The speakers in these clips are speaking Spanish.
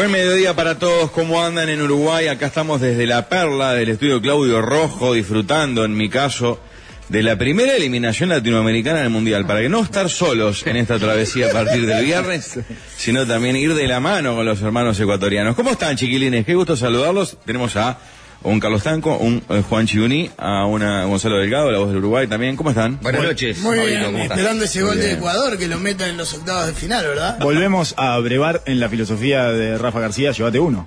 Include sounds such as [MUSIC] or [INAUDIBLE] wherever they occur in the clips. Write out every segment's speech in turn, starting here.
Buen mediodía para todos, ¿cómo andan en Uruguay? Acá estamos desde La Perla, del estudio Claudio Rojo, disfrutando, en mi caso, de la primera eliminación latinoamericana del Mundial, para que no estar solos en esta travesía a partir del viernes, sino también ir de la mano con los hermanos ecuatorianos. ¿Cómo están, chiquilines? Qué gusto saludarlos. Tenemos a un Carlos Tanco, un eh, Juan Chiuní, a una Gonzalo Delgado, la voz del Uruguay también. ¿Cómo están? Buenas noches. Muy bien, esperando ese gol de. Ecuador que lo meta en los octavos de final, ¿verdad? Volvemos a brevar en la filosofía de Rafa García, llévate uno.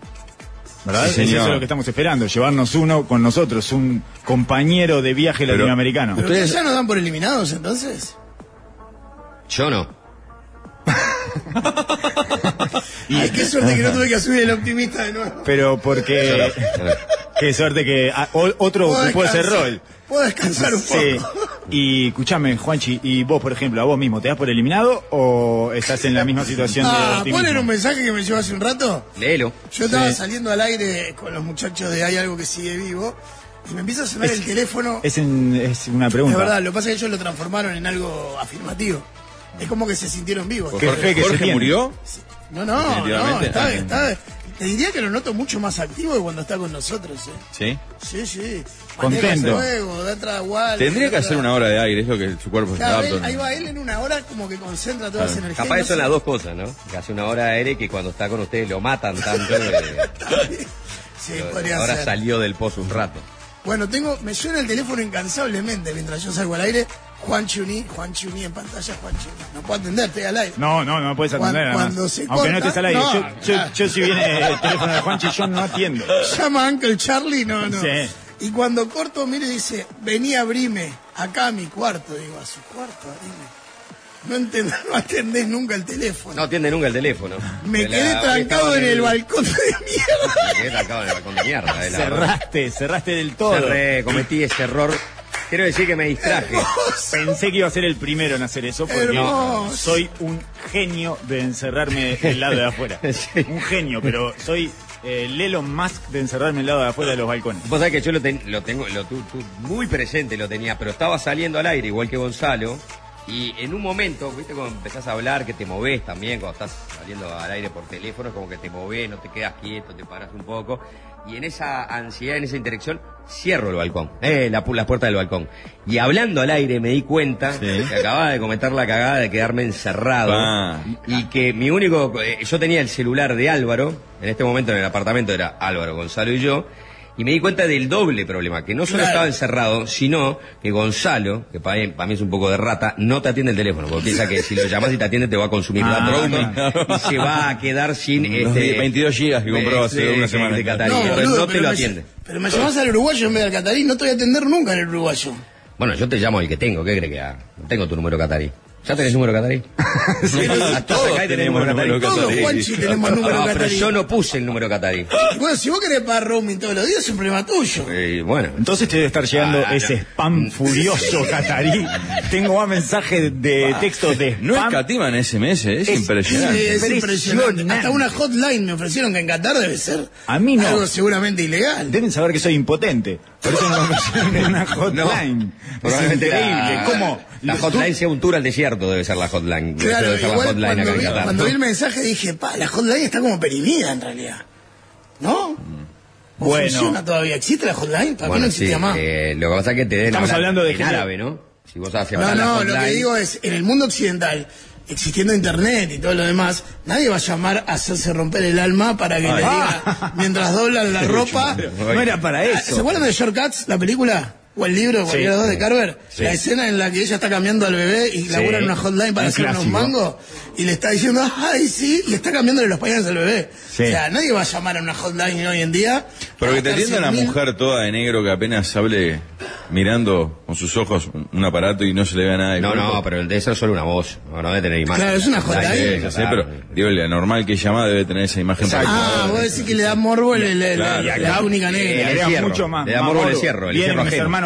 ¿Verdad? Sí, señor. Eso es lo que estamos esperando, llevarnos uno con nosotros, un compañero de viaje Pero- latinoamericano. ¿Pero Ustedes- ustedes ya nos dan por eliminados entonces? Yo no. Ay, qué suerte que no tuve que subir el optimista de nuevo. Pero porque... qué suerte que o- otro Puedo ocupó ese rol. Puedo descansar un poco. Sí. Y escúchame, Juanchi, y vos, por ejemplo, a vos mismo, ¿te das por eliminado o estás en la misma situación de Ah, optimismo? ¿ponen un mensaje que me llegó hace un rato? Léelo. Yo estaba Sí. saliendo al aire con los muchachos de Hay Algo que Sigue Vivo y me empieza a sonar Es- el teléfono. Es, en- es una De pregunta. verdad, lo que pasa es que ellos lo transformaron en algo afirmativo. Es como que se sintieron vivos. Qué fe que se Jorge tiene. murió? No, no, no, Definitivamente. está, Ah. está, te diría que lo noto mucho más activo que cuando está con nosotros, ¿eh? Sí. Sí, sí. Contento. Juego, da tragual, Tendría que hacer una hora de aire, es lo que su cuerpo está apto. ahí va él en una hora como que concentra todas las energías. Capaz son las dos cosas, ¿no? Que hace una hora aire que cuando está con ustedes lo matan tanto. que [LAUGHS] Sí, podría ahora ser. salió del pozo un rato. Bueno, tengo, me suena el teléfono incansablemente mientras yo salgo al aire. Juan Chuní, Juan Chuní en pantalla, Juan Chuní. No puedo atender, estoy al aire. No, no, no puedes atender. Cuando- cuando se Aunque no corta- estés al aire. no, yo, yo, claro. yo si viene el teléfono de Juanchi, yo no atiendo. Llama a Uncle Charlie, no, no. Sí. Y cuando corto, mire, dice, vení a abrime, acá a mi cuarto. Digo, a su cuarto, abrime. No, entend- no atendés nunca el teléfono. No atiende nunca el teléfono. Me De la- quedé trancado en el balcón de mierda. Me quedé trancado en el balcón de mierda. de la- Cerraste, cerraste del todo. Cerré, cometí ese error. Quiero decir que me distraje. Pensé que iba a ser el primero en hacer eso porque Hermoso. soy un genio de encerrarme del lado de afuera. [LAUGHS] Sí. Un genio, pero soy eh, el Elon Musk de encerrarme del lado de afuera de los balcones. Vos sabés que yo lo, ten- lo tengo lo tu- tu- muy presente, lo tenía, pero estaba saliendo al aire, igual que Gonzalo, y en un momento, viste, cuando empezás a hablar, que te movés también, cuando estás saliendo al aire por teléfono, es como que te movés, no te quedas quieto, te paras un poco, y en esa ansiedad, en esa interacción, cierro el balcón, eh, la, pu- las puertas del balcón. Y hablando al aire me di cuenta Sí. que acababa de cometer la cagada de quedarme encerrado. Ah. Y que mi único, eh, yo tenía el celular de Álvaro, en este momento en el apartamento era Álvaro, Gonzalo y yo, y me di cuenta del doble problema, que no solo Claro. estaba encerrado, sino que Gonzalo, que para mí, para mí es un poco de rata, no te atiende el teléfono, porque piensa que si lo llamas y te atiende te va a consumir Ah, la claro. y se va a quedar sin este 22 gigas que compró hace de- una semana. de Catarí. Entonces boludo, no te pero lo me- atiende. Pero me llamás al uruguayo en vez del catarí, no te voy a atender nunca en el uruguayo. Bueno, yo te llamo el que tengo, ¿qué crees que haga? No tengo tu número catarí. ¿Ya tenés número catarí? [LAUGHS] Todos acá tenemos número número catarí. Todos. Juanchi, tenemos número No, pero catarí. yo no puse el número catarí. [LAUGHS] Bueno, si vos querés pagar roaming todos los días, es un problema tuyo. Eh, bueno, Entonces te debe estar llegando Ah, ese no. spam furioso [LAUGHS] catarí. Tengo más mensajes de texto de No spam. escatiman SMS, es, Es- impresionante. Sí, es impresionante. Hasta una hotline me ofrecieron que en Qatar debe ser A mí no. algo seguramente ilegal. Deben saber que soy impotente. Por eso no me en una hotline. es Probablemente increíble. la- ¿Cómo? La hotline sea un tour al desierto, debe ser la hotline. Claro, debe ser la igual hotline cuando, acá vi, Qatar. cuando vi el mensaje dije, pa, la hotline está como perimida en realidad. ¿no? ¿O Bueno. funciona todavía? ¿Existe la hotline? Para mí Bueno, no sí, existía más. eh, lo que pasa es que te deben Estamos hablar hablando de en gente- árabe, ¿no? Si vos haces No, no, lo que digo es, en el mundo occidental, existiendo internet y todo lo demás, nadie va a llamar a hacerse romper el alma para que le diga, [LAUGHS] mientras doblan la ropa. No era para Ah, eso. ¿Se acuerdan de Shortcuts, la película? O el libro, cualquiera de los dos de Carver. La escena en la que ella está cambiando al bebé y labura en una hotline para un hacer unos mangos y le está diciendo, ay, sí, y está cambiándole los pañales al bebé. Sí. O sea, nadie va a llamar a una hotline hoy en día. Pero que te atienda la 100.000. mujer toda de negro que apenas hable mirando con sus ojos un- aparato y no se le vea nada de No, cuerpo. no, pero de eso es solo una voz. No, no debe tener imagen. Claro, es una Sí, hotline. ya sé, pero digo, la normal que llama debe tener esa imagen. Ah, vos decís que le da morbo el- el- el- la, Le negra. el agrega encierro. mucho más. Le da morbo el encierro, el Vienen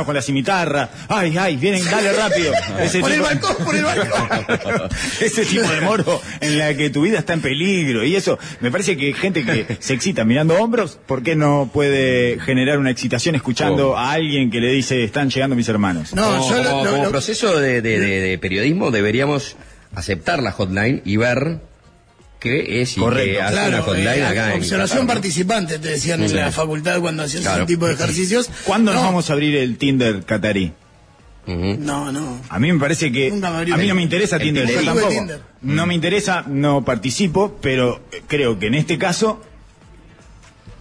con la cimitarra. Ay, ay, vienen, dale rápido. [LAUGHS] Ese Por el tipo- balcón, por el balcón. [LAUGHS] Ese tipo de moro en la que tu vida está en peligro y eso, me parece que gente que se excita mirando hombros, ¿por qué no puede generar una excitación escuchando Oh. a alguien que le dice están llegando mis hermanos? No, como, yo lo- como- lo- como lo- proceso de, de- de- de periodismo deberíamos aceptar la hotline y ver qué es y Correcto. que hace Claro, una hotline eh, acá observación participante, te decían en la facultad cuando hacías Claro. ese tipo de ejercicios. ¿Cuándo no, nos vamos a abrir el Tinder catarí? No, no. A mí me parece que me a mí el- no me interesa Tinder, yo Tinder. tampoco. Tinder. No me interesa, no participo, pero creo que en este caso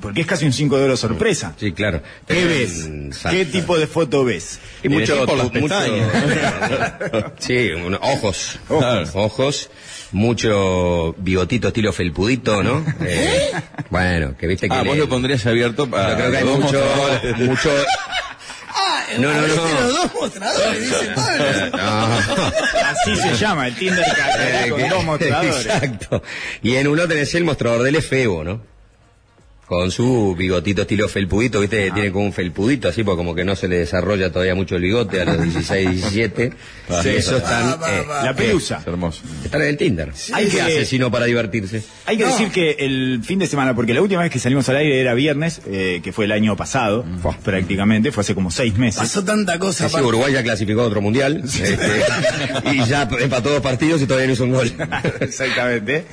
porque es casi un 5 de oro sorpresa. Sí, claro. ¿Qué ves? ¿Qué tipo de foto ves? Y mucho, por las mucho- pestañas. [LAUGHS] sí, un- ojos, Ojos. ojos, mucho bigotito estilo felpudito, ¿no? Eh, bueno, que viste que Ah, vos lo pondrías abierto para. yo creo que hay mucho. [LAUGHS] Ah, No, no, no. los dos mostradores, dice Pablo. [LAUGHS] No. Así se llama, el Tinder catarí con Eh, dos mostradores. [LAUGHS] Exacto. Y en uno tenés el mostrador del efebo, ¿no? Con su bigotito estilo felpudito, ¿viste? Tiene como un felpudito así, porque como que no se le desarrolla todavía mucho el bigote a los 16, 17. Ah, y sí. eso están, Va, va, eh. La pelusa. Es hermoso. están en el Tinder. Hay ¿Qué que- hace sino para divertirse? Hay que No. decir que el fin de semana, porque la última vez que salimos al aire era viernes, eh, que fue el año pasado, prácticamente, fue hace como seis meses. Pasó tanta cosa. Sí, sí. Uruguay ya clasificó a otro mundial [LAUGHS] este, y ya empató dos partidos y todavía no hizo un gol. [LAUGHS] Exactamente.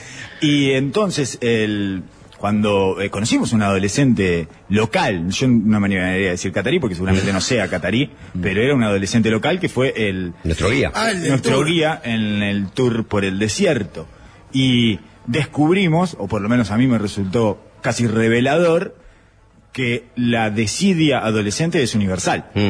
Y entonces, el, cuando eh, conocimos un adolescente local, yo no me animaría a decir catarí porque seguramente no sea catarí, pero era un adolescente local que fue el, Nuestro guía. Ah, el nuestro tour. guía en el tour por el desierto. Y descubrimos, o por lo menos a mí me resultó casi revelador, que la desidia adolescente es universal. Mm.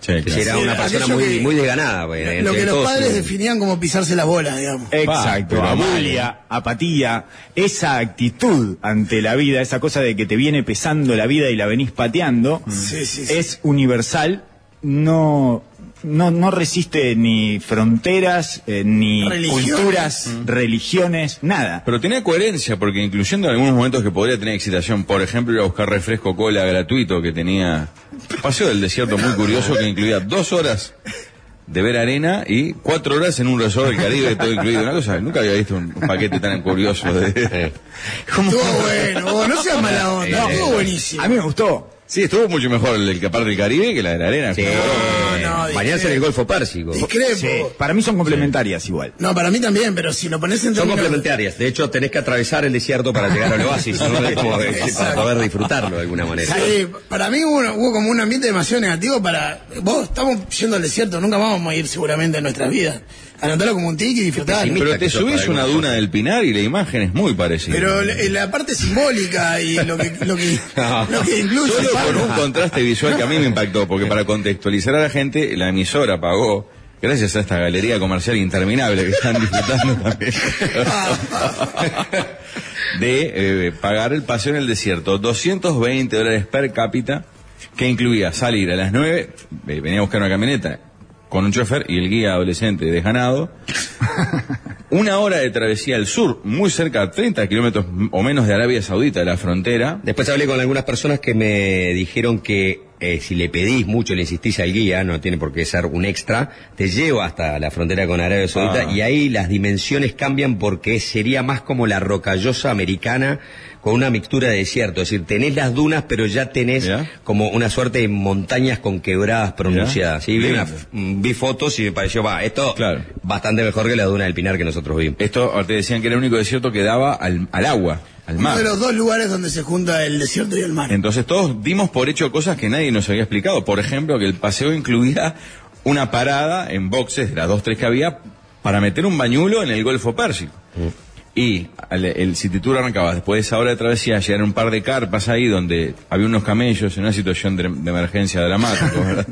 Sí, Que claro. era una persona aquello muy, que- muy desganada. pues, Lo entre que los padres definían como pisarse las bolas, digamos. Exacto, amalia, apatía, esa actitud ante la vida, esa cosa de que te viene pesando la vida y la venís pateando, Sí, sí, sí. es universal, no, no, no resiste ni fronteras, eh, ni Religiones. culturas, religiones, nada. Pero tenía coherencia, porque incluyendo algunos momentos que podría tener excitación, por ejemplo, ir a buscar refresco cola gratuito que tenía Paseo del Desierto muy curioso que incluía dos horas de ver arena y cuatro horas en un resort del Caribe, todo incluido. Una cosa, nunca había visto un paquete tan curioso. De... Estuvo bueno, vos, no seas mala onda, No, estuvo eh, buenísimo. A mí me gustó. Sí, estuvo mucho mejor el que parte del Caribe que la de la arena. Sí, No, no, bañarse en el Golfo Pérsico. Discrepo. Sí, para mí son complementarias igual. No, para mí también, pero si lo pones en Son complementarias. De hecho, tenés que atravesar el desierto para llegar al oasis, [LAUGHS] ¿no? Para poder disfrutarlo de alguna manera. Sí, para mí hubo, hubo como un ambiente demasiado negativo para... Vos, estamos yendo al desierto, nunca vamos a ir seguramente en nuestras vidas. Anotalo como un tic y disfrutarlo. Pero te subís una duna del Pinar y la imagen es muy parecida. Pero la, la parte simbólica y lo que, lo que, [LAUGHS] lo que incluye... Solo con un contraste visual que a mí me impactó, porque para contextualizar a la gente, la emisora pagó, gracias a esta galería comercial interminable que están disfrutando también, [LAUGHS] de eh, pagar el paseo en el desierto, 220 dólares per cápita, que incluía salir a las 9, eh, venía a buscar una camioneta con un chofer y el guía adolescente desganado, [LAUGHS] una hora de travesía al sur, muy cerca, a 30 kilómetros o menos de Arabia Saudita, de la frontera, Después hablé con algunas personas que me dijeron que eh, si le pedís mucho, le insistís al guía, no tiene por qué ser un extra, te lleva hasta la frontera con Arabia Saudita Ah. y ahí las dimensiones cambian porque sería más como la rocallosa americana con una mixtura de desierto. Es decir, tenés las dunas, pero ya tenés como una suerte de montañas con quebradas pronunciadas. ¿sí? Vi, Lindo. una- mm, vi fotos y me pareció, va, esto Claro. bastante mejor que la duna del Pinar que nosotros vimos. Esto te decían que era el único desierto que daba al, al agua, al Uno mar. de los dos lugares donde se junta el desierto y el mar. Entonces todos dimos por hecho cosas que nadie nos había explicado. Por ejemplo, que el paseo incluía una parada en boxes de las dos, tres que había para meter un bañulo en el Golfo Pérsico. Y al- el City Tour arrancaba después de esa hora de travesía, llegaron un par de carpas ahí donde había unos camellos en una situación de, de emergencia dramática, [LAUGHS] ¿verdad?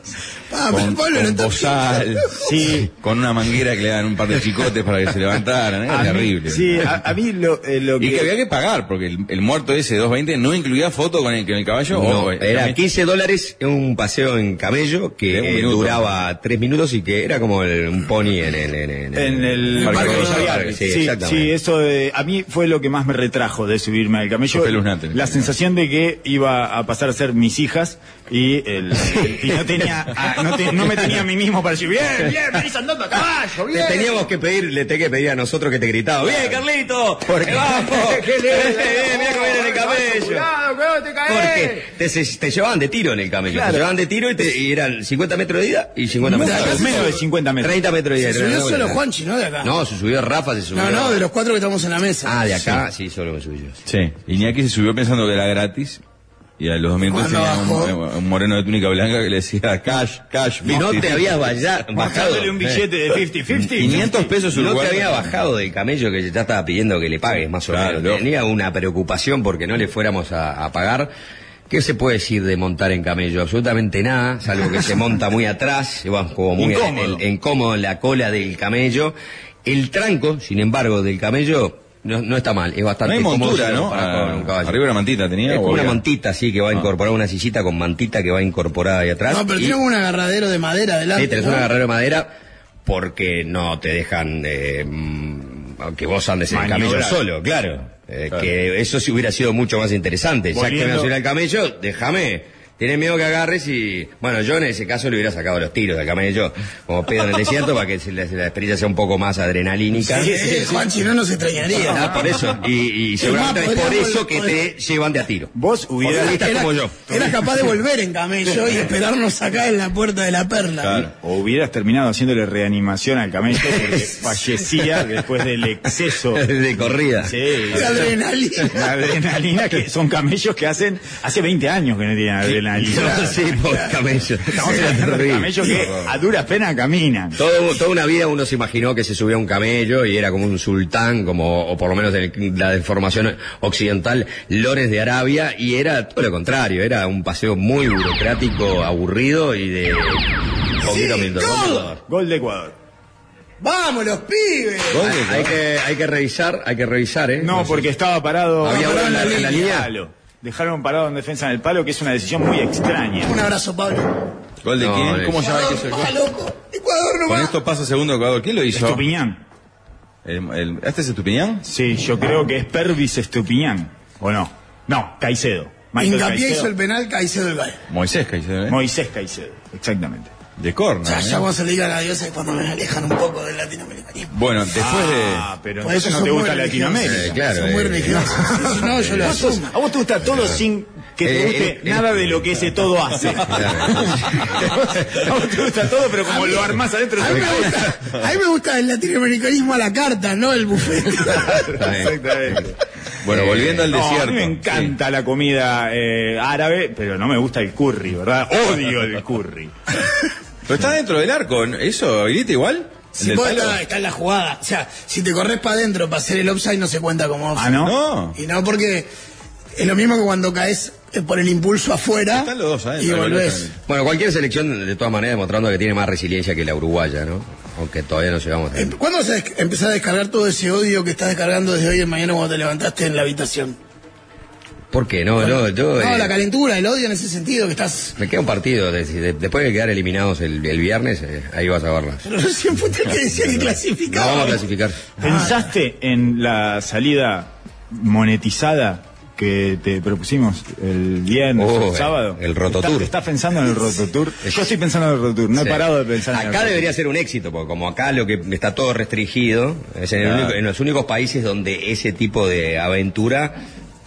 Ah, con, Pablo, con no está bozal, Sí. con una manguera que le dan un par de chicotes para que se levantaran, era terrible. sí, a, a mí lo, eh, lo Y que había que pagar, porque el, el muerto ese de 220 no incluía foto con el, con el caballo. No, o, eh, era también- 15 dólares un paseo en camello que eh, minuto. duraba 3 minutos y que era como el- un pony en el... En, en- En el Parque Parque Rosario. Rosario. Sí, Sí, exactamente. sí, eso de- a mí fue lo que más me retrajo de subirme al camello. Espeluznante. La sensación de que iba a pasar a ser mis hijas y, el, y no tenía, no, te- no me tenía a mí mismo para decir, bien, bien, [LAUGHS] venís andando a caballo, Le bien. teníamos que pedir, le tenía que pedir a nosotros que te gritaba, bien Carlito, Porque- vamos, Qué [LAUGHS] lindo. bien, mira cómo viene el [LAUGHS] camello. Te. Porque te, te llevaban de tiro en el camello, Claro. te llevaban de tiro y, te- y eran 50 metros de ida y 50 metros de menos de 50 metros. 30 metros de ida. Se subió solo. Juanchi, ¿no? De acá. No, se subió Rafa, se subió. no, no, de los cuatro que estamos en la mesa. Ah, de acá, sí, solo me subí yo. Sí. Iñaki se subió pensando que era gratis. Y a los dos minutos tenía un, moreno de túnica blanca que le decía cash, cash, Y no 50, te habías [LAUGHS] bajado. Bajándole un billete de 50-50. 500 pesos No te había bajado del camello que ya estaba pidiendo que le pagues, más o Claro, menos. Tenía una preocupación porque no le fuéramos a, a pagar. ¿Qué se puede decir de montar en camello? Absolutamente nada, salvo que se monta muy atrás, va como muy Incómodo. el- incómodo en la cola del camello. El tranco, sin embargo, del camello no, no está mal, es No bastante hay montura, cómodo ¿no? para con un Ah, caballo. arriba una mantita tenía. Es o como una mantita, sí, que va Ah. incorporada, una sillita con mantita que va incorporada ahí atrás. No, pero Y- tiene un agarradero de madera adelante. Sí, tenés ¿no? un agarrero de madera porque no te dejan eh, mm, que vos andes en el camello solo, claro. Eh, Claro. Que eso sí hubiera sido mucho más interesante. Ya que me Volviendo- a al camello, déjame. Tienes miedo que agarres y... Bueno, yo en ese caso le hubiera sacado los tiros del camello como pedo en el desierto para que la, la experiencia sea un poco más adrenalínica. Sí, sí, Juanchi, no nos extrañaría. Ah, por eso. Y, y seguramente es por eso que te llevan de a tiro. Vos hubieras... Era, como yo. era capaz de volver en camello y esperarnos acá en la puerta de la perla. Claro. O hubieras terminado haciéndole reanimación al camello porque [LAUGHS] fallecía después del exceso. [LAUGHS] de corrida. Sí, La adrenalina. La adrenalina que son camellos que hacen hace 20 años que no tienen adrenalina. [LAUGHS] sí, por camello. Estamos hablando de camellos que a duras penas caminan. Todo- toda una vida uno se imaginó que se subía a un camello y era como un sultán, como, o por lo menos en la deformación occidental, Lores de Arabia, y era todo lo contrario, era un paseo muy burocrático, aburrido y de poquito Sí, minutos. todo. Gol de Ecuador. ¡Vamos, los pibes! Hay, hay que, hay que revisar, hay que revisar, ¿eh? No, porque estaba parado. Había parado en la- en la línea. Dejaron parado en defensa en el palo, que es una decisión muy extraña. Un abrazo, Pablo. ¿Gol de No, quién? es- ¿Cómo llama Ecuador, ese no gol? va, loco. Ecuador no Con va. esto pasa segundo Ecuador. ¿Quién lo hizo? Estupiñán. El- el- ¿Este es Estupiñán? Sí, yo creo que es Pervis Estupiñán. ¿O no? No, Caicedo. Hincapié hizo el penal, Caicedo el gol. Moisés Caicedo, ¿eh? Moisés Caicedo, exactamente. De corno. Ya, ¿eh? ya vamos a le digan adiós es cuando me alejan un poco del latinoamericanismo. Bueno, después Ah, de... pero Por entonces no te gusta. Latinoamérica. Eh, claro, Son muy religiosos. Si no, yo lo asumo. a vos te gusta todo sin que te Eh, guste eh, nada de lo que ese todo hace. [LAUGHS] a vos te gusta todo, pero como A mí- lo armás adentro A mí, me gusta, a mí me gusta el latinoamericanismo a la carta, no el buffet. [LAUGHS] Exactamente. Bueno, volviendo al No, desierto. a mí me encanta la comida eh, árabe, pero no me gusta el curry, ¿verdad? Odio el curry. [LAUGHS] Pero está dentro del arco. ¿Eso habilita igual? ¿El Si vos está, está en la jugada. O sea, si te corres para adentro para hacer el offside no se cuenta como offside. Ah, ¿no? No. Y no porque es lo mismo que cuando caes eh, por el impulso afuera Están los dos adentro, y volvés. Bueno, cualquier selección, de todas maneras, demostrando que tiene más resiliencia que la uruguaya, ¿no? Aunque todavía no llegamos a Eh, ¿Cuándo vas a empezar a descargar todo ese odio que estás descargando desde hoy en mañana cuando te levantaste en la habitación? ¿Por qué? No, no, yo... No, eh, la calentura, el odio en ese sentido que estás... Me queda un partido, de- de- después de quedar eliminados el, el viernes, eh, ahí vas a verlas. Pero recién fuiste el que decía que No clasificaba. vamos a clasificar. ¿Pensaste en la salida monetizada que te propusimos el viernes Oh, el sábado? el Rototour. ¿Estás, estás pensando en el Rototour? Yo estoy pensando en el Rototour, no he parado de pensar en el Acá debería ser un éxito, porque como acá lo que está todo restringido, es en, el único- en los únicos países donde ese tipo de aventura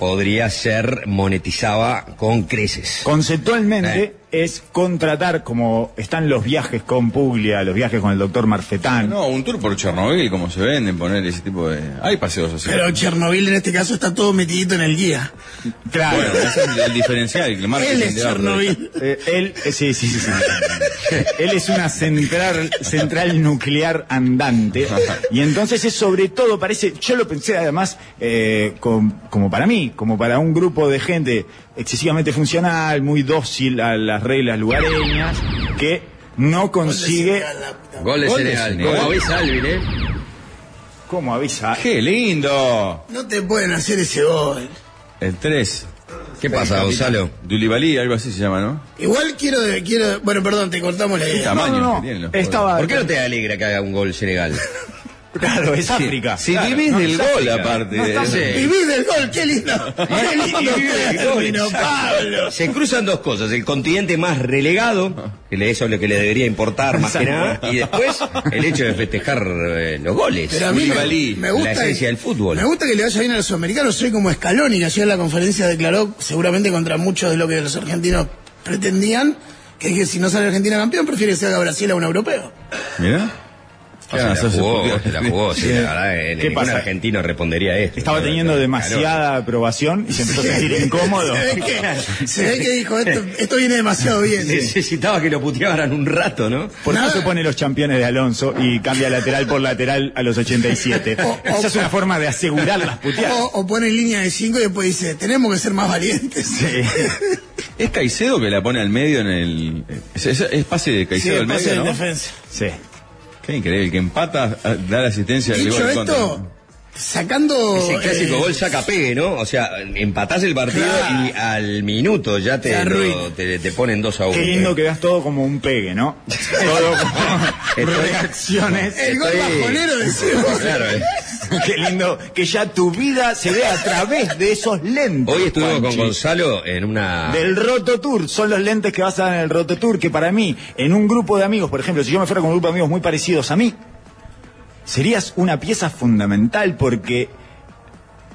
podría ser monetizada con creces. Conceptualmente Eh. Es contratar, como están los viajes con Puglia, los viajes con el doctor Marfetán. No, un tour por Chernobyl, como se venden, poner ese tipo de... Hay paseos así. Pero Chernobyl en este caso está todo metidito en el guía. Claro. Bueno, ese es el, diferencial, el marketing Él es de. Chernobyl. Eh, él, eh, sí, sí, sí, sí. él es una central, central nuclear andante. Y entonces es sobre todo, parece, yo lo pensé además eh, com- como para mí, como para un grupo de gente excesivamente funcional, muy dócil a las reglas lugareñas, que no consigue... Gol de Gol. Como avisa Alvin, ¿eh? ¿Cómo avisa? ¡Qué lindo! No te pueden hacer ese gol. El 3. ¿Qué pasa, Gonzalo? Dulibalí, algo así se llama, ¿no? Igual quiero, quiero... Bueno, perdón, te cortamos la idea. tamaño No, no, Estaba... ¿Por qué no te alegra que haga un gol Senegal? [LAUGHS] Claro, es África. Si Claro, vivís no, del gol, África. aparte. No Sí. Vivís del gol, qué lindo. [LAUGHS] Qué lindo Y. Pablo. Se cruzan dos cosas, el continente más relegado, que eso es lo que le debería importar más que nada, y después el hecho de festejar eh, los goles. Pero a mí me, Koulibaly, me gusta la esencia del fútbol. Me gusta que le vaya bien a los americanos. Soy como Scaloni, que ayer en la conferencia declaró, seguramente contra muchos de lo que los argentinos pretendían, que es que si no sale Argentina campeón, prefiere que se haga Brasil a un europeo. Mirá. ¿Qué van a Se la jugó, se la jugó, sí, la verdad, eh, ¿Qué ningún pasa? argentino respondería esto. Estaba ¿no? teniendo Claro. demasiada aprobación y se empezó a sentir incómodo. Se ve que, se ve que dijo, esto, esto viene demasiado bien. Necesitaba que lo putearan un rato, ¿no? Por eso Nada. se pone los campeones de Alonso y cambia lateral por lateral a los 87. O- o- Esa es una forma de asegurar las puteadas. O, o pone línea de 5 y después dice, tenemos que ser más valientes. Sí. Es Caicedo que la pone al medio en el. Es, es- es pase de Sí, Caicedo al pase medio, ¿no? defensa. Sí. Qué increíble, el que empata a- da la asistencia del gol esto, sacando... Ese clásico eh, gol saca pegue, ¿no? O sea, empatás el partido Claro. y al minuto ya te, Te arruina. lo- te, te ponen 2 a 1. Qué lindo que veas todo como un pegue, ¿no? [LAUGHS] Todo como Estoy- reacciones. El gol bajonero decimos. [LAUGHS] Claro, eh. [LAUGHS] Qué lindo que ya tu vida se ve a través de esos lentes. Hoy estuvimos con. Gonzalo en una... Del Roto Tour, son los lentes que vas a dar en el Roto Tour, que para mí, en un grupo de amigos, por ejemplo, si yo me fuera con un grupo de amigos muy parecidos a mí, serías una pieza fundamental porque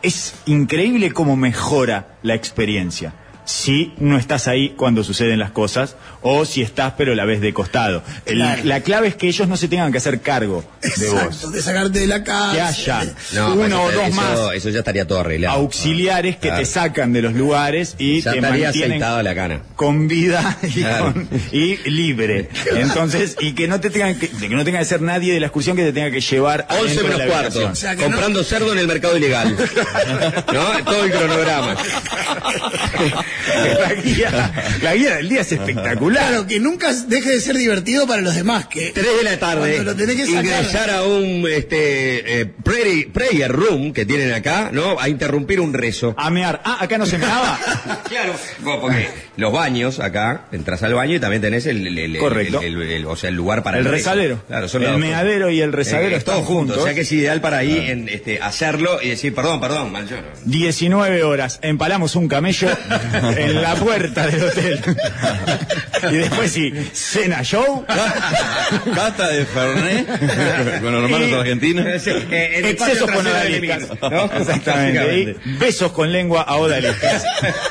es increíble cómo mejora la experiencia. Si no estás ahí cuando suceden las cosas, o si estás pero la ves de costado. El- Claro. La clave es que ellos no se tengan que hacer cargo de Exacto, vos. de sacarte de la casa. Que haya No, uno o dos eso, más Eso ya estaría todo arreglado. auxiliares que Claro. te sacan de los lugares y Ya te estaría mantienen aceitado la cana. con vida [LAUGHS] y, Claro. con- y libre. Entonces, y que no te tengan que, que no tenga que ser nadie de la excursión que te tenga que llevar 11 adentro de menos la cuarto. O sea comprando cerdo en el mercado ilegal. [LAUGHS] ¿No? Todo el cronograma. [LAUGHS] [LAUGHS] la, guía, la guía del día es espectacular. Claro, que nunca deje de ser divertido para los demás. Que 3 de la tarde, lo tenés que sacar. ingresar a un este, eh, prayer, prayer room que tienen acá, ¿no? A interrumpir un rezo. A mear. Ah, acá no se meaba. [LAUGHS] Claro, bueno, porque los baños acá, entras al baño y también tenés el, el- el- Correcto. el- el- el- o sea, el lugar para El rezo. rezadero. Claro, son El meadero y el rezadero Eh, están todos juntos. O sea que es ideal para ahí en, este, hacerlo y decir, perdón, perdón, mal no. 19 horas, empalamos un camello [LAUGHS] en la puerta del hotel. [LAUGHS] y después sí, cena show. Cata de Fernet con los hermanos Y- argentinos. Eh, Excesos con odaliscas. ¿no? Exactamente. Y besos con lengua a odaliscas.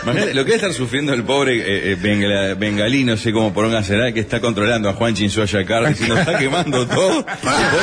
Imagínate lo que debe estar sufriendo el pobre eh, eh, bengala- bengalí, no sé cómo poronga será, que está controlando a Juan Chinsuayacar diciendo está quemando todo. Por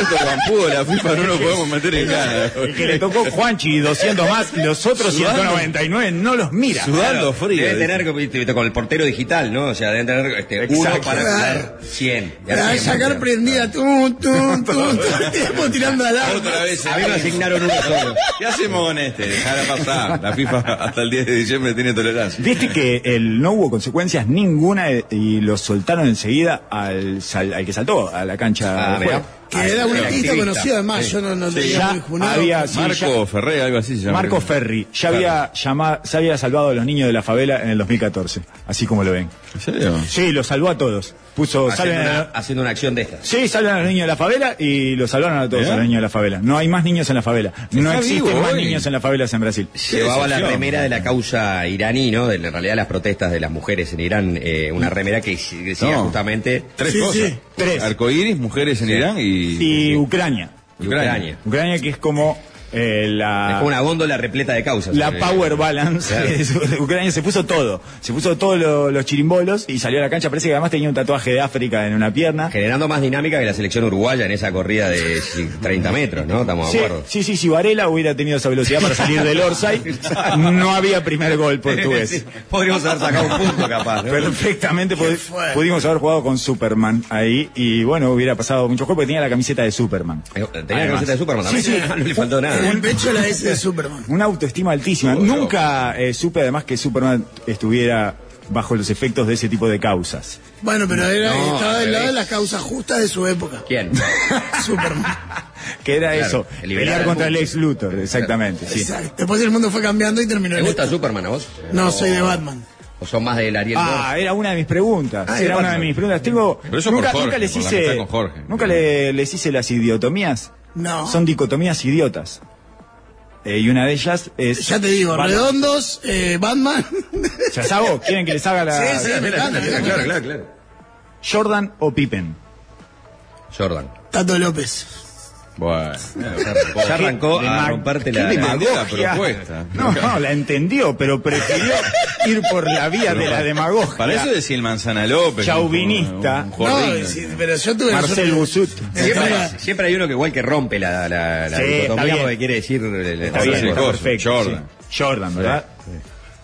esto Guampudo, la FIFA no lo podemos meter en gana. El que le tocó Juanchi 200 más, los otros Sudando. 199 no los mira. Sudando frío. Deben dice. tener viste, con el portero digital, ¿no? O sea, deben tener este, uno Exacto. para Claro. hacer 100. Y Para sacar prendida, tum, tum, tum, tiempo tirando alarma. Otra vez. A mí me asignaron uno solo. [LAUGHS] ¿Qué hacemos con este? Dejar pasar. La FIFA hasta el 10 de diciembre tiene tolerancia. Viste que el, no hubo consecuencias ninguna eh, y lo soltaron enseguida al, sal- al que saltó a la cancha. Ah, Que era un artista conocido además, Sí. yo no, no Sí. tenía Ya había- sí, Marco Ferré, algo así se llama. Marco Ferri ya había llamado, se había salvado a los niños de la favela en el 2014, así como lo ven. ¿En serio? Sí, los salvó a todos. Puso, Haciendo salven a- una, haciendo una acción de estas. Sí, salvan a los niños de la favela y los salvaron a todos ¿Mirá? a los niños de la favela. No hay más niños en la favela. No existen vivo más hoy. niños en las favelas en Brasil. Llevaba la remera de la causa iraní, ¿no? De, en realidad las protestas de las mujeres en Irán, eh, una remera que decía No. justamente Tres Sí, cosas. sí. Tres. Arcoíris, mujeres en Irán y... Y Ucrania. Ucrania. Ucrania que es como eh, la... Es como una góndola repleta de causas. La power balance Claro. [LAUGHS] de Ucrania se puso todo. Se puso todos lo- los chirimbolos y salió a la cancha. Parece que además tenía un tatuaje de África en una pierna. Generando más dinámica que la selección uruguaya en esa corrida de 30 metros, ¿no? Estamos Sí, de acuerdo. sí, sí, si Varela hubiera tenido esa velocidad para salir del Orsay, [LAUGHS] no había primer gol portugués. Sí, Podríamos haber sacado un punto capaz. ¿no? Perfectamente pudimos haber jugado con Superman ahí y bueno, hubiera pasado mucho juego porque tenía la camiseta de Superman. Eh, Tenía la camiseta de Superman Sí, también. sí. [LAUGHS] No le faltó nada. En el pecho la S de Superman. Una autoestima altísima. Nunca eh, supe además que Superman estuviera bajo los efectos de ese tipo de causas. Bueno, pero era, No, estaba del lado de las causas justas de su época. ¿Quién? [LAUGHS] Superman. [LAUGHS] Que era Claro, eso, pelear contra el ex Luthor, exactamente. Sí. Exacto. Después el mundo fue cambiando y terminó ¿Te gusta esto. Superman a vos? No, O- soy de Batman. ¿O son más del Ariel Ah, era una de mis preguntas. Ah, era una de mis preguntas. Tengo, Pero eso nunca, por Jorge, nunca les por la hice, con Jorge. nunca le- les hice las idiotomías. No. Son dicotomías idiotas. Eh, y una de ellas es. Ya te digo, Batman. redondos, eh, Batman. ¿Ya hago? ¿Quieren que les haga la Sí, sí. Claro, claro, claro. Jordan o Pippen? Jordan. Tato López. Bueno, Ya arrancó a romperte la, la- propuesta. No, no, la entendió, pero prefirió ir por la vía de la demagogia. Para eso decía el Manzana López. Chauvinista. un- un jordín. No, sí, pero yo tuve Marcel Busut. Siempre, siempre hay uno que igual que rompe la, la, la Sí, dicotomía quiere decir el- Está bien, sí, está perfecto. Jordan. sí. Jordan, ¿verdad?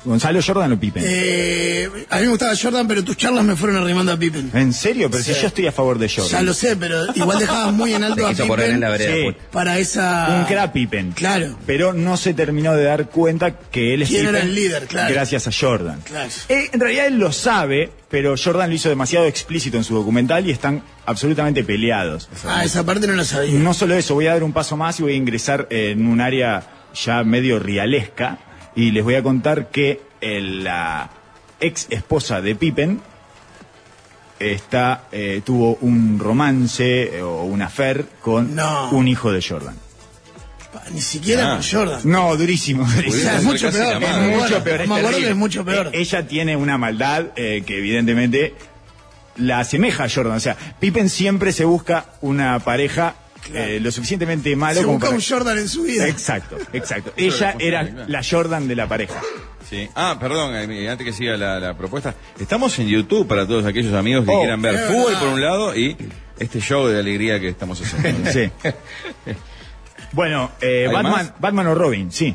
Gonzalo Jordan o Pippen. Eh, a mí me gustaba Jordan, pero tus charlas me fueron arrimando a Pippen. ¿En serio? Pero si yo estoy a favor de Jordan. Ya lo sé, pero igual dejabas muy en alto a quiso poner en la Pippen vereda. Sí. pues. para esa... Un crack Pippen. Claro. Pero no se terminó de dar cuenta que él es ¿Quién era Pippen el líder? Claro. Gracias a Jordan. Claro. Eh, en realidad él lo sabe, pero Jordan lo hizo demasiado explícito en su documental y están absolutamente peleados. Ah, esa parte no la sabía. No solo eso, voy a dar un paso más y voy a ingresar en un área ya medio realesca y les voy a contar que el- la ex esposa de Pippen está, eh, tuvo un romance eh, o un affair con No. un hijo de Jordan. Ni siquiera Ah. con Jordan. No, durísimo, O durísimo. sea, es mucho casi peor. la me madre. acuerdo, mucho peor. Me acuerdo terrible. que es mucho peor. Eh, ella tiene una maldad eh, que evidentemente la asemeja a Jordan. O sea, Pippen siempre se busca una pareja eh, lo suficientemente malo Se como busca para... un Jordan en su vida. Exacto, exacto. [LAUGHS] Ella era la Jordan de la pareja. Sí. Ah, perdón, eh, antes que siga la, la propuesta. Estamos en YouTube para todos aquellos amigos que Oh, quieran ver fútbol verdad. por un lado y este show de alegría que estamos haciendo. [LAUGHS] Sí. [LAUGHS] Bueno, eh, ¿Hay Batman, más? Batman o Robin, sí.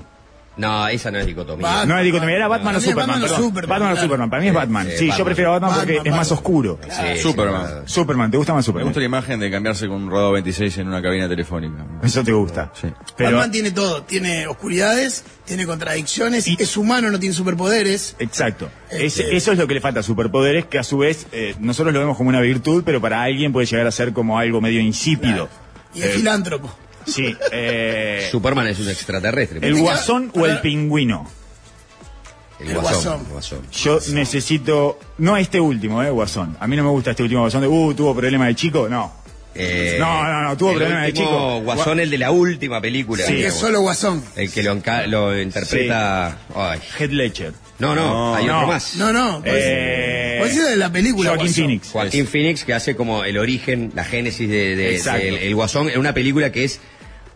No, esa no es dicotomía. Batman. No es dicotomía, era Batman o Superman. Batman o perdón. Superman, Batman o claro. Superman. Para mí es Batman. Sí, yo prefiero Batman porque Batman, es más oscuro. Sí, Superman. sí, Superman, ¿te gusta más Me Superman? gusta la imagen de cambiarse con un rodado 26 en una cabina telefónica. Eso te gusta. Sí. Pero, Batman tiene todo. Tiene oscuridades, tiene contradicciones, Y- es humano, no tiene superpoderes. Exacto. Este- eso es lo que le falta, superpoderes, que a su vez eh, nosotros lo vemos como una virtud, pero para alguien puede llegar a ser como algo medio insípido. Y es Eh, filántropo. Sí. eh, Superman es un extraterrestre. ¿El guasón o el pingüino? El el guasón. guasón. el guasón. Yo necesito, no este último, eh, guasón. A mí no me gusta este último guasón de, uh, tuvo problema de chico, no. Eh, No, no, no, tuvo el problema de chico. Guasón, el de la última película. Sí. Que es solo guasón. El que lo, enca- lo interpreta. Ay. Head Ledger. No, no, No, hay no. otro más. No, no. Pues, Eh, pues es de la película. Joaquin Guasón. Phoenix. Joaquín Phoenix, que hace como el origen, la génesis de, el Guasón, en una película que es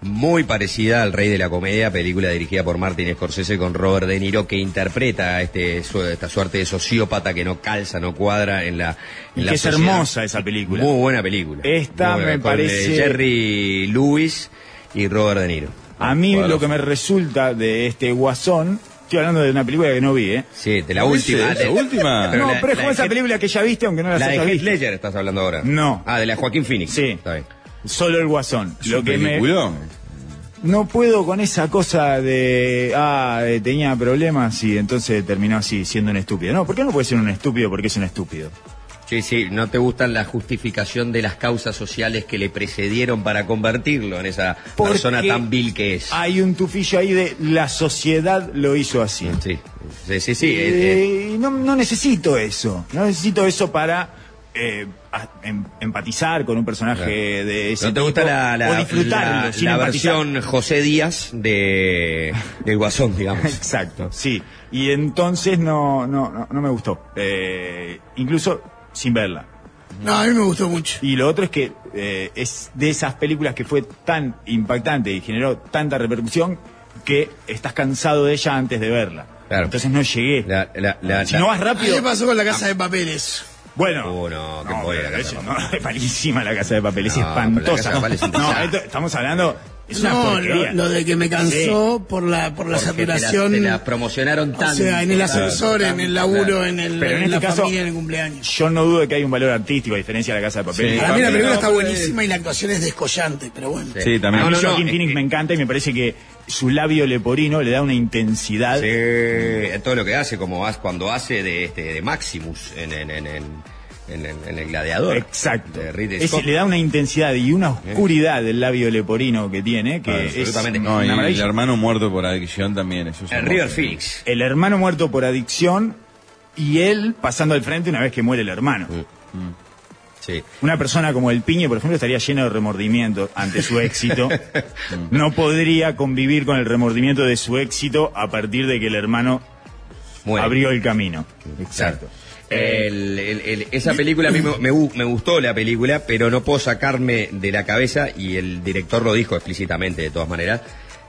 muy parecida al Rey de la Comedia, película dirigida por Martin Scorsese con Robert De Niro, que interpreta a este, su- esta suerte de sociópata que no calza, no cuadra en la. En Y la que es hermosa esa película. Muy buena película. Esta buena, me con, eh, parece- Jerry Lewis y Robert De Niro. A mí lo que me resulta de este guasón, estoy hablando de una película que no vi, ¿eh? Sí, de la ¿No última. de- esa última? [LAUGHS] No, la- pero es la como de esa película que ya viste, aunque no la, La de hayas Heath. Ledger estás hablando ahora. No. Ah, de la de Joaquín Phoenix. Sí. Está bien. Solo el guasón. Es Lo un que me, no puedo con esa cosa de, ah, eh, tenía problemas y entonces terminó así, siendo un estúpido. No, ¿por qué no puede ser un estúpido porque es un estúpido? Sí, sí, no te gustan la justificación de las causas sociales que le precedieron para convertirlo en esa Porque persona tan vil que es. Hay un tufillo ahí de la sociedad lo hizo así. Sí, sí, sí. sí, eh, eh, Eh, y no, no necesito eso. No necesito eso para eh, empatizar con un personaje Claro. de ese ¿No te gusta tipo, la, la, o disfrutarlo la- sin la empatizar. versión José Díaz de del Guasón, digamos? [LAUGHS] Exacto, sí. Y entonces no, no, no, no me gustó. Eh, incluso sin verla. No, a mí me gustó mucho. Y lo otro es que eh, es de esas películas que fue tan impactante y generó tanta repercusión que estás cansado de ella antes de verla. Claro. Entonces no llegué. La- la- la- si la- no vas rápido. me pasó con la casa de papeles. Bueno. Oh, no, qué pobre la Casa de no, [LAUGHS] es malísima la casa de papel, es la espantosa. Casa de Papel es un no, desastre. esto- estamos hablando. Es no, lo, lo de que me cansó por la por la porque te la- saturación. te la promocionaron o tanto. sea, en el ascensor, en el laburo, en, el, Pero en en este la caso- familia, en el cumpleaños. Yo no dudo de que hay un valor artístico a diferencia de la casa de papel. Sí. Para mí la película no, está buenísima y la actuación es descollante, pero bueno. Sí, también. A mí No, no, no, Joaquin eh, Phoenix me encanta y me parece que su labio leporino le da una intensidad. Sí, en todo lo que hace, como hace- cuando hace de, este, de Maximus en, en, en, en, en el, en el gladiador. Exacto. De le da una intensidad y una oscuridad del labio leporino que tiene, que Ah, es absolutamente. No, y el hermano muerto por adicción también. Eso es El. River Phoenix. El hermano muerto por adicción y él pasando al frente una vez que muere el hermano. Sí. Una persona como el Piñe, por ejemplo, estaría lleno de remordimiento ante su éxito. [LAUGHS] No podría convivir con el remordimiento de su éxito a partir de que el hermano Muere. abrió el camino. Exacto. El- el- el- esa película a mí me, me gustó la película, pero no puedo sacarme de la cabeza, y el director lo dijo explícitamente de todas maneras,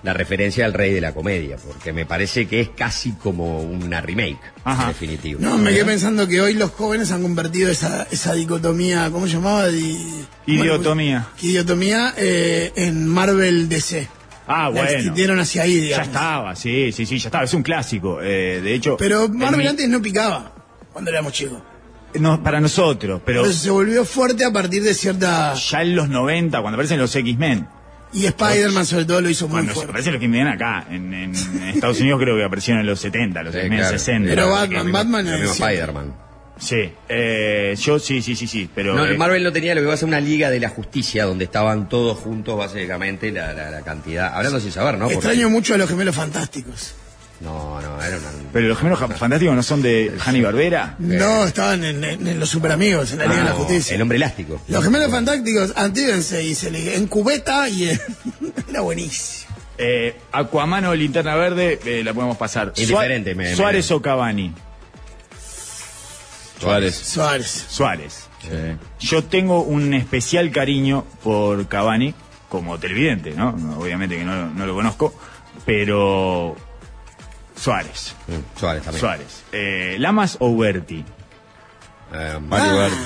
la referencia al rey de la comedia, porque me parece que es casi como una remake, Ajá. en definitivo. No, me quedé pensando que hoy los jóvenes han convertido esa, esa dicotomía, ¿cómo se llamaba? Di- Idiotomía. bueno, idiotomía eh, en Marvel DC. Ah, bueno. extendieron hacia ahí, Ya digamos. estaba, sí, sí, sí, ya estaba. Es un clásico. eh, de hecho. Pero Marvel mi- antes no picaba cuando éramos chicos. no, para nosotros, pero Por eso se volvió fuerte a partir de cierta... ya en los 90, cuando aparecen los X-Men. Y Spider-Man sobre todo lo hizo muy Cuando se fuerte. aparecen los X-Men acá, en, en Estados Unidos creo que aparecieron en los 70, los Sí, X-Men claro. 60. Pero Batman, Batman mismo siempre. Spider-Man. Sí, eh, yo sí, sí, sí, sí, pero... No, eh, Marvel no tenía lo que va a ser una liga de la justicia donde estaban todos juntos básicamente la, la- la cantidad. Hablando sin saber, ¿no? Porque- Extraño mucho a los gemelos fantásticos. No, no, era una. Pero los gemelos fantásticos no son de Hanny Barbera. No, estaban en, en- en los super amigos, en la Liga de la Justicia. El hombre elástico. Los gemelos fantásticos, antídense y se le, en cubeta y [LAUGHS] era buenísimo. Eh, Aquaman o Linterna Verde, eh, la podemos pasar. Indiferente, me- me- Suárez o Cavani. Suárez. Suárez. Suárez. Sí. Yo tengo un especial cariño por Cavani, como televidente, ¿no? No, Obviamente que no, no lo conozco, pero Suárez. Mm, Suárez también. Suárez. Eh, ¿Lamas o Huerti? Eh, Mario Berti.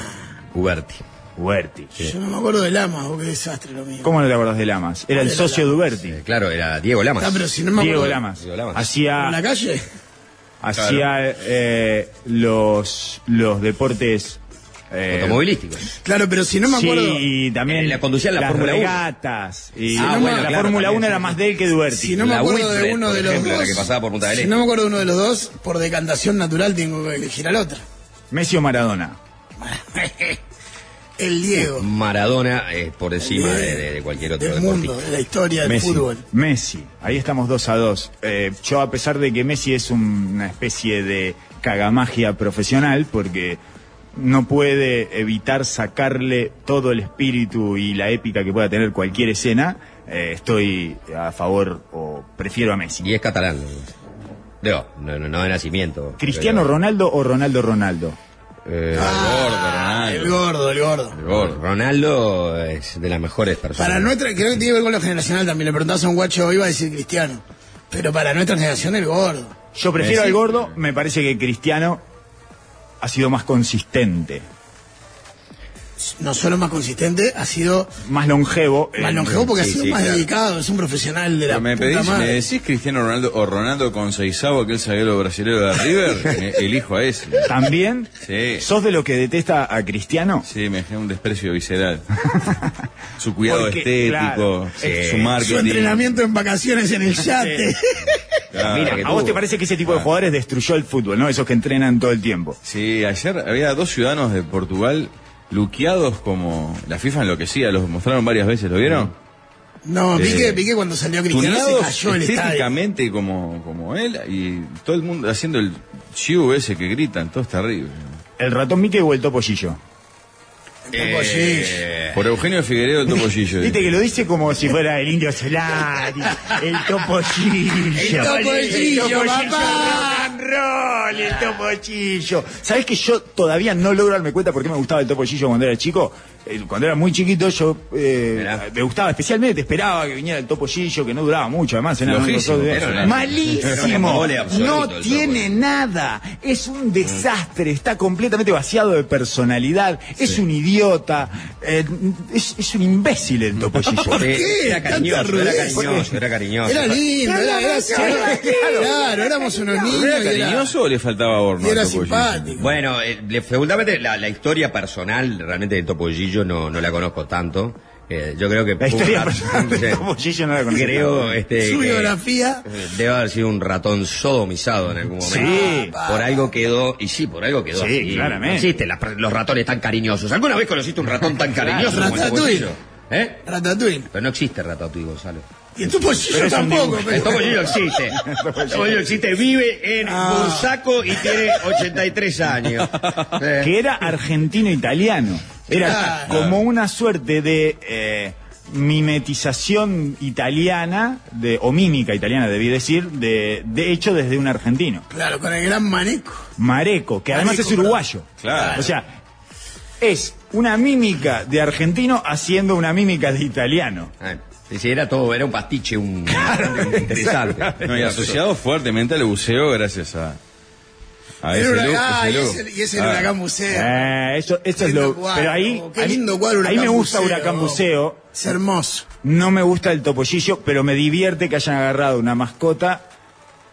Uberti. Huerti. Yo no me acuerdo de Lama, oh, qué desastre lo mío. ¿Cómo no te acordás de Lamas? Era el Era socio de Lamas, Huberti. Eh, claro, era Diego Lamas. Ah, pero si no me Diego. Lamas. Diego Lamas. ¿En la Hacía, calle? hacía eh, los, los deportes... eh, Automovilísticos. Claro, pero si no me acuerdo. Sí, y también Eh, la conducía en la las Fórmula uno. regatas. Y Ah, bueno, la claro, Fórmula también, 1 era más de él que de Huerti. Si no me La acuerdo de uno de los ejemplo, dos. la que pasaba por Punta del si Este. no me acuerdo de uno de los dos, por decantación natural tengo que elegir al otro. Messi o Maradona. [LAUGHS] El Diego. Maradona eh, por encima de, de- de cualquier otro del deportista. mundo, de la historia del Messi. fútbol. Messi, ahí estamos 2 a 2. yo, a pesar de que Messi es un- una especie de cagamagia profesional, porque no puede evitar sacarle todo el espíritu y la épica que pueda tener cualquier escena, eh, estoy a favor o prefiero a Messi. Y es catalán. Digo, no, no, no de nacimiento. ¿Cristiano pero- Ronaldo o Ronaldo Ronaldo? Eh, Ah, el gordo, el gordo. El gordo. Ronaldo es de las mejores personas. Para nuestra, creo que tiene que ver con lo generacional también. Le preguntabas a un guacho hoy, iba a decir cristiano. Pero para nuestra generación, el gordo. Yo prefiero Messi. al gordo, me parece que Cristiano ha sido más consistente, No solo más consistente, ha sido más longevo. más eh, longevo porque sí, ha sido sí, más claro. dedicado. Es un profesional de la Pero me, puta pedís, madre. me decís Cristiano Ronaldo o Ronaldo con Seizao, aquel zaguero brasileño de River, [LAUGHS] elijo a ese. También, Sí. ¿sos de lo que detesta a Cristiano? Sí, me genera un desprecio visceral. [LAUGHS] Su cuidado Porque, estético, claro, su marketing. Su entrenamiento en vacaciones en el yate. Claro. Mira que ¿A vos tuvo. te parece que ese tipo de jugadores destruyó el fútbol, no? Esos que entrenan todo el tiempo. Sí, ayer había dos ciudadanos de Portugal luqueados como la FIFA enloquecía, los mostraron varias veces, ¿lo vieron? No, Eh, Piqué, Piqué cuando salió Cristiano se cayó el estadio. estéticamente como, como él y todo el mundo haciendo el chiu ese que gritan, todo es terrible. ¿El ratón Mickey o el topollillo? Eh, Por Eugenio Figueredo el topollillo. Viste que lo dice como si fuera el indio Solari, el topollillo. El topollillo, El papá. rock and roll, el topollillo. ¿Sabés que yo todavía no logro darme cuenta por qué me gustaba el topollillo cuando era chico? Eh, Cuando era muy chiquito yo eh, me gustaba especialmente, esperaba que viniera el topollillo, que no duraba mucho, además era de- era malísimo, no tiene nada, es un desastre, está completamente vaciado de personalidad, es un idiota, eh, es, es un imbécil el topollillo. [LAUGHS] ¿Por eh, qué? Era cariñoso, era cariñoso, era cariñoso. Era lindo, era, era, Claro. claro, éramos unos niños. ¿Era era- cariñoso o le faltaba horno? Era al topollillo? simpático. Bueno, eh, le- seguramente la, la historia personal realmente de Topollillo no, no la conozco tanto. Eh, yo creo que La historia personal [LAUGHS] no la conocía. Creo este, Su que, biografía. eh, debe haber sido un ratón sodomizado en algún momento. Sí. Por algo quedó, y sí, por algo quedó Sí, así. claramente. No existen las- los ratones tan cariñosos. ¿Alguna vez conociste un ratón tan [LAUGHS] cariñoso como el Ratatouille. ¿Eh? Ratatouille. Pero no existe Ratatouille, Gonzalo. Y el topollillo es un tampoco. dibujo. pero- [LAUGHS] El Topollillo existe. El Topollillo existe, vive en Ah. Bursaco y tiene 83 años. Eh. que era argentino-italiano. Era como una suerte de, eh, mimetización italiana, de, o mímica italiana, debí decir, de, de hecho desde un argentino. Claro, con el gran maneco. Mareco, que además es uruguayo. Claro. O sea, es una mímica de argentino haciendo una mímica de italiano. Ah, sí, sí, era todo, era un pastiche, un [LAUGHS] interesante. No, y asociado fuertemente al buceo gracias a, a El ese look, huracán, ese y look. ese, y ese Ah, huracán museo. Eh, eso, eso es lo. cuadro, pero ahí, qué a mí- lindo cuadro, ahí me Huracán gusta Buceo. Huracán Buceo. Es hermoso. No me gusta el topollillo, pero me divierte que hayan agarrado una mascota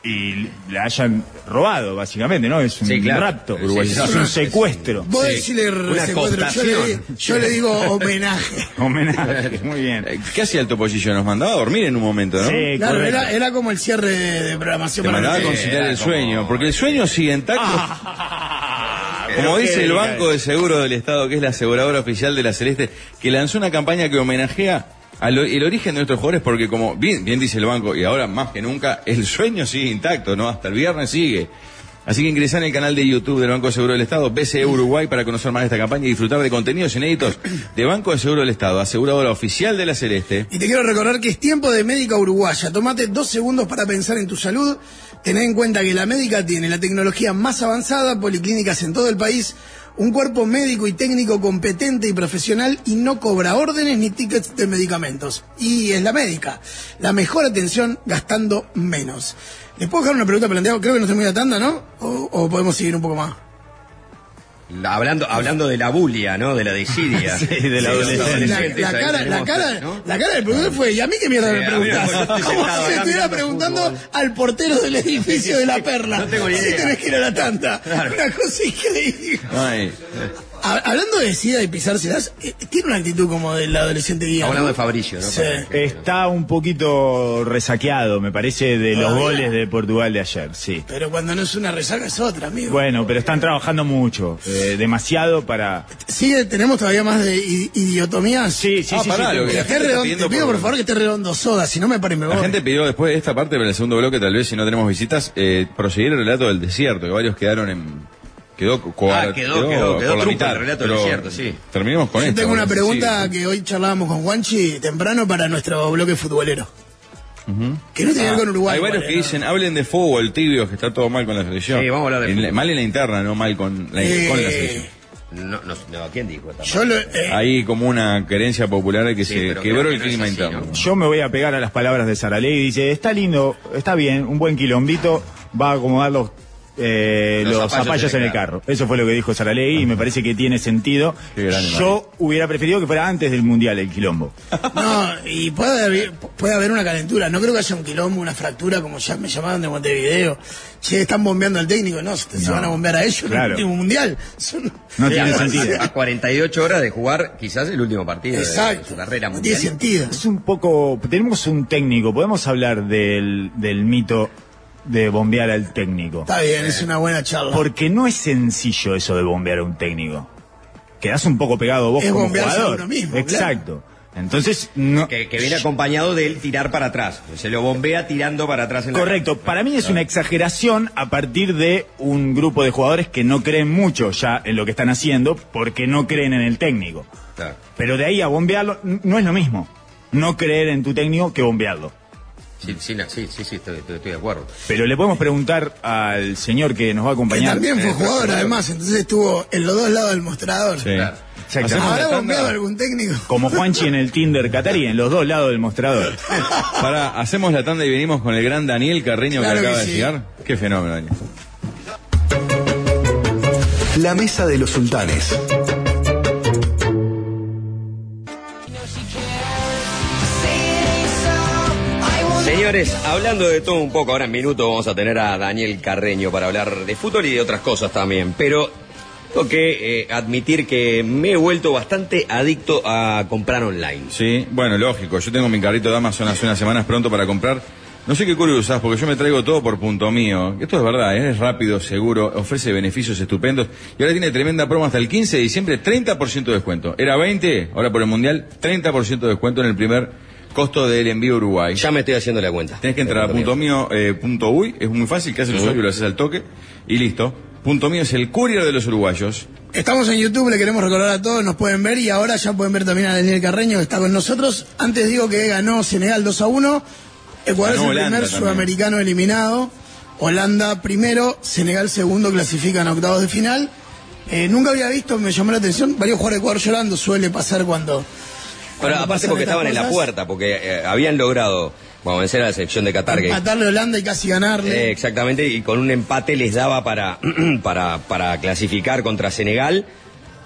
y la hayan robado, básicamente, ¿no? Es un Sí, claro. rapto, Sí, es un secuestro. Vos Sí. decirle secuestro, yo le, cooptación. yo le digo homenaje. [LAUGHS] Homenaje, muy bien. Eh, ¿Qué hacía el topollillo? Nos mandaba a dormir en un momento, ¿no? Sí, Claro, era, era como el cierre de, de programación Te para mandaba a conciliar el como- sueño, porque el sueño sigue intacto. Ah, [LAUGHS] Como dice el Banco de Seguro del Estado, que es la aseguradora oficial de la Celeste, que lanzó una campaña que homenajea o- el origen de nuestros jugadores, porque como bien, bien dice el banco, y ahora más que nunca, el sueño sigue intacto, ¿no? Hasta el viernes sigue. Así que ingresá en el canal de YouTube del Banco de Seguro del Estado, BCE Uruguay, para conocer más de esta campaña y disfrutar de contenidos inéditos de Banco de Seguro del Estado, aseguradora oficial de la Celeste. Y te quiero recordar que es tiempo de médica uruguaya. Tomate dos segundos para pensar en tu salud. Tened en cuenta que la médica tiene la tecnología más avanzada, policlínicas en todo el país, un cuerpo médico y técnico competente y profesional y no cobra órdenes ni tickets de medicamentos. Y es la médica. La mejor atención gastando menos. ¿Les puedo dejar una pregunta planteada? Creo que no estoy muy a tanda, ¿no? O podemos seguir un poco más? La- Hablando, hablando de la bulia, ¿no? De la desidia. [LAUGHS] Sí, de la Sí, adolescencia. La, cara, la, cara, ¿no? la cara del productor fue, ¿y a mí qué mierda Sí, me preguntás? Como si acá estuviera preguntando fútbol. al portero del edificio de la perla. No tengo ni Si idea. tenés que ir a la tanta. Claro. Una cosa increíble. Ay, Hablando de sida y pisárselas, eh, tiene una actitud como del adolescente guía. Hablando ¿no? de Fabricio, ¿no? Sí. Está un poquito resaqueado, me parece, de los ¿Todavía? goles de Portugal de ayer, sí. Pero cuando no es una resaca es otra, amigo. Bueno, pero están trabajando mucho, eh, demasiado para... Sigue, tenemos todavía más de idiotomías. Sí, sí, Ah, sí. pará, sí, Que redondo, te pido por- por favor que esté redondo soda, si no me pare me voy. La gente pidió después de esta parte, para el segundo bloque, tal vez si no tenemos visitas, eh, proseguir el relato del desierto, que varios quedaron en. Quedó, Ah, quedó- quedó- quedó la truco mitad, el relato del desierto, sí. Terminemos con Yo esto. tengo una pregunta sí. que hoy charlábamos con Juanchi temprano para nuestro bloque futbolero. Que no tiene que ver con Uruguay. Hay varios que ¿no? dicen, hablen de fútbol, tibios, que está todo mal con la selección. Sí, vamos a hablar de En la-. Mal en la interna, no mal con la, Eh, con la selección. No, no, no, ¿quién dijo Yo lo, eh, Hay como una querencia popular de que Sí, se quebró el clima así, interno. ¿no? Yo me voy a pegar a las palabras de Saraley y dice, está lindo, está bien, un buen quilombito, va a acomodar los, eh, Los los, zapallos en el carro. Eso fue lo que dijo Saraley y me parece que tiene sentido. Yo hubiera preferido que fuera antes del Mundial el quilombo. no, y puede haber, puede haber una calentura. No creo que haya un quilombo, una fractura, como ya me llamaban de Montevideo. Che, están bombeando al técnico. No, se, van a bombear a ellos en el último mundial. Son- No Sí, tiene a- sentido. A 48 horas de jugar quizás el último partido de- de Exacto. su carrera No tiene mundial. sentido. Es un poco, tenemos un técnico, podemos hablar del, del mito de bombear al técnico. Está bien, es una buena charla. Porque no es sencillo eso de bombear a un técnico. Quedás un poco pegado vos Es como bombearse a jugador. uno mismo, Exacto. Entonces, no. Que, que viene acompañado de él tirar para atrás. Se lo bombea tirando para atrás en Correcto, para mí es una exageración a partir de un grupo de jugadores que no creen mucho ya en lo que están haciendo porque no creen en el técnico. Claro. Pero de ahí a bombearlo no es lo mismo. No creer en tu técnico que bombearlo. Sí, sí, sí, sí, sí, estoy, estoy- estoy de acuerdo. Pero le podemos preguntar al señor que nos va a Que acompañar. también fue Eh, jugador, además. Entonces estuvo en los dos lados del mostrador. Sí. Claro. ¿Habrá bombeado algún técnico? Como Juanchi en el Tinder Catarí, en los dos lados del mostrador. [LAUGHS] Para, hacemos la tanda y venimos con el gran Daniel Carreño Claro que que acaba de sí. llegar. Qué fenómeno, Daniel. La mesa de los sultanes. Señores, hablando de todo un poco, ahora en minuto vamos a tener a Daniel Carreño para hablar de fútbol y de otras cosas también. Pero tengo que eh, admitir que me he vuelto bastante adicto a comprar online. Sí, bueno, lógico. Yo tengo mi carrito de Amazon hace unas semanas pronto para comprar. No sé qué curio porque yo me traigo todo por punto mío. Esto es verdad, ¿eh? es rápido, seguro, ofrece beneficios estupendos. Y ahora tiene tremenda promo hasta el 15 de diciembre, 30% de descuento. Era 20, ahora por el Mundial, 30% de descuento en el primer costo del envío a Uruguay. Ya me estoy haciendo la cuenta. Tenés que entrar a punto mío, eh, punto uy, es muy fácil, que haces el usuario y lo haces al toque, y listo. Punto mío es el courier de los uruguayos, Estamos en YouTube, le queremos recordar a todos, nos pueden ver y ahora ya pueden ver también a Daniel Carreño que está con nosotros. Antes digo que ganó Senegal 2 a 1, Ecuador Ganó es el Holanda primer también. sudamericano eliminado, Holanda primero, Senegal segundo, clasifican a octavos de final. Eh, nunca había visto, me llamó la atención, varios jugadores de Ecuador llorando, suele pasar cuando... Bueno, cuando aparte porque estaban en la puerta, porque eh, habían logrado, vamos, vencer a la selección de Qatar. Matarle a Holanda y casi ganarle. Eh, exactamente, y con un empate les daba para, [CLEARS THROAT] para, para clasificar contra Senegal.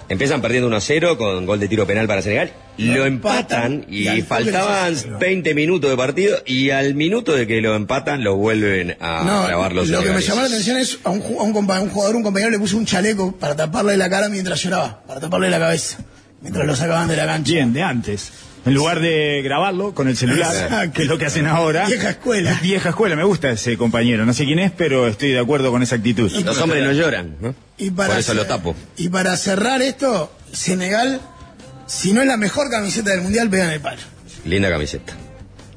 Empiezan perdiendo 1-0 con gol de tiro penal para Senegal. Lo, Lo empatan, empatan, y, faltaban ¿no? 20 minutos de partido y al minuto de que lo empatan lo vuelven a No, grabar los lo que me llamó la atención es a un, a un a un jugador, un compañero le puso un chaleco para taparle la cara mientras lloraba, para taparle la cabeza, mientras lo sacaban de la cancha. Bien, de antes. En lugar de grabarlo con el celular, Exacto. que es lo que hacen ahora. Vieja escuela. Vieja escuela, me gusta ese compañero. No sé quién es, pero estoy de acuerdo con esa actitud. Los hombres no lloran, ¿no? Y para Por eso lo tapo. Y para cerrar esto, Senegal, si no es la mejor camiseta del mundial, pegan el palo. Linda camiseta.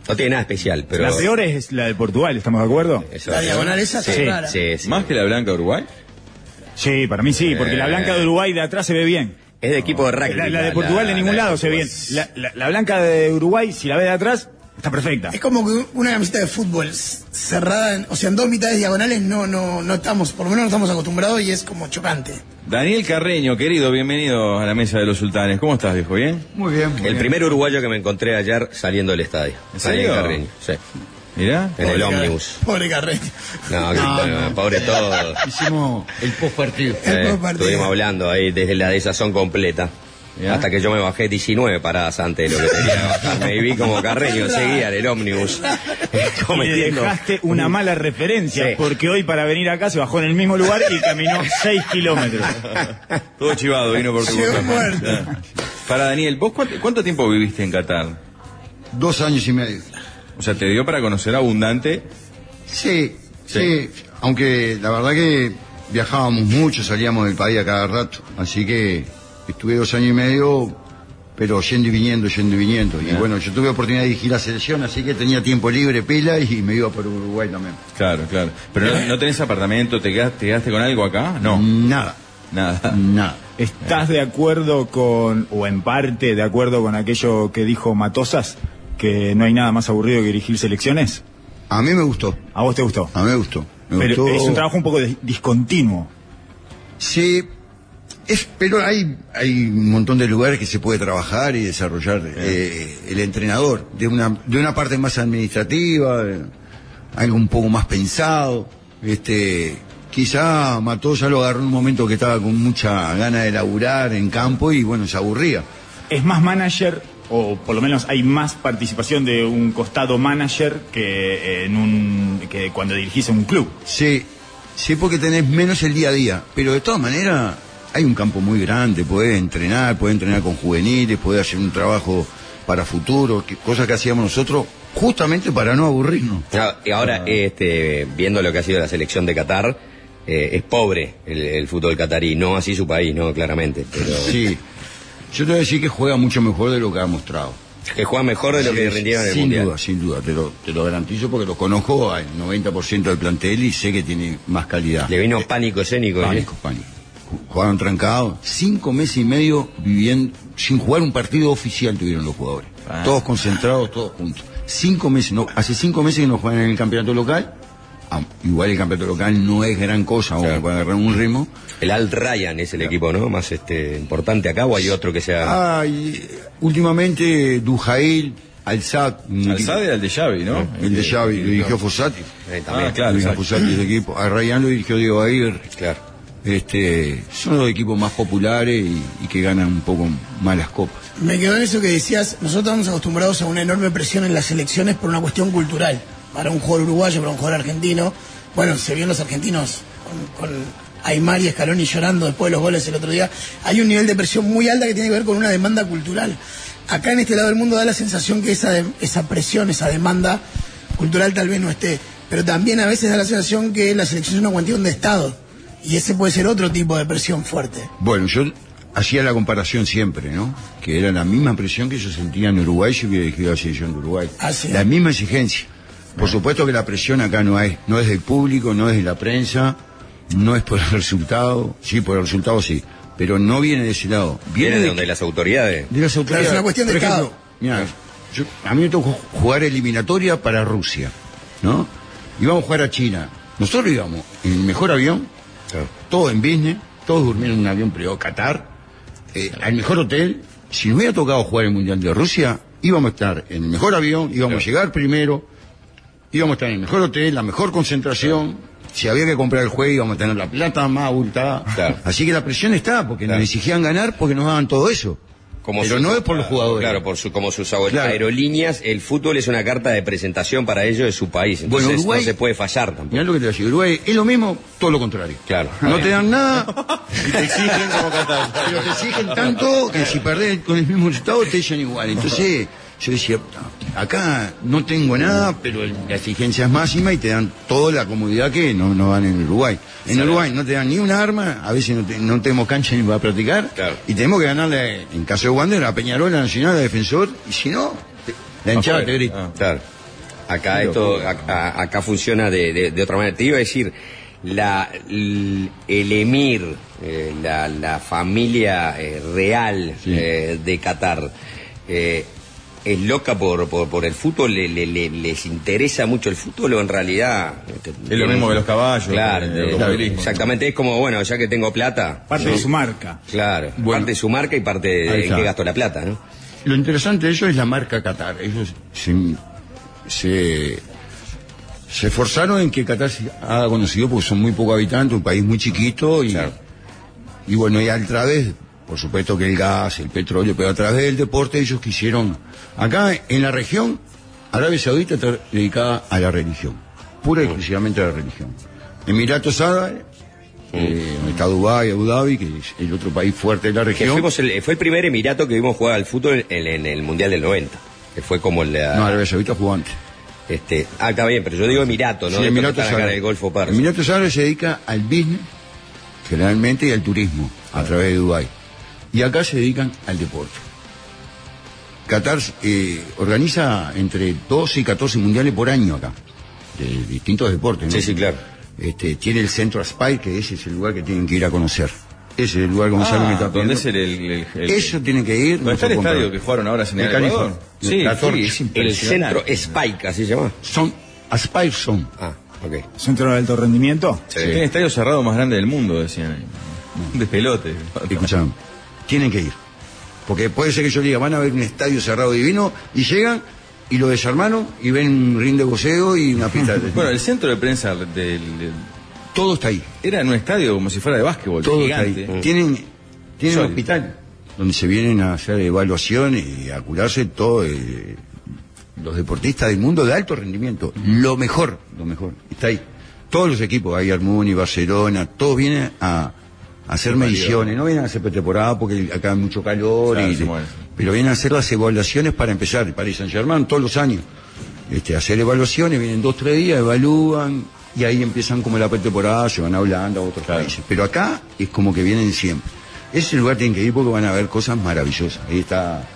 No tiene nada especial, pero... La peor es la de Portugal, ¿estamos de acuerdo? Eso- La diagonal esa sí, está rara. sí, sí. Más que la blanca de Uruguay. Sí, para mí sí, porque la blanca de Uruguay de atrás se ve bien. Es de equipo de rugby. La, la de Portugal de ningún la- lado se ve bien. La, la- la blanca de Uruguay, si la ve de atrás, está perfecta. Es como que una camiseta de fútbol cerrada, en- o sea, en dos mitades diagonales no, no, no estamos, por lo menos no estamos acostumbrados y es como chocante. Daniel Carreño, querido, bienvenido a la mesa de los sultanes. ¿Cómo estás, viejo? ¿Bien? Muy bien. muy El bien. primer uruguayo que me encontré ayer saliendo del estadio. ¿En Daniel serio? Carreño, Sí, Mirá. en el ómnibus. Pobre Carreño. No, que- No, bueno, no. pobre todo. Hicimos el post partido. Eh, estuvimos hablando ahí desde la desazón completa. Ya. Hasta que yo me bajé 19 paradas antes de lo que tenía bajarme [LAUGHS] y vi como Carreño seguía en el ómnibus. [LAUGHS] Y le dejaste una mala referencia, Sí. porque hoy para venir acá se bajó en el mismo lugar y caminó [LAUGHS] 6 kilómetros. Todo chivado, vino por tu. Para Daniel, ¿vos cuánto, cuánto tiempo viviste en Qatar? Dos años y medio. O sea, te dio para conocer abundante. Sí, Sí. sí, Aunque la verdad que viajábamos mucho, salíamos del país a cada rato. Así que estuve dos años y medio, pero yendo y viniendo, yendo y viniendo. Y bueno, yo tuve oportunidad de dirigir la selección, así que tenía tiempo libre, pela, y me iba por Uruguay también. Claro, claro. Pero no, no tenés apartamento, ¿te quedaste, te quedaste con algo acá? No, Nada, nada. nada. ¿Estás de acuerdo con, o en parte de acuerdo con aquello que dijo Matosas, que no hay nada más aburrido que dirigir selecciones? A mí me gustó, ¿A vos te gustó? a mí me gustó. Me Pero gustó. es un trabajo un poco de- discontinuo. Sí, es, pero hay, hay un montón de lugares que se puede trabajar y desarrollar eh, el entrenador, de una, de una parte más administrativa, de algo un poco más pensado. Este, quizá Matosa lo agarró en un momento que estaba con mucha gana de laburar en campo y bueno, se aburría. Es más manager, o por lo menos hay más participación de un costado manager que en un que cuando dirigís en un club. Sí, sí porque tenés menos el día a día, pero de todas maneras hay un campo muy grande, podés entrenar, podés entrenar con juveniles, podés hacer un trabajo para futuro, que, cosa que hacíamos nosotros justamente para no aburrirnos. Ah, Y ahora, este, viendo lo que ha sido la selección de Qatar, eh, es pobre el, el fútbol catarí, no así su país, no, claramente, pero Sí, [LAUGHS] yo te voy a decir que juega mucho mejor de lo que ha mostrado. que juega mejor de lo que rindieron en el sin Mundial. duda, sin duda, te lo, te lo garantizo porque lo conozco al 90% del plantel y sé que tiene más calidad. Le vino pánico escénico. ¿eh? Pánico, pánico. Ju- Jugaron trancados. Cinco meses y medio viviendo, sin jugar un partido oficial tuvieron los jugadores. Ah. Todos concentrados, todos juntos. Cinco meses, no, hace cinco meses que no juegan en el campeonato local. Ah, igual el campeonato local no es gran cosa, Claro. como para agarrar un ritmo. El Al Ryan es el equipo, ¿no? Más este importante acá o hay otro que sea. Ay, últimamente Dujail, Alzad, un Al equipo- Sade al de Xavi, ¿no? el de Xavi, lo dirigió Fossati. Eh, también. Ah, claro, Lo dirigió exacto. Fossati ese equipo. A Ryan lo dirigió Diego Aguirre. Claro. Este, son los equipos más populares y, y que ganan un poco más las copas. Me quedó en eso que decías, nosotros estamos acostumbrados a una enorme presión en las elecciones por una cuestión cultural. Para un jugador uruguayo, para un jugador argentino. Bueno, se vieron los argentinos con, con Aymar y Scaloni llorando después de los goles el otro día. Hay un nivel de presión muy alta que tiene que ver con una demanda cultural. Acá en este lado del mundo da la sensación que esa, de- esa presión, esa demanda cultural tal vez no esté. Pero también a veces da la sensación que la selección es una cuestión de Estado. Y ese puede ser otro tipo de presión fuerte. Bueno, yo hacía la comparación siempre, ¿no? Que era la misma presión que yo sentía en Uruguay si hubiera dirigido la selección de Uruguay. Ah, sí. La misma exigencia. Por supuesto que la presión acá no es, no es del público, no es de la prensa, no es por el resultado, sí, por el resultado sí, pero no viene de ese lado. Viene Viene de de, donde las autoridades. de las Claro, autoridades. es una cuestión de Por ejemplo, Estado. Mira, yo- a mí me tocó jugar eliminatoria para Rusia, ¿no? Íbamos a jugar a China. Nosotros íbamos en el mejor avión, todos en business, todos durmieron en un avión privado Qatar, eh, al mejor hotel. Si nos hubiera tocado jugar el Mundial de Rusia, íbamos a estar en el mejor avión, íbamos a llegar primero, íbamos a en el mejor hotel, la mejor concentración. Si había que comprar el juego, íbamos a tener la plata más abultada. Claro. Así que la presión está, porque Claro. nos exigían ganar porque nos daban todo eso. Como Pero su- no es por los jugadores. Claro, por su, como sus Claro. aerolíneas, el fútbol es una carta de presentación para ellos de su país. Entonces Bueno, Uruguay- no se puede fallar tampoco. Mirá lo que te decía, Uruguay es lo mismo, todo lo contrario. Claro. No te dan nada, [LAUGHS] Y te exigen como pero te exigen tanto que si perdés con el mismo resultado te echan igual. Entonces yo decía, acá no tengo nada, pero la exigencia es máxima y te dan toda la comodidad que no, no dan en Uruguay. En Uruguay no te dan ni un arma, a veces no, te- no tenemos cancha ni para practicar, Claro. y tenemos que ganarle, en caso de Wander, a Peñarol, a Nacional, a Defensor, y si no, te- la hinchada te grita. Ah. Claro. Acá esto, acá, acá funciona de, de- de otra manera. Te iba a decir, la, el emir, eh, la, la familia eh, real Sí. eh, de Qatar, eh, es loca por, por, por el fútbol, le, le- le- les interesa mucho el fútbol o en realidad... este, Es lo mismo que los caballos, Claro, el automovilismo. exactamente, es como, bueno, ya que tengo plata... Parte de su marca. Claro, Bueno. parte de su marca y parte de, en qué gasto la plata, ¿no? Lo interesante de ellos es la marca Qatar. Ellos se, se, se esforzaron en que Qatar se haga conocido porque son muy pocos habitantes, un país muy chiquito y, Claro. y bueno, y a través, por supuesto que el gas, el petróleo, pero a través del deporte ellos quisieron, acá en la región, Arabia Saudita está dedicada a la religión, pura y exclusivamente a la religión. Emiratos Árabes, eh, donde está Dubái, Abu Dhabi, que es el otro país fuerte de la región. el- fue el primer Emirato que vimos jugar al fútbol en, en el Mundial del 90. Que fue como la... No, Arabia Saudita jugó antes. este, ah, está bien, pero yo digo Emirato, ¿no? Sí, Emiratos Árabes. el Golfo Persa. Emiratos Árabes se dedica al business, generalmente, y al turismo, a través de Dubái. Y acá se dedican al deporte. Qatar eh, organiza entre 12 y 14 mundiales por año acá, de distintos deportes. ¿no? Sí, sí, claro. Este, tiene el centro Aspire, que ese es el lugar que tienen que ir a conocer. Ese es el lugar, Gonzalo, que Ah, está ¿dónde es el, el, el- Eso tienen que ir. ¿Dónde está el estadio que jugaron ahora en el California. Ecuador? Sí, La sí, Torre. El centro Spike, así se llama. Son Aspire son. Ah, ok. Centro de alto rendimiento. Sí. Tiene el estadio cerrado más grande del mundo, decían ahí. Un despelote. Escuchame, tienen que ir. Porque puede ser que yo diga, van a ver un estadio cerrado divino, y llegan y lo desarmaron y ven un ring de boxeo y una pista de... [LAUGHS] Bueno, el centro de prensa del, del- todo está ahí. era en un estadio como si fuera de básquetbol, Todo está gigante. ahí. Tienen, tienen un hospital donde se vienen a hacer evaluaciones y a curarse todos los deportistas del mundo de alto rendimiento. Lo mejor, lo mejor, está ahí. Todos los equipos, Bayern Múnich, Barcelona, todos vienen a hacer mediciones. No vienen a hacer pretemporada porque acá hay mucho calor, Claro, y- pero vienen a hacer las evaluaciones para empezar. Paris Saint Germain todos los años. Este, hacer evaluaciones, vienen dos, tres días, evalúan y ahí empiezan como la pretemporada, se van a Holanda, a otros países. Pero acá es como que vienen siempre. Ese lugar tienen que ir porque van a ver cosas maravillosas. Ahí está,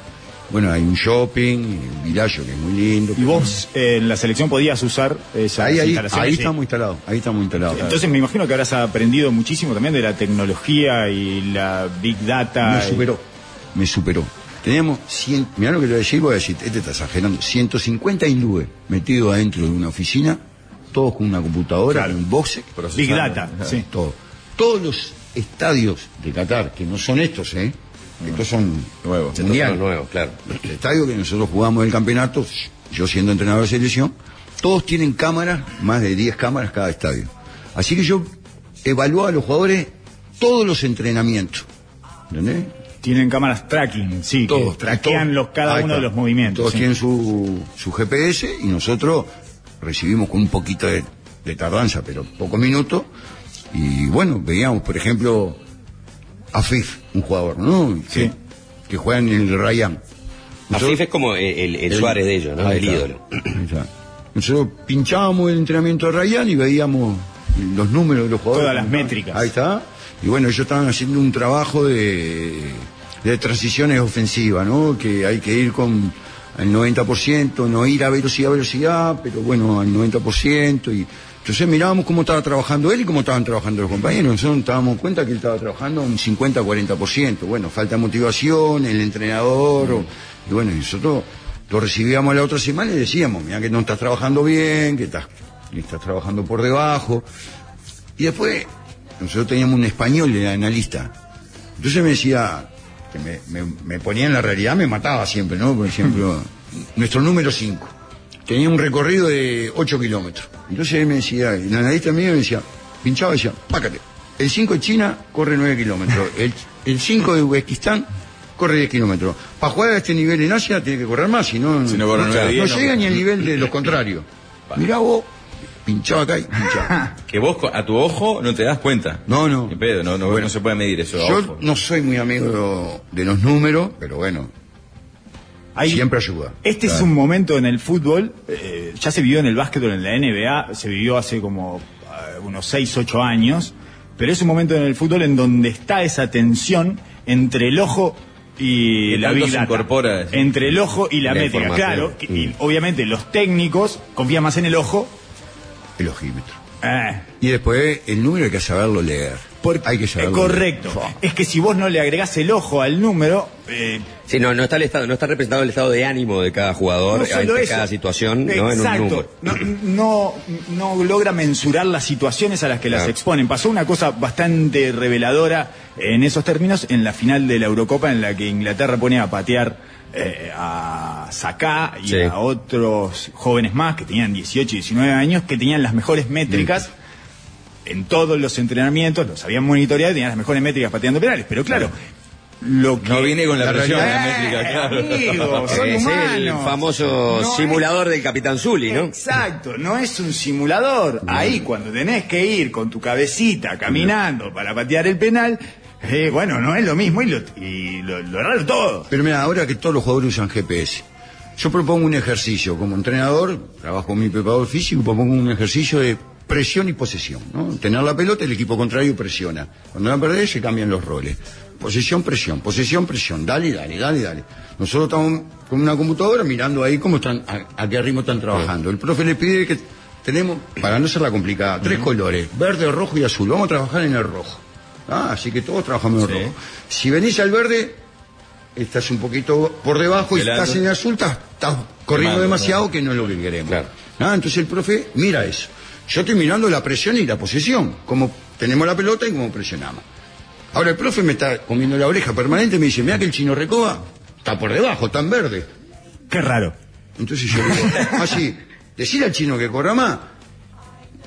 bueno, hay un shopping, un villaggio que es muy lindo. Y vos eh, en la selección podías usar esas ahí, ahí, instalaciones. ahí sí. estamos instalados, ahí estamos instalados. Entonces me imagino que habrás aprendido muchísimo también de la tecnología y la big data. me y- superó, me superó. Teníamos 100, mirá lo que le voy a decir, voy a decir, este está exagerando, 150 hindúes metidos adentro de una oficina, todos con una computadora, Claro. un boxe, Big data, sí. todo. Todos los estadios de Qatar, que no son estos, ¿eh? Estos son Nuevos. Estos mundial. son los nuevos, claro. El estadio que nosotros jugamos el campeonato, yo siendo entrenador de selección, todos tienen cámaras, más de 10 cámaras cada estadio. Así que yo evalúo a los jugadores todos los entrenamientos. ¿Entendés? Tienen cámaras tracking, sí, Todos, que traquean todos. los, cada uno de los movimientos. Todos sí. tienen su, su GPS y nosotros recibimos con un poquito de, de tardanza, pero pocos minutos. Y bueno, veíamos, por ejemplo, a Fif, un jugador, ¿no? Que, Sí. que juega en el Ryan. Afif es como el, el- el Suárez de ellos, ¿no? El está. ídolo. Nosotros pinchábamos el entrenamiento de Ryan y veíamos los números de los jugadores. Todas las métricas. Ahí está. Y bueno, ellos estaban haciendo un trabajo de, de transiciones ofensivas, ¿no? Que hay que ir con el 90%, no ir a velocidad, velocidad, pero bueno, al 90%. Y Entonces mirábamos cómo estaba trabajando él y cómo estaban trabajando los compañeros. Nosotros nos dábamos cuenta que él estaba trabajando un 50-40%. Bueno, falta motivación, el entrenador, o- y bueno, nosotros lo recibíamos la otra semana y decíamos, mira que no estás trabajando bien, que estás, que estás trabajando por debajo. Y después, nosotros teníamos un español de analista. Entonces me decía, que me, me- me ponía en la realidad, me mataba siempre, ¿no? Por ejemplo, [LAUGHS] nuestro número 5 tenía un recorrido de 8 kilómetros. Entonces él me decía, el analista mío me decía, pinchaba y decía, pácate. El 5 de China corre 9 kilómetros. [LAUGHS] El, el 5 de Uzbekistán corre 10 kilómetros. Para jugar a este nivel en Asia tiene que correr más, si no, Si no corre no, 9, 10, no no. llega ni al nivel de los [LAUGHS] contrarios. Mirá vos, pinchaba acá y pinchaba. [LAUGHS] Que vos a tu ojo no te das cuenta. No, no. Pedo, no, no, no se puede medir eso. Yo ojo. no soy muy amigo de los números, pero bueno, Hay- siempre ayuda. Este es un momento en el fútbol, eh, ya se vivió en el básquetbol, en la NBA, se vivió hace como eh, unos 6, 8 años, pero es un momento en el fútbol en donde está esa tensión entre el ojo y la Big Data. incorpora. Entre el ojo y la, La métrica, claro. que- Y Mm. obviamente los técnicos confían más en el ojo. El ojímetro. eh, Y después el número hay que saberlo leer. Porque- hay que eh, correcto. Es que si vos no le agregás el ojo al número, eh, Sí, no, no está el estado, no está representado el estado de ánimo de cada jugador No solo ante eso. cada situación, ¿no? En un Exacto. número. No, no, no logra mensurar las situaciones a las que las exponen. Pasó una cosa bastante reveladora en esos términos en la final de la Eurocopa en la que Inglaterra pone a patear eh, a Saka y Sí. a otros jóvenes más que tenían 18 y 19 años que tenían las mejores métricas en todos los entrenamientos, los habían monitoreado y tenían las mejores métricas pateando penales. Pero claro, lo que... No viene con la, La presión de la métrica, claro. amigo, [LAUGHS] son es el famoso No es- simulador del Capitán Zully, ¿no? Exacto, no es un simulador. Ahí cuando tenés que ir con tu cabecita caminando para patear el penal, eh, bueno, no es lo mismo y lo, y lo, lo raro todo. Pero mira, ahora que todos los jugadores usan GPS, yo propongo un ejercicio. Como entrenador, trabajo con mi preparador físico, propongo un ejercicio de presión y posesión. ¿no? Tener la pelota, el equipo contrario presiona. Cuando la perdés, se cambian los roles. Posesión, presión, posesión, presión. Dale, dale, dale, dale. Nosotros estamos con una computadora mirando ahí cómo están, a, a qué ritmo están trabajando. El profe le pide que tenemos, para no ser la complicada, tres colores, verde, rojo y azul. Vamos a trabajar en el rojo. Ah, así que todos trabajamos en el Sí. rojo. Si venís al verde, estás un poquito por debajo y estás en el azul, estás, estás corriendo demasiado que no es lo que queremos. Claro. Ah, entonces el profe mira eso. Yo estoy mirando la presión y la posesión, cómo tenemos la pelota y cómo presionamos. Ahora el profe me está comiendo la oreja permanente y me dice, mira que el chino recoba está por debajo, está en verde. Qué raro. Entonces yo le digo, así, decir al chino que corra más,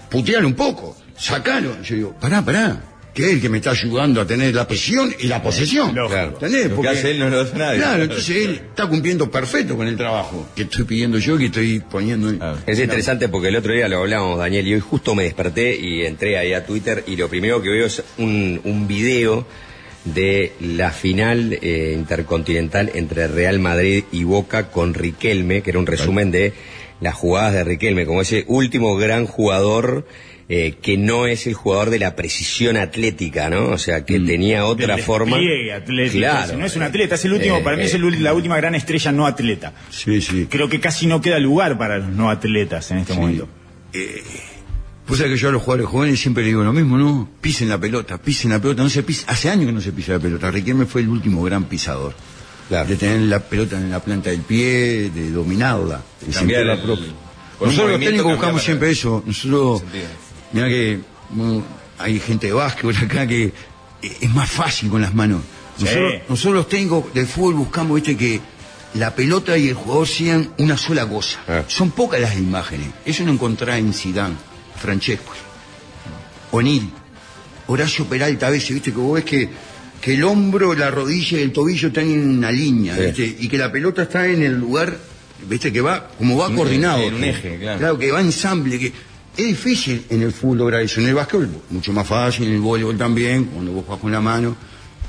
putealo un poco, sacalo. Yo digo, pará, pará, que es el que me está ayudando a tener la presión y la posesión. Lógico. ¿Entendés? Lo que hace él no lo hace nadie. Claro, entonces él está cumpliendo perfecto con el trabajo que estoy pidiendo yo, que estoy poniendo. en- Ah. Es interesante porque el otro día lo hablábamos, Daniel, y hoy justo me desperté y entré ahí a Twitter y lo primero que veo es un, un video de la final eh, intercontinental entre Real Madrid y Boca con Riquelme, que era un resumen de las jugadas de Riquelme, como ese último gran jugador eh, que no es el jugador de la precisión atlética, ¿no? O sea, que tenía otra Del forma. atlético. Claro. ese no es un atleta, es el último, Eh, para mí es eh, el ul- la última gran estrella no atleta. Sí, sí. Creo que casi no queda lugar para los no atletas en este Sí. momento. Pues sabés que yo a los jugadores jóvenes siempre le digo lo mismo, ¿no? Pisen la pelota, pisen la pelota, no se pisa. Hace años que no se pisa la pelota. Riquelme fue el último gran pisador. Claro. De tener la pelota en la planta del pie, de dominarla, de cambiar sentirla el- propia. Nosotros los técnicos cambiar buscamos la- siempre eso. Nosotros. Mira que bueno, hay gente de básquetbol acá que es más fácil con las manos. Sí. Nosotros, los técnicos de fútbol buscamos, viste, que la pelota y el jugador sean una sola cosa. Ah. Son pocas las imágenes. Eso no encontrás en Zidane, Francesco, O'Neill, Horacio Peralta a veces, viste, que vos ves que, que el hombro, la rodilla y el tobillo están en una línea, Sí. ¿viste? y que la pelota está en el lugar, viste, que va, como va Un- coordinado. en un eje, claro. Claro, que va ensamble, que es difícil en el fútbol lograr eso. En el básquetbol, mucho más fácil, en el voleibol también, cuando vos jugás con la mano.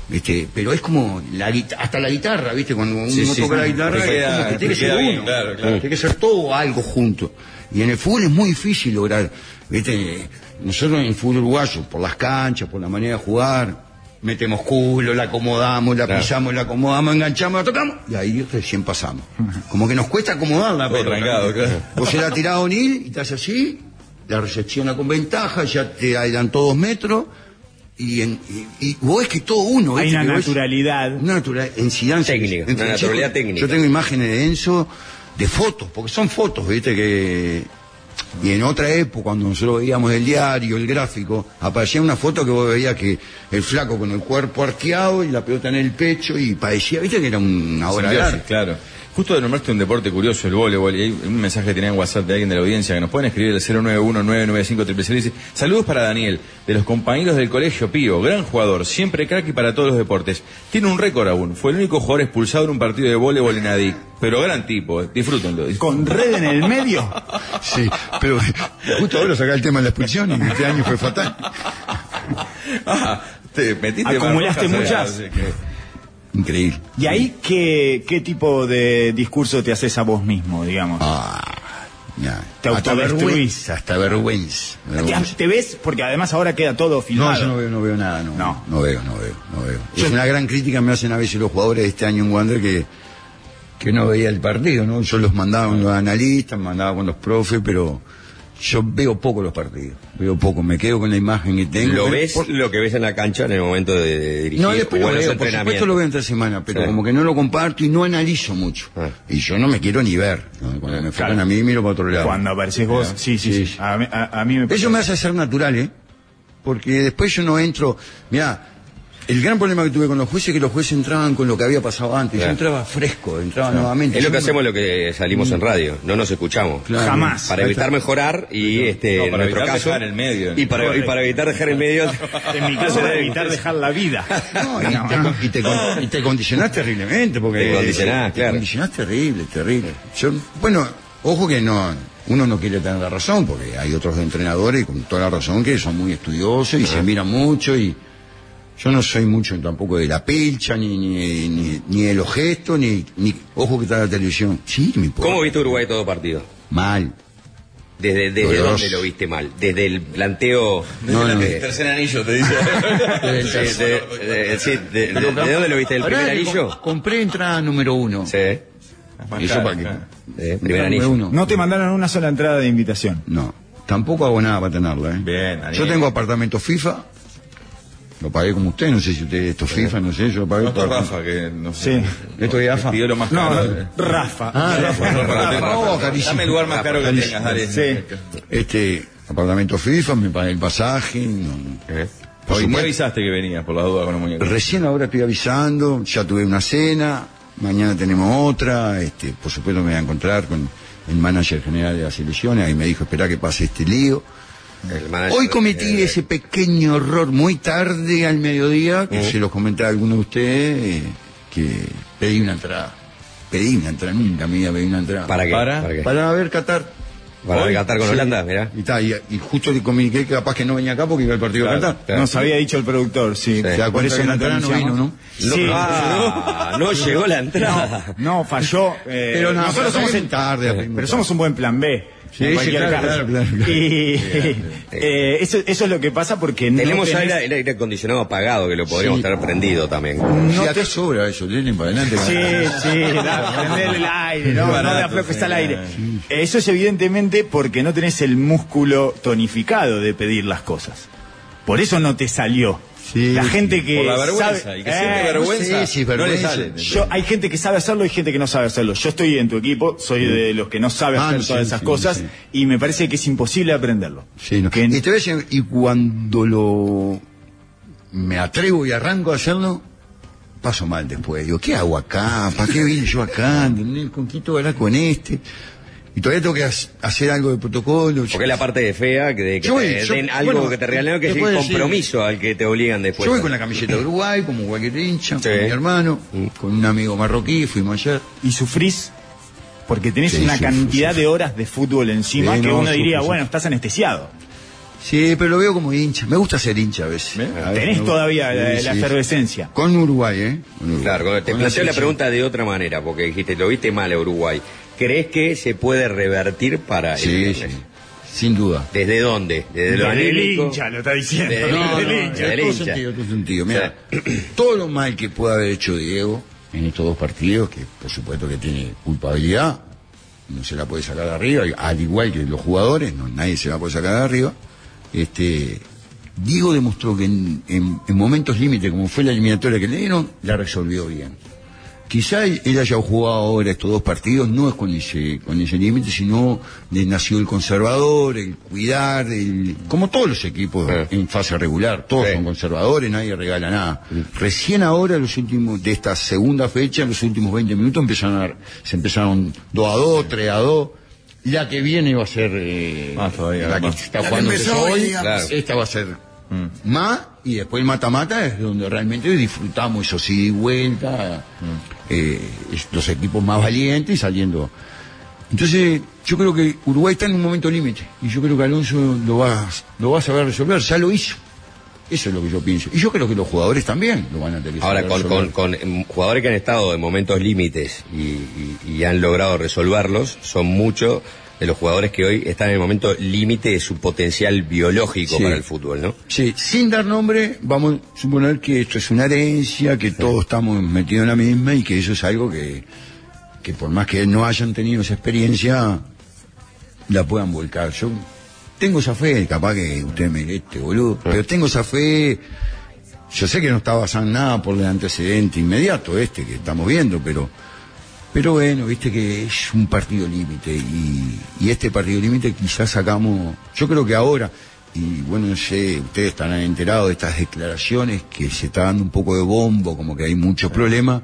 ¿Viste? Pero es como la hasta la guitarra, ¿viste? Cuando uno Sí, sí, toca la guitarra, es queda- como que tiene que ser bien, uno. claro, claro. Tiene que ser todo algo junto. Y en el fútbol es muy difícil lograr, ¿viste? Nosotros en el fútbol uruguayo, por las canchas, por la manera de jugar, metemos culo, la acomodamos, la Claro. pisamos, la acomodamos, enganchamos, la tocamos, y ahí recién pasamos. Como que nos cuesta acomodar la Todo pelota. trancado, claro. Vos se la tirás a O'Neill y estás así, la recepciona con ventaja, ya te adelantó dos metros, y, en, y, y vos ves que todo uno. Hay una naturalidad. Una natural, en Zidane Técnica, en- una yo- naturalidad yo, técnica. tengo imágenes de Enzo de fotos, porque son fotos, viste, que... Y en otra época, cuando nosotros veíamos el diario, el gráfico, aparecía una foto que vos veías que el flaco con el cuerpo arqueado y la pelota en el pecho y parecía, viste que era una obra de arte. claro. Justo nombraste un deporte curioso, el voleibol, y hay un mensaje que tenía en WhatsApp de alguien de la audiencia que nos pueden escribir el 091-995-000. Dice, saludos para Daniel, de los compañeros del colegio Pío, gran jugador, siempre crack y para todos los deportes. Tiene un récord aún, fue el único jugador expulsado en un partido de voleibol en ADIC, pero gran tipo, eh, disfrútenlo. Con red en el medio. Sí, pero justo ahora sacar el tema de la expulsión y este año fue fatal. Ah, te metiste Acumulaste muchas. que- Increíble. ¿Y ahí qué, qué tipo de discurso te haces a vos mismo, digamos? Ah, ya. Te hasta vergüenza, hasta vergüenza. ¿Te, vergüenza. te ves? Porque además ahora queda todo filmado. No, yo no veo, no veo nada, no. No. No, veo, no veo, no veo. Es una gran crítica me hacen a veces los jugadores de este año en Wander que, que no veía el partido, ¿no? Yo los mandaba con los analistas, mandaba con los profes, pero yo veo poco los partidos. Veo poco, me quedo con la imagen que tengo. ¿Lo ves por- lo que ves en la cancha en el momento de, de dirigir No, después lo veo, por supuesto lo veo entre semana, pero Sí. como que no lo comparto y no analizo mucho. Ah. Y yo no me quiero ni ver. ¿no? Cuando me enfocan Claro. a mí, miro para otro lado. Cuando apareces vos, sí, sí, sí. A, mí- a- a mí me Eso me hace ser natural, ¿eh? Porque después yo no entro. Mira, el gran problema que tuve con los jueces es que los jueces entraban con lo que había pasado antes. Yo Claro. entraba fresco, entraba nuevamente. Es lo que Yo hacemos lo que salimos en radio, no nos escuchamos. Claro. Jamás. Para evitar mejorar y este No, en para nuestro evitar caso dejar el medio. y para, y para evitar dejar el medio [LAUGHS] En mi [LAUGHS] caso era evitar dejar la vida. No, y, te, con- y te con- y te condicionás terriblemente. Porque, Te condicionás, te claro. condicionás terrible, terrible. Yo, bueno, ojo que no. Uno no quiere tener la razón, porque hay otros entrenadores con toda la razón que son muy estudiosos y se miran mucho y yo no soy mucho tampoco de la pelcha, ni, ni, ni, ni de los gestos, ni, ni ojo que está la televisión. Sí, me importa. ¿Cómo viste Uruguay todo partido? Mal. ¿Desde, desde dónde lo viste mal? ¿Desde el planteo? No, no. de- Tercer anillo, te dice. [LAUGHS] sí, de, de- sí, de- de- ¿de dónde lo viste? ¿El Ahora primer anillo? com- compré entrada número uno. Sí. Eso para que. Eh, primer Número anillo. uno. No te mandaron una sola entrada de invitación. No, tampoco hago nada para tenerla, ¿eh? Bien. Yo tengo apartamento FIFA, lo pagué como usted, no sé si usted, esto es FIFA, no sé, yo lo pagué No, esto Rafa, que no sé. Sí. ¿Esto es AFA? Pidió lo más No, caro. Rafa. Ah, Rafa, Rafa, Rafa, Rafa, carísimo. Dame el lugar más caro que tengas, dale. Sí. Este, apartamento FIFA, me pagué el pasaje, no, Eh. por Hoy me avisaste que venías por la duda con los muñecos. Recién ahora estoy avisando, ya tuve una cena, mañana tenemos otra, este, por supuesto me voy a encontrar con el manager general de las elecciones, ahí me dijo, espera que pase este lío. El Hoy cometí eh, ese pequeño error muy tarde al mediodía, que se los comenté a alguno de ustedes, eh, que pedí una entrada. Pedí una entrada, nunca me iba a pedir una entrada. ¿Para qué? Para- ¿Para qué? Para ver Qatar. Para Hoy, Qatar con sí. Holanda, mirá. Y, ta, y, y justo le comuniqué que capaz que no venía acá porque iba al partido Claro, de Qatar. claro. Nos había dicho el productor, sí. Sí. ¿Se da Por eso la entrada no vino, no? Sí. Ah, no llegó la entrada. No, falló. eh, Pero nada, nosotros somos el tarde. Pero somos un buen plan B. Sí, en sí, cualquier claro, caso. claro, claro, claro. Y eh, eso, eso es lo que pasa porque no Tenemos tenés- aire, el aire acondicionado apagado que lo podríamos Sí. tener prendido también. Sí, acá sobra eso, tienen para adelante. Sí, sí, [LAUGHS] prender el aire, no, no Barato, le aflojes al aire. Eso es evidentemente porque no tenés el músculo tonificado de pedir las cosas. Por eso no te salió. Sí, la sí. gente que Por la vergüenza, sabe- y que siente Eh, vergüenza, no le vergüenza. sale. Yo, hay gente que sabe hacerlo y gente que no sabe hacerlo. Yo estoy en tu equipo, soy de los que no sabe Ah, hacer sí, todas esas sí, cosas sí. y me parece que es imposible aprenderlo. Sí, no. Que- Y te ves, en- y cuando lo me atrevo y arranco a hacerlo, paso mal después. Digo, ¿qué hago acá? ¿Para qué vine yo acá? [LAUGHS] ¿Con quién con este? Y todavía tengo que ha- hacer algo de protocolo. Porque es la parte de fea que, de que Yo te yo- den algo bueno, que te regalen, que es el decir- compromiso al que te obligan después. Yo voy con la camiseta de Uruguay, como cualquier hincha, Sí. con mi hermano, Mm. con un amigo marroquí, fuimos ayer. y sufrís porque tenés Sí, una sí, cantidad de horas de fútbol encima Sí, que no, uno diría, bueno, estás anestesiado. Sí, pero lo veo como hincha. Me gusta ser hincha a veces. ¿Ves? A veces Tenés todavía Sí, la, la sí. efervescencia. Con Uruguay, ¿eh? Con Uruguay. Claro, te planteo la pregunta de otra manera, porque dijiste, lo viste mal a Uruguay. ¿Crees que se puede revertir para el Sí, viernes? sí. Sin duda. ¿Desde dónde? ¿Desde lo Desde el hincha lo está diciendo. Desde el No, no, hincha, no, desde el todo hincha. sentido, todo sentido. Mira, [CLEARS THROAT] todo lo mal que pueda haber hecho Diego en estos dos partidos, que por supuesto que tiene culpabilidad, no se la puede sacar de arriba, al igual que los jugadores, no, nadie se la puede sacar de arriba. Este, Diego demostró que en, en- en momentos límites, como fue la eliminatoria que le dieron, la resolvió bien. Quizá él haya jugado ahora estos dos partidos, no es con ese, con ese límite, sino de nació el conservador, el cuidar, el, como todos los equipos en fase regular, todos Sí. son conservadores, nadie regala nada. Recién ahora, los últimos, de esta segunda fecha, los últimos 20 minutos empezaron a, se empezaron 2 a 2, 3 a 2. La que viene va a ser eh, Más todavía, la que más. está La jugando empezó hoy. Claro. esta va a ser más y después el mata-mata es donde realmente disfrutamos eso sí y vuelta eh, los equipos más valientes saliendo. Entonces yo creo que Uruguay está en un momento límite y yo creo que Alonso lo va lo va a saber resolver. Ya lo hizo. Eso es lo que yo pienso. Y yo creo que los jugadores también lo van a tener Ahora, con, con, con, em, jugadores que han estado en momentos límites y, y- y han logrado resolverlos, son muchos de los jugadores que hoy están en el momento límite de su potencial biológico Sí. para el fútbol, ¿no? Sí, sin dar nombre, vamos a suponer que esto es una herencia, que todos estamos metidos en la misma y que eso es algo que, que por más que no hayan tenido esa experiencia, la puedan volcar. Yo tengo esa fe, capaz que usted me este boludo, pero tengo esa fe. Yo sé que no está basada en nada por el antecedente inmediato este que estamos viendo, pero pero bueno, viste que es un partido límite y, y este partido límite quizás sacamos, yo creo que ahora, y bueno, no sé, ustedes estarán enterados de estas declaraciones que se está dando un poco de bombo, como que hay muchos problemas.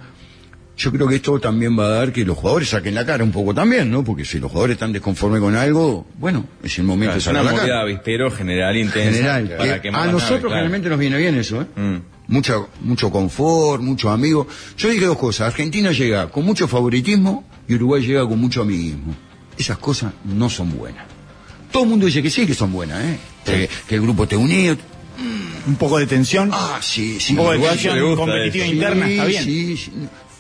Yo creo que esto también va a dar que los jugadores saquen la cara un poco también, ¿no? Porque si los jugadores están desconformes con algo, bueno, es el momento Claro, de es una sacar la movida cara. avispero general intensa. General, para que quemar a nosotros claro. generalmente nos viene bien eso, ¿eh? Mm. Mucha, mucho confort, muchos amigos. Yo dije dos cosas. Argentina llega con mucho favoritismo y Uruguay llega con mucho amiguismo. Esas cosas no son buenas. Todo el mundo dice que sí, que son buenas, ¿eh? Que, que el grupo esté unido. Un poco de tensión. Ah, sí, sí. un poco de tensión gusta competitiva eso. interna, Sí, está bien. sí, sí.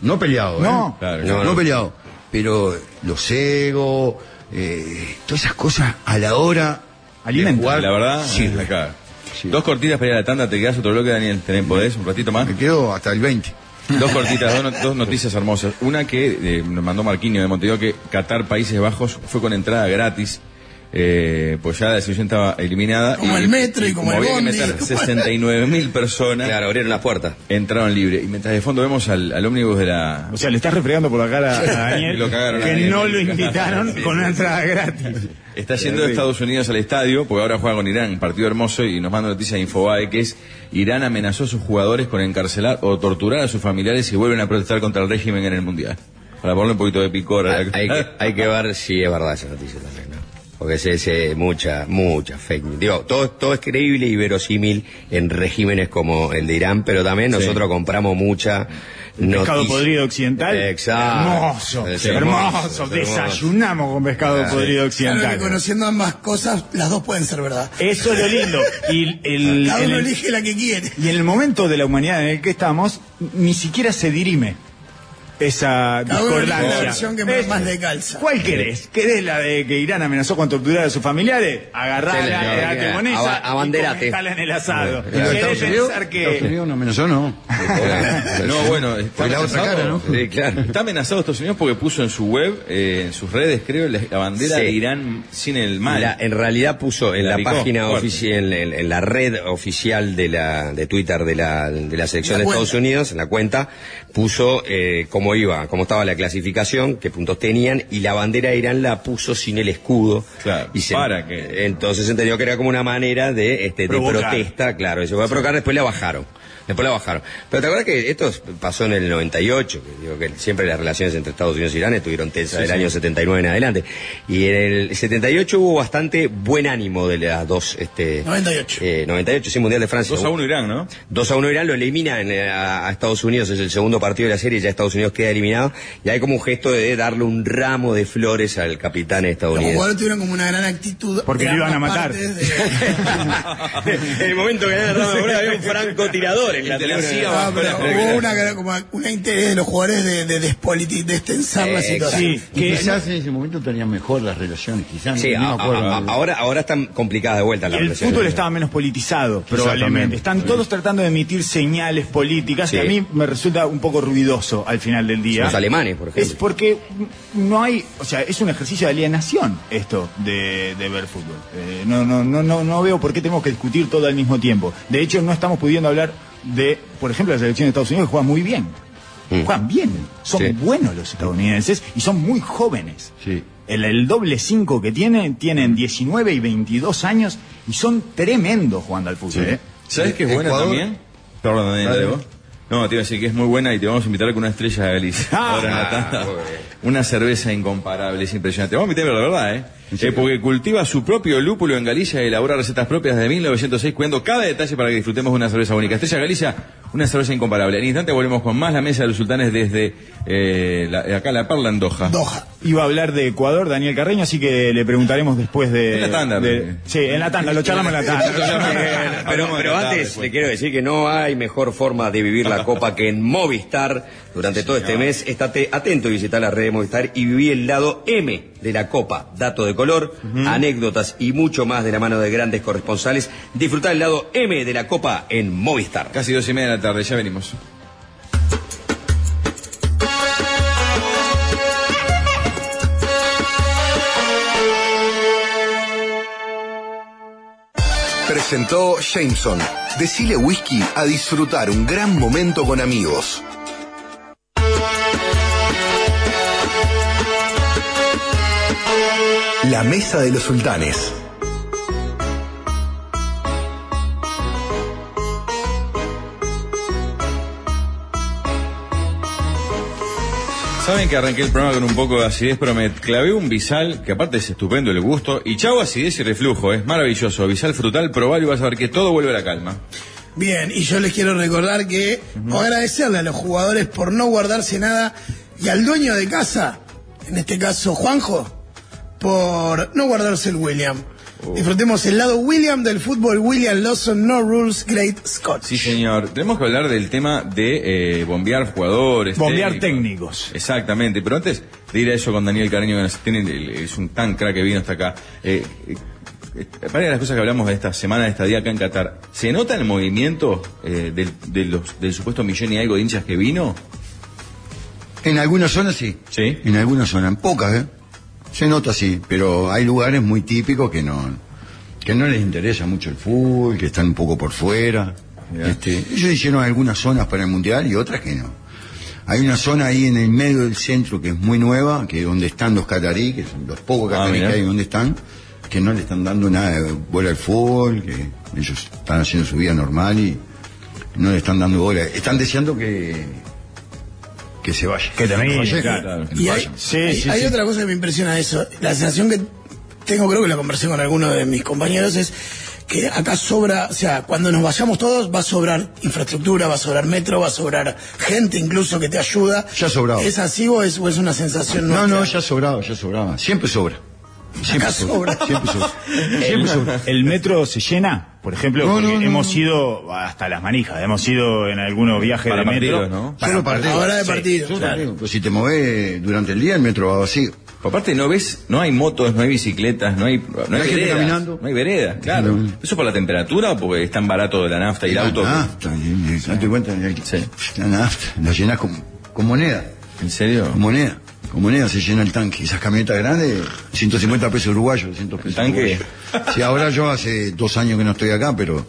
No peleado, ¿eh? No. Claro, no, no. peleado. Pero los egos, eh, todas esas cosas a la hora Alimentan. de jugar, La verdad, la caga. Sí. Dos cortitas para ir a la tanda, te quedas otro bloque, Daniel. ¿Tenés, podés? ¿Un ratito más? Me quedo hasta el 20. Dos cortitas, dos, no- dos noticias hermosas. Una que eh, nos mandó Marquinho de Montevideo que Qatar, Países Bajos, fue con entrada gratis. Eh, pues ya la selección estaba eliminada. Como el metro y como el había que bondi. meter 69 mil personas, Claro, abrieron las puertas. entraron libre. Y mientras de fondo vemos al, al ómnibus de la... O sea, le estás refregando por la cara a Daniel [LAUGHS] Lo cagaron a que Daniel. no lo invitaron Sí, con una entrada gratis. Está yendo de Estados Unidos al estadio, porque ahora juega con Irán, partido hermoso, y nos manda noticia de Infobae, que es Irán amenazó a sus jugadores con encarcelar o torturar a sus familiares si vuelven a protestar contra el régimen en el Mundial. Para ponerle un poquito de picor. a la- Hay que, hay que ver si es verdad esa noticia también, ¿no? Porque se se mucha, mucha fake news. Digo, todo, todo es creíble y verosímil en regímenes como el de Irán, pero también nosotros compramos mucha Pescado podrido occidental. Exacto. Hermoso. Es hermoso. hermoso, es Desayunamos con pescado podrido Claro occidental. que conociendo ambas cosas, las dos pueden ser verdad. Eso es lo lindo. Y el, Cada uno el- elige la que quiere. y en el momento de la humanidad en el que estamos, ni siquiera se dirime esa discordancia. versión que Es- más le calza. ¿Cuál querés? ¿Querés la de que Irán amenazó con torturar a sus familiares? Agarrala, claro. con esa abanderate. en el asado. ¿Querés Estados Unidos, pensar Estados que... Unidos no amenazó, no. No, bueno, está Fue la otra amenazado- cara, ¿no? Sí, claro. Está amenazado Estados Unidos porque puso en su web, eh, en sus redes, creo, la, la bandera Sí. de Irán sin el mal. La- en realidad puso en La la, picó, página oficial, en, la red oficial de la de Twitter de la, de la selección La de cuenta. Estados Unidos, en la cuenta, puso eh, cómo iba, cómo estaba la clasificación, qué puntos tenían, y la bandera de Irán la puso sin el escudo. Claro, y se- para que- Entonces se entendió que era como una manera de, este, de protesta, claro, y se fue a provocar, después la bajaron. Después la bajaron. Pero te acuerdas que esto pasó en el 98, que digo que siempre las relaciones entre Estados Unidos y Irán estuvieron tensas del año 79 en adelante. Y en el 78 hubo bastante buen ánimo de las dos, este... 98. eh, 98, sí, Mundial de Francia. 2 a 1 Irán, ¿no? 2 a 1 Irán lo elimina en, eh, a, a Estados Unidos, es el segundo partido de la serie, ya Estados Unidos queda eliminado, y hay como un gesto de darle un ramo de flores al capitán Los estadounidense. jugadores tuvieron como una gran actitud. Porque lo iban a matar. de- [LAUGHS] en el momento que gana el ramo de flores había un francotirador jugadores, la Ah, pero hubo una, como una interés de los jugadores de, de despoliti- la Eh, situación. Sí, que quizás en ese momento tenían mejor las relaciones, quizás Sí, no, a- me acuerdo. a- a- ahora, ahora están complicadas de vuelta las el relaciones. fútbol estaba menos politizado, probablemente. Están todos tratando de emitir señales políticas Sí. que a mí me resulta un poco ruidoso al final del día. Los alemanes, por ejemplo. Es porque no hay, o sea, es un ejercicio de alienación esto de, de ver fútbol. Eh, no, no, no, no, no veo por qué tenemos que discutir todo al mismo tiempo. De hecho, no estamos pudiendo hablar de, por ejemplo, la selección de Estados Unidos que juega muy bien. Mm. Juegan bien, son Sí. buenos los estadounidenses y son muy jóvenes. Sí. El, el doble 5 que tienen, tienen 19 y 22 años y son tremendos jugando al fútbol. ¿eh? ¿Sabes qué es buena también? Perdón, Daniel. No, te iba a decir que es muy buena y te vamos a invitar con una estrella de Galicia. [LAUGHS] Ah, Ahora en la tanda. muy bien. Una cerveza incomparable, es impresionante. Vamos a invitar, la verdad, ¿eh? Eh, Porque cultiva su propio lúpulo en Galicia y elabora recetas propias desde 1906, cuidando cada detalle para que disfrutemos de una cerveza única. Estrella Galicia, una cerveza incomparable. En instante volvemos con más la mesa de los sultanes desde eh, la- acá la Perla en Doha. Doha. Iba a hablar de Ecuador, Daniel Carreño, así que le preguntaremos después de. En la tanda, de- sí, en la tanda, lo charlamos en la tanda. [LAUGHS] Pero, de pero antes después. le quiero decir que no hay mejor forma de vivir la [LAUGHS] Copa que en Movistar. Durante todo este mes, estate atento y visita la red de Movistar y viví el lado M de la Copa. Dato de color, anécdotas y mucho más de la mano de grandes corresponsales. Disfrutar el lado M de la Copa en Movistar. Casi dos y media de la tarde, ya venimos. Presentó Jameson. Decile whisky a disfrutar un gran momento con amigos. La Mesa de los Sultanes. Saben que arranqué el programa con un poco de acidez, pero me clavé un bisal, que aparte es estupendo el gusto, y chau acidez y reflujo, es maravilloso. Bisal frutal, probar y vas a ver que todo vuelve a la calma. Bien, y yo les quiero recordar que agradecerle a los jugadores por no guardarse nada y al dueño de casa, en este caso Juanjo, por no guardarse el William. Disfrutemos el lado William del fútbol, William Lawson, No Rules, Great Scott. Sí, señor. Tenemos que hablar del tema de eh, bombear jugadores. Bombear técnicos. Exactamente, pero antes de ir a eso con Daniel Cariño, que es un tan crack que vino hasta acá. Eh, eh, eh, varias de las cosas que hablamos de esta semana, de esta día acá en Qatar, ¿se nota el movimiento eh, del, de los- del supuesto millón y algo de hinchas que vino? En algunas zonas sí. Sí. En algunas zonas, en pocas, ¿eh? Se nota sí, pero hay lugares muy típicos que no que no les interesa mucho el fútbol, que están un poco por fuera. Este, ellos hicieron algunas zonas para el mundial y otras que no. Hay una zona ahí en el medio del centro que es muy nueva, que es donde están los catarí, que son los pocos Ah, catarí que hay donde están, que no le están dando nada de bola al fútbol, que ellos están haciendo su vida normal y no le están dando bola. Están deseando que que se vaya. Que termine, vaya, claro. que Y hay. Sí, hay- sí, hay sí. otra cosa que me impresiona eso. La sensación que tengo, creo que la conversé con alguno de mis compañeros, es que acá sobra, o sea, cuando nos vayamos todos va a sobrar infraestructura, va a sobrar metro, va a sobrar gente incluso que te ayuda. Ya ha sobrado. ¿Es así o es, o es una sensación No, nuestra? no, ya sobraba, ya sobraba. Siempre sobra. Siempre sobra. Siempre sobra. [LAUGHS] El, Siempre sobra. el metro se llena, por ejemplo, No, porque no, no, hemos no. ido hasta las manijas, hemos ido en algunos viajes Para de metro. partidos, ¿no? Para Solo partidos. Ahora de Sí. partido. Solo claro. Pues si te mueves durante el día, el metro va vacío. Aparte no ves, no hay motos, no hay bicicletas, no hay, no hay, hay gente veredas, caminando. no hay veredas, claro. No. ¿Eso por la temperatura o porque es tan barato de la nafta y el La auto? nafta, y- y- date cuenta, y- Sí. la nafta, la llenas con, con moneda. ¿En serio? Con moneda. Con moneda se llena el tanque. Esas camionetas grandes, 150 pesos uruguayos, 200 pesos tanque? Sí, ahora yo hace dos años que no estoy acá, pero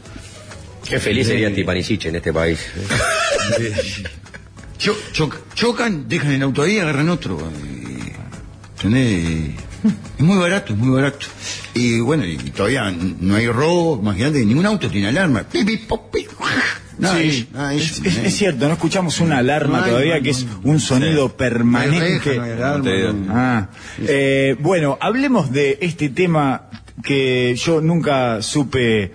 Qué feliz sería Antipanisic en este país. eh, cho- cho- chocan, dejan el auto ahí, agarran otro. ¿Entendés? Es muy barato, es muy barato. Y bueno, y todavía no hay robo, imagínate, ningún auto tiene alarma. Pi, pi, pop, pi. De Sí, es, eso, es- es cierto, no escuchamos una alarma No hay, todavía no que no es un sonido No permanente. reja, no alarma, no- Ah, eh, bueno, hablemos de este tema que yo nunca supe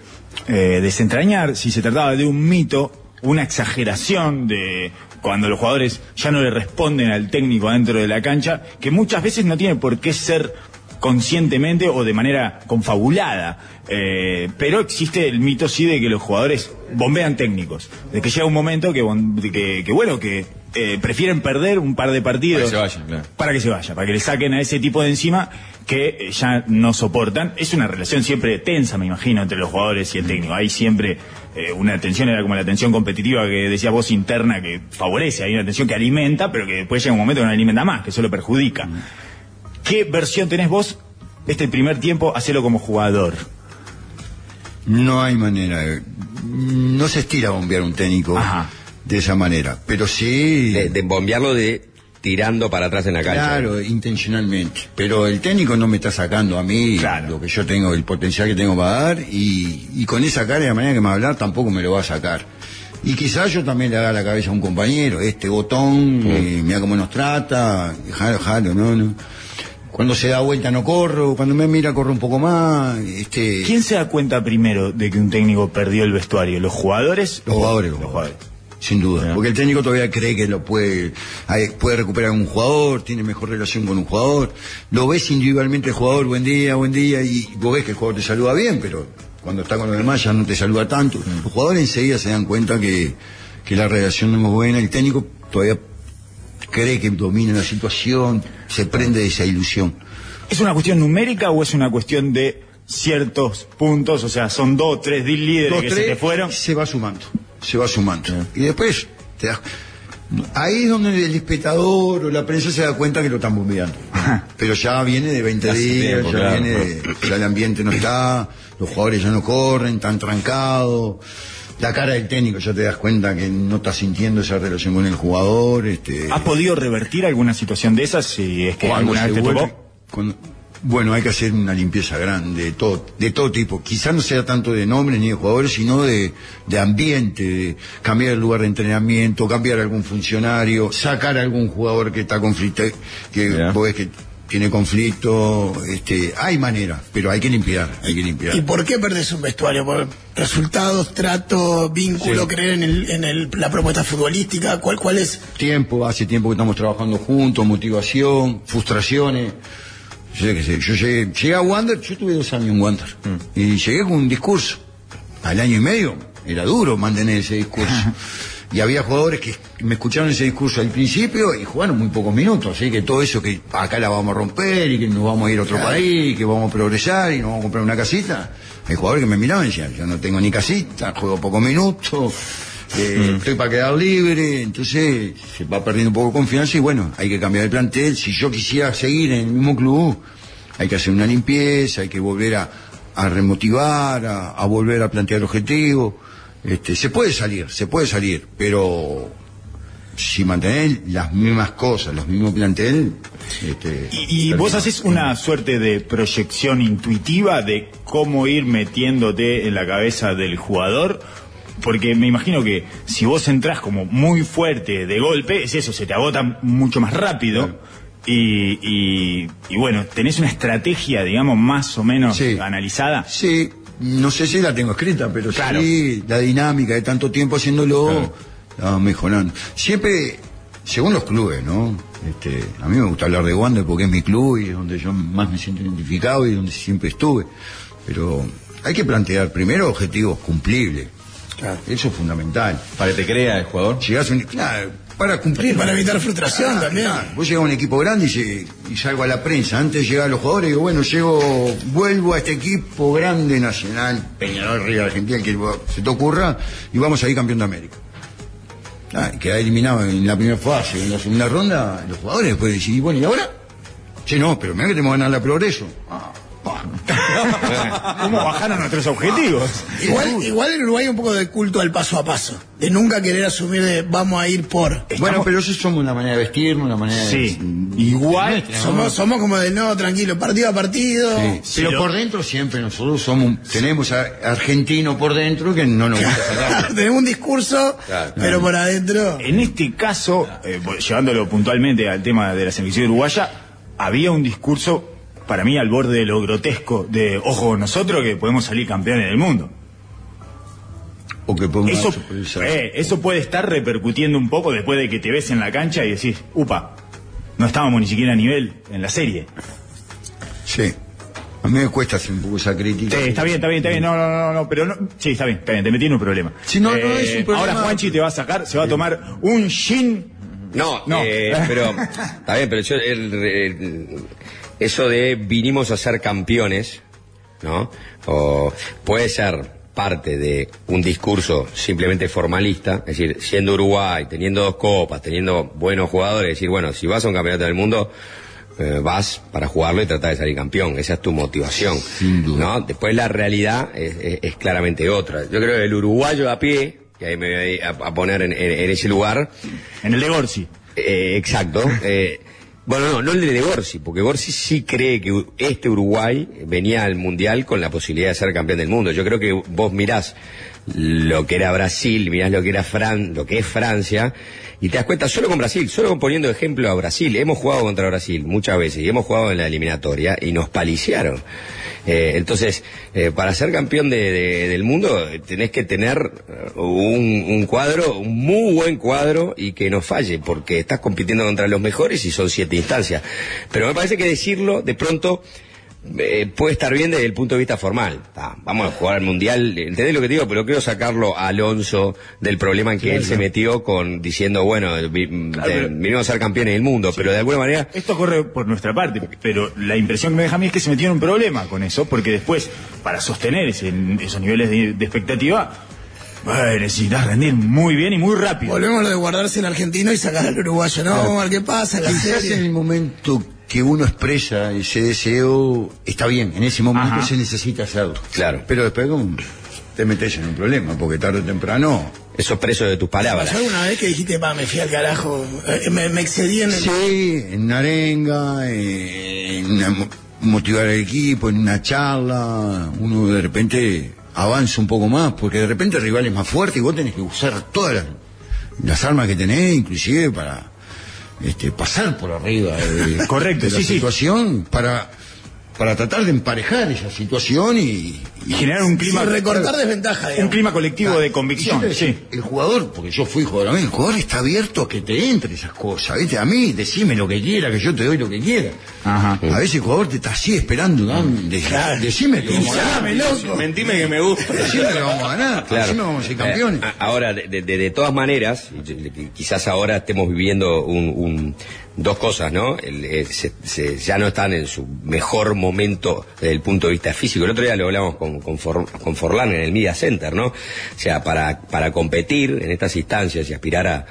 eh, desentrañar, si se trataba de un mito, una exageración de cuando los jugadores ya no le responden al técnico dentro de la cancha, que muchas veces no tiene por qué ser conscientemente o de manera confabulada. Eh, pero existe el mito sí de que los jugadores bombean técnicos. De que llega un momento que, que, que, bueno, que eh, prefieren perder un par de partidos Para que se vayan, claro. para que se vaya, para que le saquen a ese tipo de encima que eh, ya no soportan. Es una relación siempre tensa, me imagino, entre los jugadores y el técnico. Hay siempre eh, una tensión, era como la tensión competitiva que decía vos interna, que favorece, hay una tensión que alimenta, pero que después llega un momento que no alimenta más, que solo perjudica. ¿Qué versión tenés vos este primer tiempo? Hacelo como jugador. No hay manera. No se estira a bombear un técnico Ajá. de esa manera. Pero sí. De, de bombearlo de tirando para atrás en la cancha. Claro, intencionalmente. Pero el técnico no me está sacando a mí Claro. lo que yo tengo, el potencial que tengo para dar, y, y con esa cara y la manera que me va a hablar tampoco me lo va a sacar. Y quizás yo también le haga la cabeza a un compañero, este botón, eh, mira cómo nos trata, jalo, jalo, no, no. Cuando se da vuelta no corro, cuando me mira corro un poco más, este... ¿Quién se da cuenta primero de que un técnico perdió el vestuario? ¿Los jugadores? Los jugadores, Los jugadores. Sin duda, porque el técnico todavía cree que lo puede, puede recuperar un jugador, tiene mejor relación con un jugador, lo ves individualmente el jugador, buen día, buen día, y vos ves que el jugador te saluda bien, pero cuando está con los demás ya no te saluda tanto. Los jugadores enseguida se dan cuenta que, que la relación no es buena, el técnico todavía cree que domina la situación, se prende de esa ilusión. ¿Es una cuestión numérica o es una cuestión de ciertos puntos? O sea, son dos, tres líderes Dos, que tres, se te fueron. Se va sumando, se va sumando. Y después, te das- ahí es donde el espectador o la prensa se da cuenta que lo están bombeando. [LAUGHS] Pero ya viene de 20 Hace días, tiempo, ya claro. viene de- ya el ambiente no está, los jugadores ya no corren, están trancados. La cara del técnico ya te das cuenta que no está sintiendo esa relación con el jugador. Este, ¿Has podido revertir alguna situación de esas si es que alguna vez te vuelve- tocó? cuando- bueno, hay que hacer una limpieza grande de todo, de todo tipo. Quizás no sea tanto de nombres ni de jugadores, sino de, de ambiente, de cambiar el lugar de entrenamiento, cambiar algún funcionario, sacar a algún jugador que está conflicto, que vos ves que tiene conflicto. Este, hay manera, pero hay que limpiar, hay que limpiar. ¿Y por qué perdés un vestuario? ¿Por resultados, trato, vínculo, Sí. creer en, el, en el- la propuesta futbolística? ¿Cuál, ¿Cuál es? tiempo, hace tiempo que estamos trabajando juntos, motivación, frustraciones. Yo sé que sé, yo llegué, llegué a Wander, yo tuve dos años en Wander, y llegué con un discurso. Al año y medio era duro mantener ese discurso. [LAUGHS] Y había jugadores que me escucharon ese discurso al principio y jugaron muy pocos minutos, así que todo eso que acá la vamos a romper y que nos vamos a ir a otro país, que vamos a progresar y nos vamos a comprar una casita. Hay jugadores que me miraban y decían, yo no tengo ni casita, juego pocos minutos, eh, estoy para quedar libre, entonces se va perdiendo un poco de confianza y bueno, hay que cambiar el plantel. Si yo quisiera seguir en el mismo club, hay que hacer una limpieza, hay que volver a, a remotivar, a, a volver a plantear objetivos. Este, se puede salir, se puede salir, pero si mantener las mismas cosas, los mismos plantel, este, Y, y vos haces una suerte de proyección intuitiva de cómo ir metiéndote en la cabeza del jugador. Porque me imagino que si vos entrás como muy fuerte de golpe, es eso, se te agota mucho más rápido. Y, y- y bueno, tenés una estrategia, digamos, más o menos Sí. analizada. Sí, no sé si la tengo escrita, pero Claro. sí, la dinámica de tanto tiempo haciéndolo, la vamos mejorando. Siempre, según los clubes, ¿no? Este, a mí me gusta hablar de Wander porque es mi club y es donde yo más me siento identificado y donde siempre estuve. Pero hay que plantear primero objetivos cumplibles. Eso es fundamental. Para que te crea el jugador. Llegás a un, claro, para cumplir. Para evitar frustración también. Claro, Vos llegás a un equipo grande y, se- y salgo a la prensa. Antes de llegar a los jugadores, digo, bueno, llego, vuelvo a este equipo grande nacional, Peñarol, Río Argentina, que se te ocurra, y vamos a ir campeón de América. Ah, queda eliminado en la primera fase, en la segunda ronda, los jugadores después decir, y bueno, ¿y ahora? Sí, no, pero mira que tenemos que ganar la progreso. Ah. ¿Cómo bajaron nuestros objetivos? [LAUGHS] Igual, igual en Uruguay hay un poco de culto al paso a paso. De nunca querer asumir de vamos a ir por. Bueno, pero eso somos una manera de vestirnos, una manera de... Sí, igual Somos, somos como de no, tranquilo, partido a partido. Sí, pero por dentro siempre nosotros somos tenemos a argentino por dentro que no nos gusta sacar. [LAUGHS] Tenemos un discurso, Claro. pero por adentro. En este caso, eh, llevándolo puntualmente al tema de la selección uruguaya, había un discurso, para mí, al borde de lo grotesco, de, ojo, nosotros que podemos salir campeones del mundo. O que Eso, eh, eso puede estar repercutiendo un poco después de que te ves en la cancha y decís, upa, no estábamos ni siquiera a nivel en la serie. Sí. A mí me cuesta hacer un poco esa crítica. Sí, está bien, está bien, está bien. No, no, no, no, pero no. Sí, está bien, está bien, te metí en un problema. Eh, Sí, no, no es un problema. Ahora Juanchi te va a sacar, se va a tomar un gin. No, No. eh, pero [LAUGHS] está bien, pero yo el- el- eso de vinimos a ser campeones, ¿no? O puede ser parte de un discurso simplemente formalista, es decir, siendo Uruguay, teniendo dos copas, teniendo buenos jugadores, decir, bueno, si vas a un campeonato del mundo, eh, vas para jugarlo y tratar de salir campeón, esa es tu motivación, Sin duda. ¿no? Después la realidad es, es- es claramente otra. Yo creo que el uruguayo a pie, que ahí me voy a, a poner en- en- en ese lugar, En el de Gorsi. eh, exacto. Eh, bueno, no, no el de Gorsi, porque Gorsi sí cree que este Uruguay venía al Mundial con la posibilidad de ser campeón del mundo. Yo creo que vos mirás lo que era Brasil, mirás lo que era Fran, lo que es Francia, y te das cuenta solo con Brasil, solo poniendo ejemplo a Brasil. Hemos jugado contra Brasil muchas veces y hemos jugado en la eliminatoria y nos paliciaron. Eh, entonces, eh, para ser campeón de- de- del mundo tenés que tener eh, un, un cuadro, un muy buen cuadro y que no falle, porque estás compitiendo contra los mejores y son siete instancias. Pero me parece que decirlo de pronto eh, puede estar bien desde el punto de vista formal. Ta, vamos a jugar al mundial, ¿entendés lo que te digo? Pero quiero sacarlo a Alonso del problema en que él se metió con diciendo, bueno, vi- de- pero- vinimos a ser campeones del mundo, pero de alguna manera Esto corre por nuestra parte, pero la impresión que me deja a mí es que se metió en un problema con eso, porque después, para sostener ese- esos niveles de, de expectativa, eh, necesitas rendir muy bien y muy rápido. Volvemos a lo de guardarse el argentino y sacar al uruguayo. No, vamos a ver qué pasa en la Quizás en serie. el momento que uno expresa ese deseo, está bien, en ese momento Ajá. se necesita hacerlo. Claro. Pero después te metes en un problema, porque tarde o temprano... eso preso de tus palabras. ¿Pasó alguna vez que dijiste, pa, me fui al carajo, eh, me, me excedí en el... Sí, en una arenga, eh, en una mo- motivar al equipo, en una charla, uno de repente avanza un poco más, porque de repente el rival es más fuerte y vos tenés que usar todas las, las armas que tenés, inclusive para este, pasar por arriba de, Correcto, de la sí, sí. situación, para, para tratar de emparejar esa situación y, Y generar un clima, Sin recortar desventaja, un clima colectivo de convicción. Sí. El jugador, porque yo fui jugador también, el jugador está abierto a que te entre esas cosas, ¿viste? A mí, decime lo que quiera, que yo te doy lo que quiera. Ajá. A veces el jugador te está así esperando, ¿no? De- decime que vamos a ganar. Mentime que me gusta. Decime que vamos a ganar, Claro. decime que vamos a ser campeones. Eh, a- ahora, de, de- de todas maneras, quizás ahora estemos viviendo un, un- dos cosas, ¿no? El- eh, se- se- ya no están en su mejor momento desde el punto de vista físico. El otro día lo hablamos con, con, For- con Forlán en el Media Center, ¿no? O sea, para, para competir en estas instancias y aspirar a,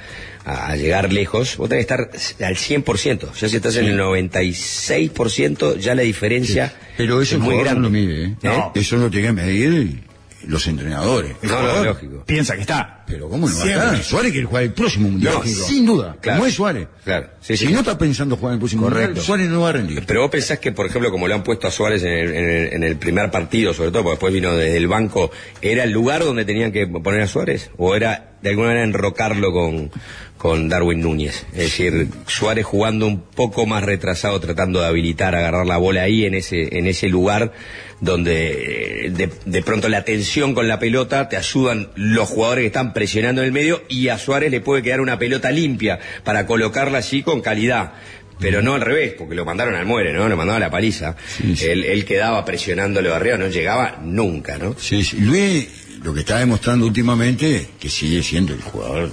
a- a llegar lejos, vos tenés que estar al 100%. Ya si estás en el 96%, ya la diferencia Pero eso es muy grande. no lo mide, ¿eh? ¿Eh? Eso lo tienen que medir los entrenadores. El No, no, jugador, lógico. Piensa que está. Pero ¿cómo no va a estar? Suárez quiere jugar el próximo mundial, Lógico. sin duda, Claro. como es Suárez. Claro. Sí, si sí. no está pensando jugar el próximo Correcto. mundial, Suárez no va a rendir. Pero vos pensás que, por ejemplo, como lo han puesto a Suárez en el, en el- en el primer partido, sobre todo, porque después vino desde el banco, ¿era el lugar donde tenían que poner a Suárez? ¿O era de alguna manera enrocarlo con, con Darwin Núñez? Es decir, Suárez jugando un poco más retrasado, tratando de habilitar, agarrar la bola ahí en ese, en ese lugar donde eh, de, de pronto la tensión con la pelota te ayudan los jugadores que están presionando en el medio y a Suárez le puede quedar una pelota limpia para colocarla allí con calidad. Pero no al revés, porque lo mandaron al muere, ¿no? Lo mandaron a la paliza. Él, él quedaba presionándolo arriba, no llegaba nunca, ¿no? Sí, sí. Luis lo que está demostrando últimamente que sigue siendo el jugador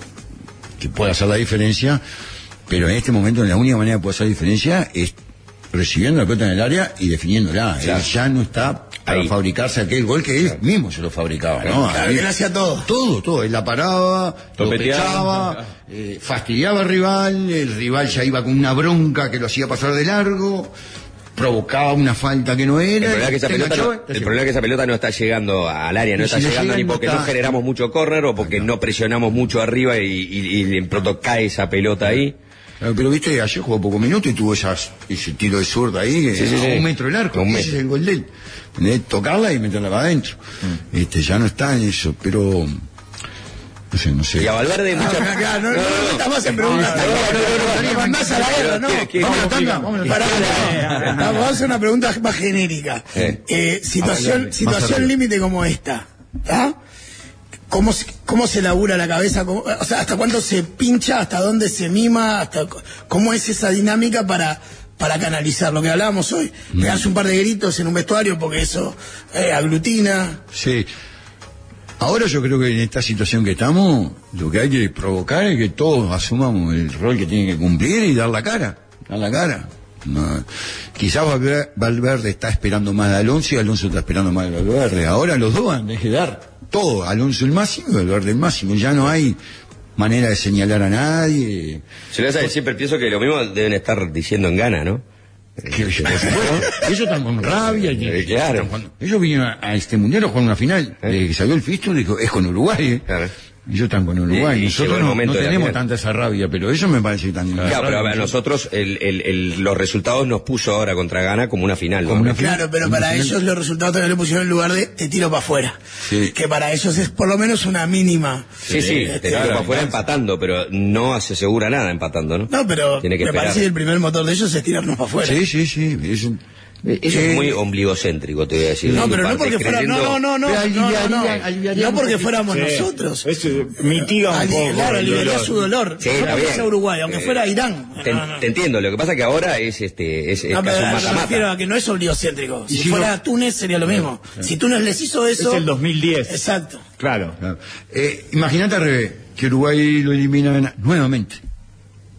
que puede hacer la diferencia, pero en este momento la única manera de poder hacer la diferencia es recibiendo la pelota en el área y definiéndola. Claro. Él ya no está para Ahí. fabricarse aquel gol que él mismo se lo fabricaba, ¿no? Claro, que él hacía todo. Todo, todo. Él la paraba, lo Topeteaba. pechaba, eh, fastidiaba al rival, el rival ya iba con una bronca que lo hacía pasar de largo, provocaba una falta que no El era. problema, es que esa pelota no, el problema es que esa pelota no está llegando al área, no Y está si llegando llega, ni no porque está- no generamos mucho córner o porque no presionamos mucho arriba y, y, y de pronto cae esa pelota ahí. Claro, Pero viste, ayer jugó poco minuto y tuvo esas, ese tiro de zurda ahí, Sí, sí, a sí. un metro del arco, ese es el gol de él. Tocarla y meterla para adentro. Mm. Este, ya no está en eso, pero no sé, no sé. Y a Valverde muchas... Acá, no, no, no, estamos en preguntas. Me mandás a la guerra, ¿no? ¿Qué- qué- Vamos a la tanda, vamos hacer una pregunta más genérica. Eh. Eh, situación situación límite como esta. ¿ah? ¿Cómo, se- ¿Cómo se labura la cabeza? ¿Cómo- o sea, ¿hasta cuánto se pincha? ¿Hasta dónde se mima? Hasta, ¿Cómo es esa dinámica para, para canalizar lo que hablábamos hoy. Mm. Pegarse un par de gritos en un vestuario porque eso eh, aglutina. Sí. Ahora yo creo que en esta situación que estamos, lo que hay que provocar es que todos asumamos el rol que tienen que cumplir y dar la cara. Dar la cara. No, quizás Valver- Valverde está esperando más de Alonso y Alonso está esperando más de Valverde. Ahora los dos han de dar todo. Alonso el máximo y Valverde el máximo. Ya no hay manera de señalar a nadie. Si lo siempre pienso que lo mismo deben estar diciendo en gana, ¿no? Que- están con rabia. y- Eh, claro. ellos vinieron a, a este mundial a jugar una final. Que salió el Fisto, dijo, es con Uruguay. eh". Claro. Ellos están con Uruguay. Y- Nosotros no, tenemos tanta esa rabia, pero ellos me parece están. Claro, pero a ver, nosotros el, el- el- los resultados nos puso ahora contra Gana como una final, ¿no? Como una final. Claro, pero para ellos los resultados también le pusieron en lugar de te tiro para afuera. Sí. Que para ellos es por lo menos una mínima. Sí, sí, Este, te tiro para afuera empatando, pero no se asegura nada empatando, ¿no? No, pero Tiene que me esperar. parece que el primer motor de ellos es tirarnos para afuera. Sí, sí, sí. Es un- Eso Eh, es muy ombligocéntrico, te voy a decir. No, pero no porque fuera, no, creyendo- no, no, no, Pero no, no, aliviaría- no, aliviaría no porque un fuéramos Sí. nosotros. Eso mitiga un poco. Claro, aliviaría dolor. su dolor. Bien. sea Uruguay, aunque Eh, fuera Irán. Te, No, no. te entiendo, lo que pasa que ahora es este es, es No, me refiero a que no es obligocéntrico. Si, si fuera no- Túnez sería lo mismo. Si Túnez les hizo eso. Es el 2010. Exacto. Claro. claro. Eh, Imagínate al revés, que Uruguay lo eliminan nuevamente.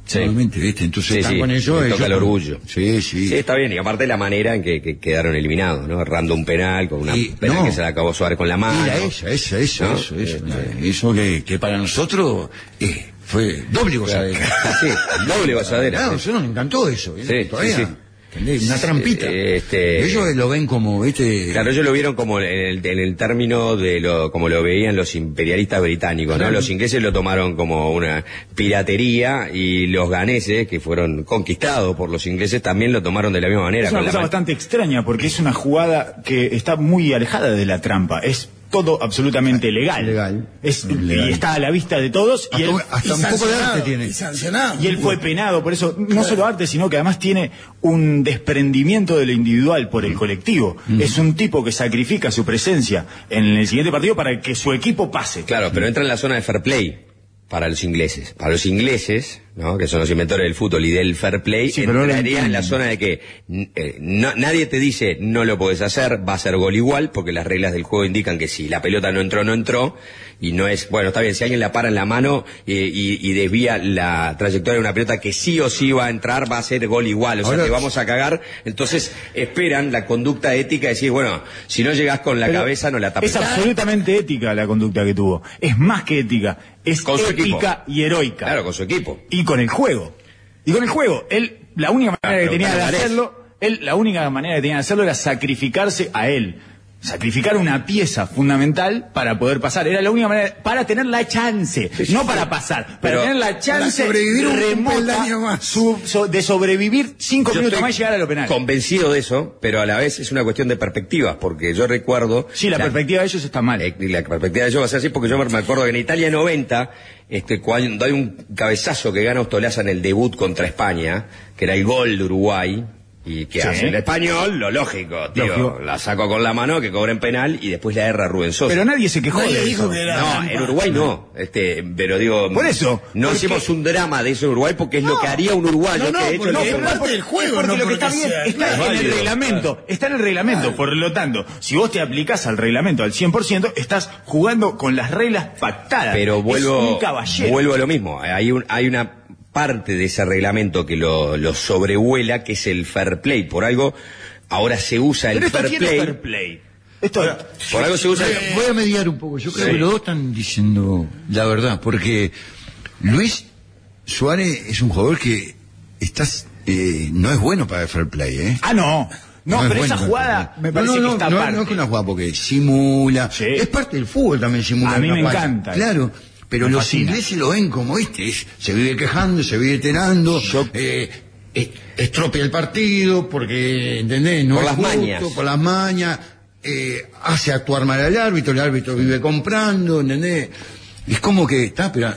Sí. ¿viste? Entonces Sí, están sí, con ellos. le ellos- toca el orgullo. Sí, sí. Sí, está bien, y aparte la manera en que, que quedaron eliminados, ¿no? Errando un penal, con una Y- penal no. que se la acabó Suárez con la mano. Mira, esa, esa, eso, ¿No? eso, eso, eso que, que para nosotros eh, fue doble gozadera. Sí, doble gozadera. Claro, nosotros nos encantó eso. ¿eh? Sí, Todavía. Una trampita. Este- Ellos lo ven como, ¿viste? Claro, ellos lo vieron como en el, en el término de lo, como lo veían los imperialistas británicos, ¿no? Los ingleses lo tomaron como una piratería y los ganeses, que fueron conquistados por los ingleses, también lo tomaron de la misma manera. Es una la cosa bastante extraña porque es una jugada que está muy alejada de la trampa. Es todo absolutamente legal. Legal. Es, Legal. Y está a la vista de todos. Y Hasta, él, hasta Y un poco de arte tiene. Y sancionado. y él fue penado, por eso, no solo arte, sino que además tiene un desprendimiento de lo individual por el colectivo. Es un tipo que sacrifica su presencia en el siguiente partido para que su equipo pase. Claro, pero entra en la zona de fair play para los ingleses. Para los ingleses, ¿no? que son los inventores del fútbol y del fair play, Sí, no en la zona de que n- eh, no- nadie te dice no lo podés hacer, va a ser gol igual, porque las reglas del juego indican que si la pelota no entró, no entró, y no es, bueno, está bien, si alguien la para en la mano eh, y, y desvía la trayectoria de una pelota que sí o sí va a entrar, va a ser gol igual, o sea, te vamos a cagar, entonces esperan la conducta ética de decir, bueno, si no llegás con la cabeza, no la tapes. Es absolutamente ética la conducta que tuvo. Es más que ética. Es Con su épica y heroica. Claro, con su equipo. y con el juego. Y con el juego, él, la única manera Ah, que tenía de hacerlo, él, la única manera que tenía de hacerlo era sacrificarse a él. Sacrificar una pieza fundamental para poder pasar. Era la única manera, para tener la chance, no para pasar, para Pero- tener la chance Para sobrevivir un remota peldaño más. su- so- de sobrevivir cinco Yo minutos más y llegar a lo penal. Convencido de eso, pero a la vez es una cuestión de perspectivas, porque yo recuerdo. Sí, la, perspectiva de ellos está mal. eh, la perspectiva de ellos va a ser así, porque yo me me acuerdo que en Italia 90, este, cuando hay un cabezazo que gana Ostolaza en el debut contra España, que era el gol de Uruguay, y que Sí. hace el español, lo lógico, tío. Lógico. La saco con la mano, que cobren penal, y después la erra Rubén Sosa. Pero nadie se quejó Nadie de dijo eso. que era No, trampa. en Uruguay no. Este, pero digo. Por eso, No porque- hicimos un drama de eso en Uruguay porque es lo que haría un uruguayo. No, no, que hecho es que- parte del juego, porque no lo que está bien está Es en el reglamento, está en el reglamento, por lo tanto, si vos te aplicás al reglamento al 100%, estás jugando con las reglas pactadas. Pero Es vuelvo, un caballero. vuelvo a lo mismo. Hay, un- hay una parte de ese reglamento que lo, lo sobrevuela, que es el fair play. Por algo, ahora se usa el esto fair tiene play. fair play. Esto, Por algo se usa. Voy a- Voy a mediar un poco. Yo creo Sí. que los dos están diciendo la verdad, porque Luis Suárez es un jugador que estás, eh, no es bueno para el fair play, ¿eh? ah, no. No, es pero bueno esa jugada me No, parece no, no, que está no, no es que una jugada porque simula. Sí. Es parte del fútbol también simular. A mí me encanta. Claro. Pero Me los fascina. ingleses lo ven como este, es- se vive quejando, se vive iterando, Yo- eh, eh, estropea el partido porque, ¿entendés? No Por es las justo, mañas. por las mañas, eh, hace actuar mal al árbitro, el árbitro vive comprando, ¿entendés? Es como que, está, pero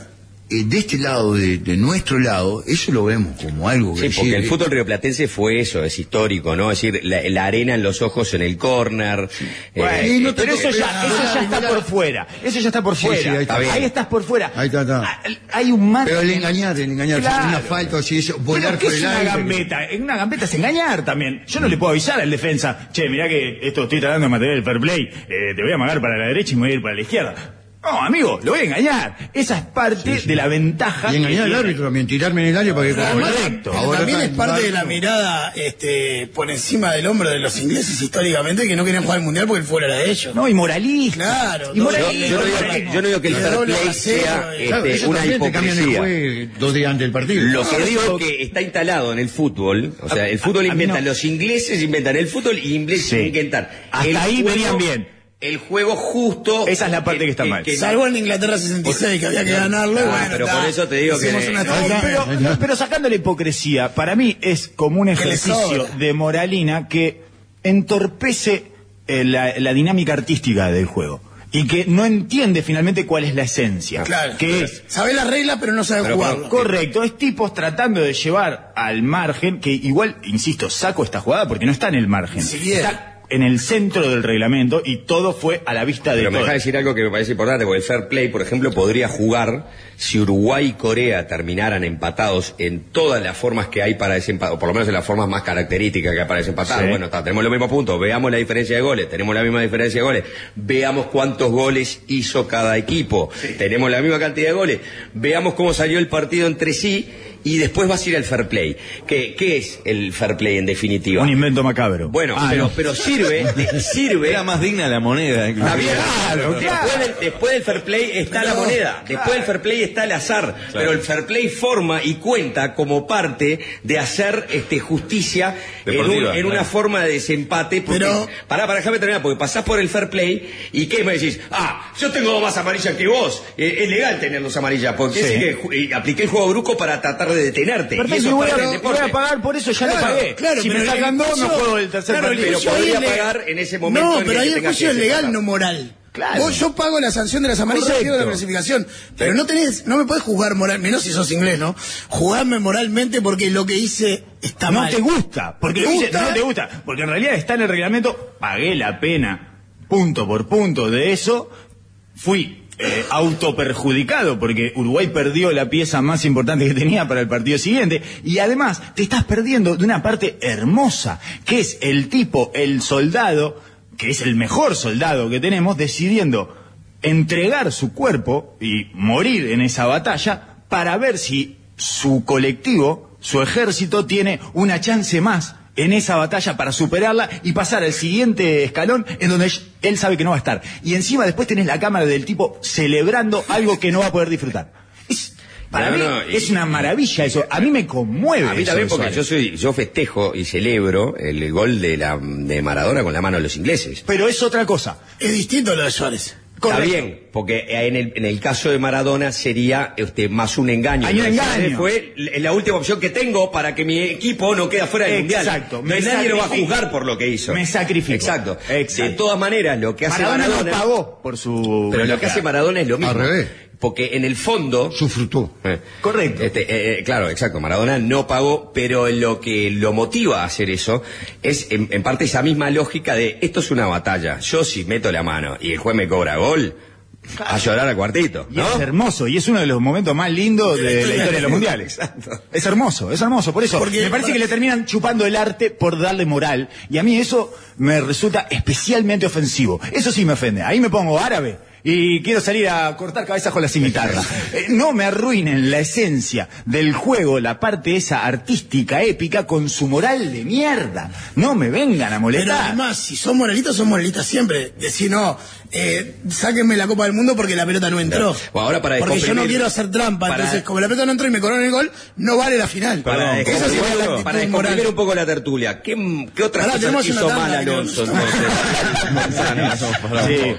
eh, de este lado, de, de nuestro lado, eso lo vemos como algo que Sí, porque el sí, fútbol rioplatense fue eso, es histórico, ¿no? Es decir, la, la arena en los ojos en el córner. Bueno, eh, no pero eso ya, eso ya está por fuera. Eso ya está por Sí, fuera. sí, ahí está estás por fuera. Ahí está, está. Ah, Hay un margen. Pero el engañar, el engañar, Claro. una falta así, eso, volar Pero ¿qué por es el una aire. gambeta? En una gambeta es engañar también. Yo no le puedo avisar al defensa, che, mirá que esto estoy tratando de mantener el fair play, eh, te voy a amagar para la derecha y me voy a ir para la izquierda. No, amigo, lo voy a engañar. Esa es parte de la ventaja. Y engañar al árbitro también, tirarme en el área para que Además, Correcto. Ahora también es parte de la mirada este, por encima del hombro de los ingleses históricamente que no querían jugar el mundial porque el fútbol era de ellos. No, y moralista. Claro, y yo, moralista. yo no digo que, yo no digo que el fair play sea Claro, este, una el hipocresía. dos días antes del partido. Lo que digo es que está instalado en el fútbol, o sea, el fútbol a- a mí inventa, no. los ingleses inventan el fútbol y ingleses Sí. inventan. Hasta el ahí venían bien. El juego justo. Esa es la parte que está mal. Salvo en Inglaterra 66, que había que ganarlo. y Ah, bueno, pero está, por eso te digo que- una pero, pero sacando la hipocresía, para mí es como un ejercicio de moralina que entorpece eh, la, la dinámica artística del juego y que no entiende finalmente cuál es la esencia. Claro. Que es Sabe las reglas, pero no sabe Pero, jugarlo. Correcto, es tipos tratando de llevar al margen, que igual, insisto, saco esta jugada porque no está en el margen. Siquiera. Está en el centro del reglamento y todo fue a la vista de Pero me deja decir algo que me parece importante, porque el fair play, por ejemplo, podría jugar si Uruguay y Corea terminaran empatados en todas las formas que hay para desempatar, o por lo menos en las formas más características que hay para desempatar. Sí. Bueno, está, tenemos los mismos puntos, veamos la diferencia de goles, tenemos la misma diferencia de goles, veamos cuántos goles hizo cada equipo, tenemos la misma cantidad de goles, veamos cómo salió el partido entre sí y después vas a ir al fair play. ¿Qué, qué es el fair play en definitiva? Un invento macabro. Bueno, Ah, pero, no. pero sirve, [LAUGHS] sirve Era más digna la moneda. Bien, Claro, después, del, después del fair play está la moneda, después del fair play está el azar, pero el fair play forma y cuenta como parte de hacer este justicia en, un- en una forma de desempate. Porque, Pero- pará, pará, déjame terminar, porque pasás por el fair play y ¿qué me decís? Ah, yo tengo dos más amarillas que vos. Eh, es legal tener dos amarillas, porque Sí. es que apliqué el juego bruco para tratar de detenerte. Perfecto, eso y es voy, a, del voy deporte. a pagar por eso, ya Claro, pagué. claro, si me sacan dos, no juego el tercer claro, partido. Pero podría pagar en ese momento No, en pero ahí el juicio es legal, no moral. Claro. Vos, yo pago la sanción de las amarillas y la clasificación. Pero no tenés, no me podés juzgar moral, menos si sos inglés, ¿no? Jugarme moralmente porque lo que hice está no mal. te gusta, porque ¿Te lo gusta? no te gusta, porque en realidad está en el reglamento, pagué la pena, punto por punto de eso, fui eh, autoperjudicado porque Uruguay perdió la pieza más importante que tenía para el partido siguiente y además te estás perdiendo de una parte hermosa, que es el tipo, el soldado, que es el mejor soldado que tenemos, decidiendo entregar su cuerpo y morir en esa batalla para ver si su colectivo, su ejército, tiene una chance más en esa batalla para superarla y pasar al siguiente escalón en donde él sabe que no va a estar. Y encima después tenés la cámara del tipo celebrando algo que no va a de disfrutar. Es, para No, mí no, y- es una maravilla eso. A mí me conmueve. A mí también porque yo soy, yo festejo y celebro el gol de la de Maradona con la mano de los ingleses. Pero es otra cosa. Es distinto lo de Suárez. Está Correcto. bien, porque en el, en el caso de Maradona sería este, más un engaño. Hay un engaño. Fue la última opción que tengo para que mi equipo no quede fuera del mundial. Exacto. Nadie lo va a juzgar por lo que hizo. Me sacrifico. Exacto. Exacto. De todas maneras, lo que hace Maradona, Maradona. no pagó por su. pero lo que hace Maradona es lo mismo. Al revés. Porque en el fondo. Sufrutó. Eh, Correcto. Este, eh, eh, claro, exacto. Maradona no pagó, pero lo que lo motiva a hacer eso es en, en parte esa misma lógica de esto es una batalla. Yo si meto la mano y el juez me cobra gol, a llorar al cuartito, Y ¿no? es hermoso, y es uno de los momentos más lindos de la historia de los mundiales. Es hermoso, es hermoso. Por eso, Porque- me parece que le terminan chupando el arte por darle moral. Y a mí eso me resulta especialmente ofensivo. Eso sí me ofende. Ahí me pongo árabe. Y quiero salir a cortar cabezas con la cimitarra. Eh, no me arruinen la esencia del juego, la parte esa artística, épica, con su moral de mierda. No me vengan a Pero molestar. además, si son moralistas, son moralistas siempre. Decir, no, eh, sáquenme la Copa del Mundo porque la pelota no entró. Bueno, ahora para porque yo no quiero hacer trampa. para- Entonces, como la pelota no entró y me coronan el gol, no vale la final. Para, Esa sería la para descomprimir un poco la tertulia, ¿qué, qué otras Pará, cosas hizo mal Alonso entonces? Sí.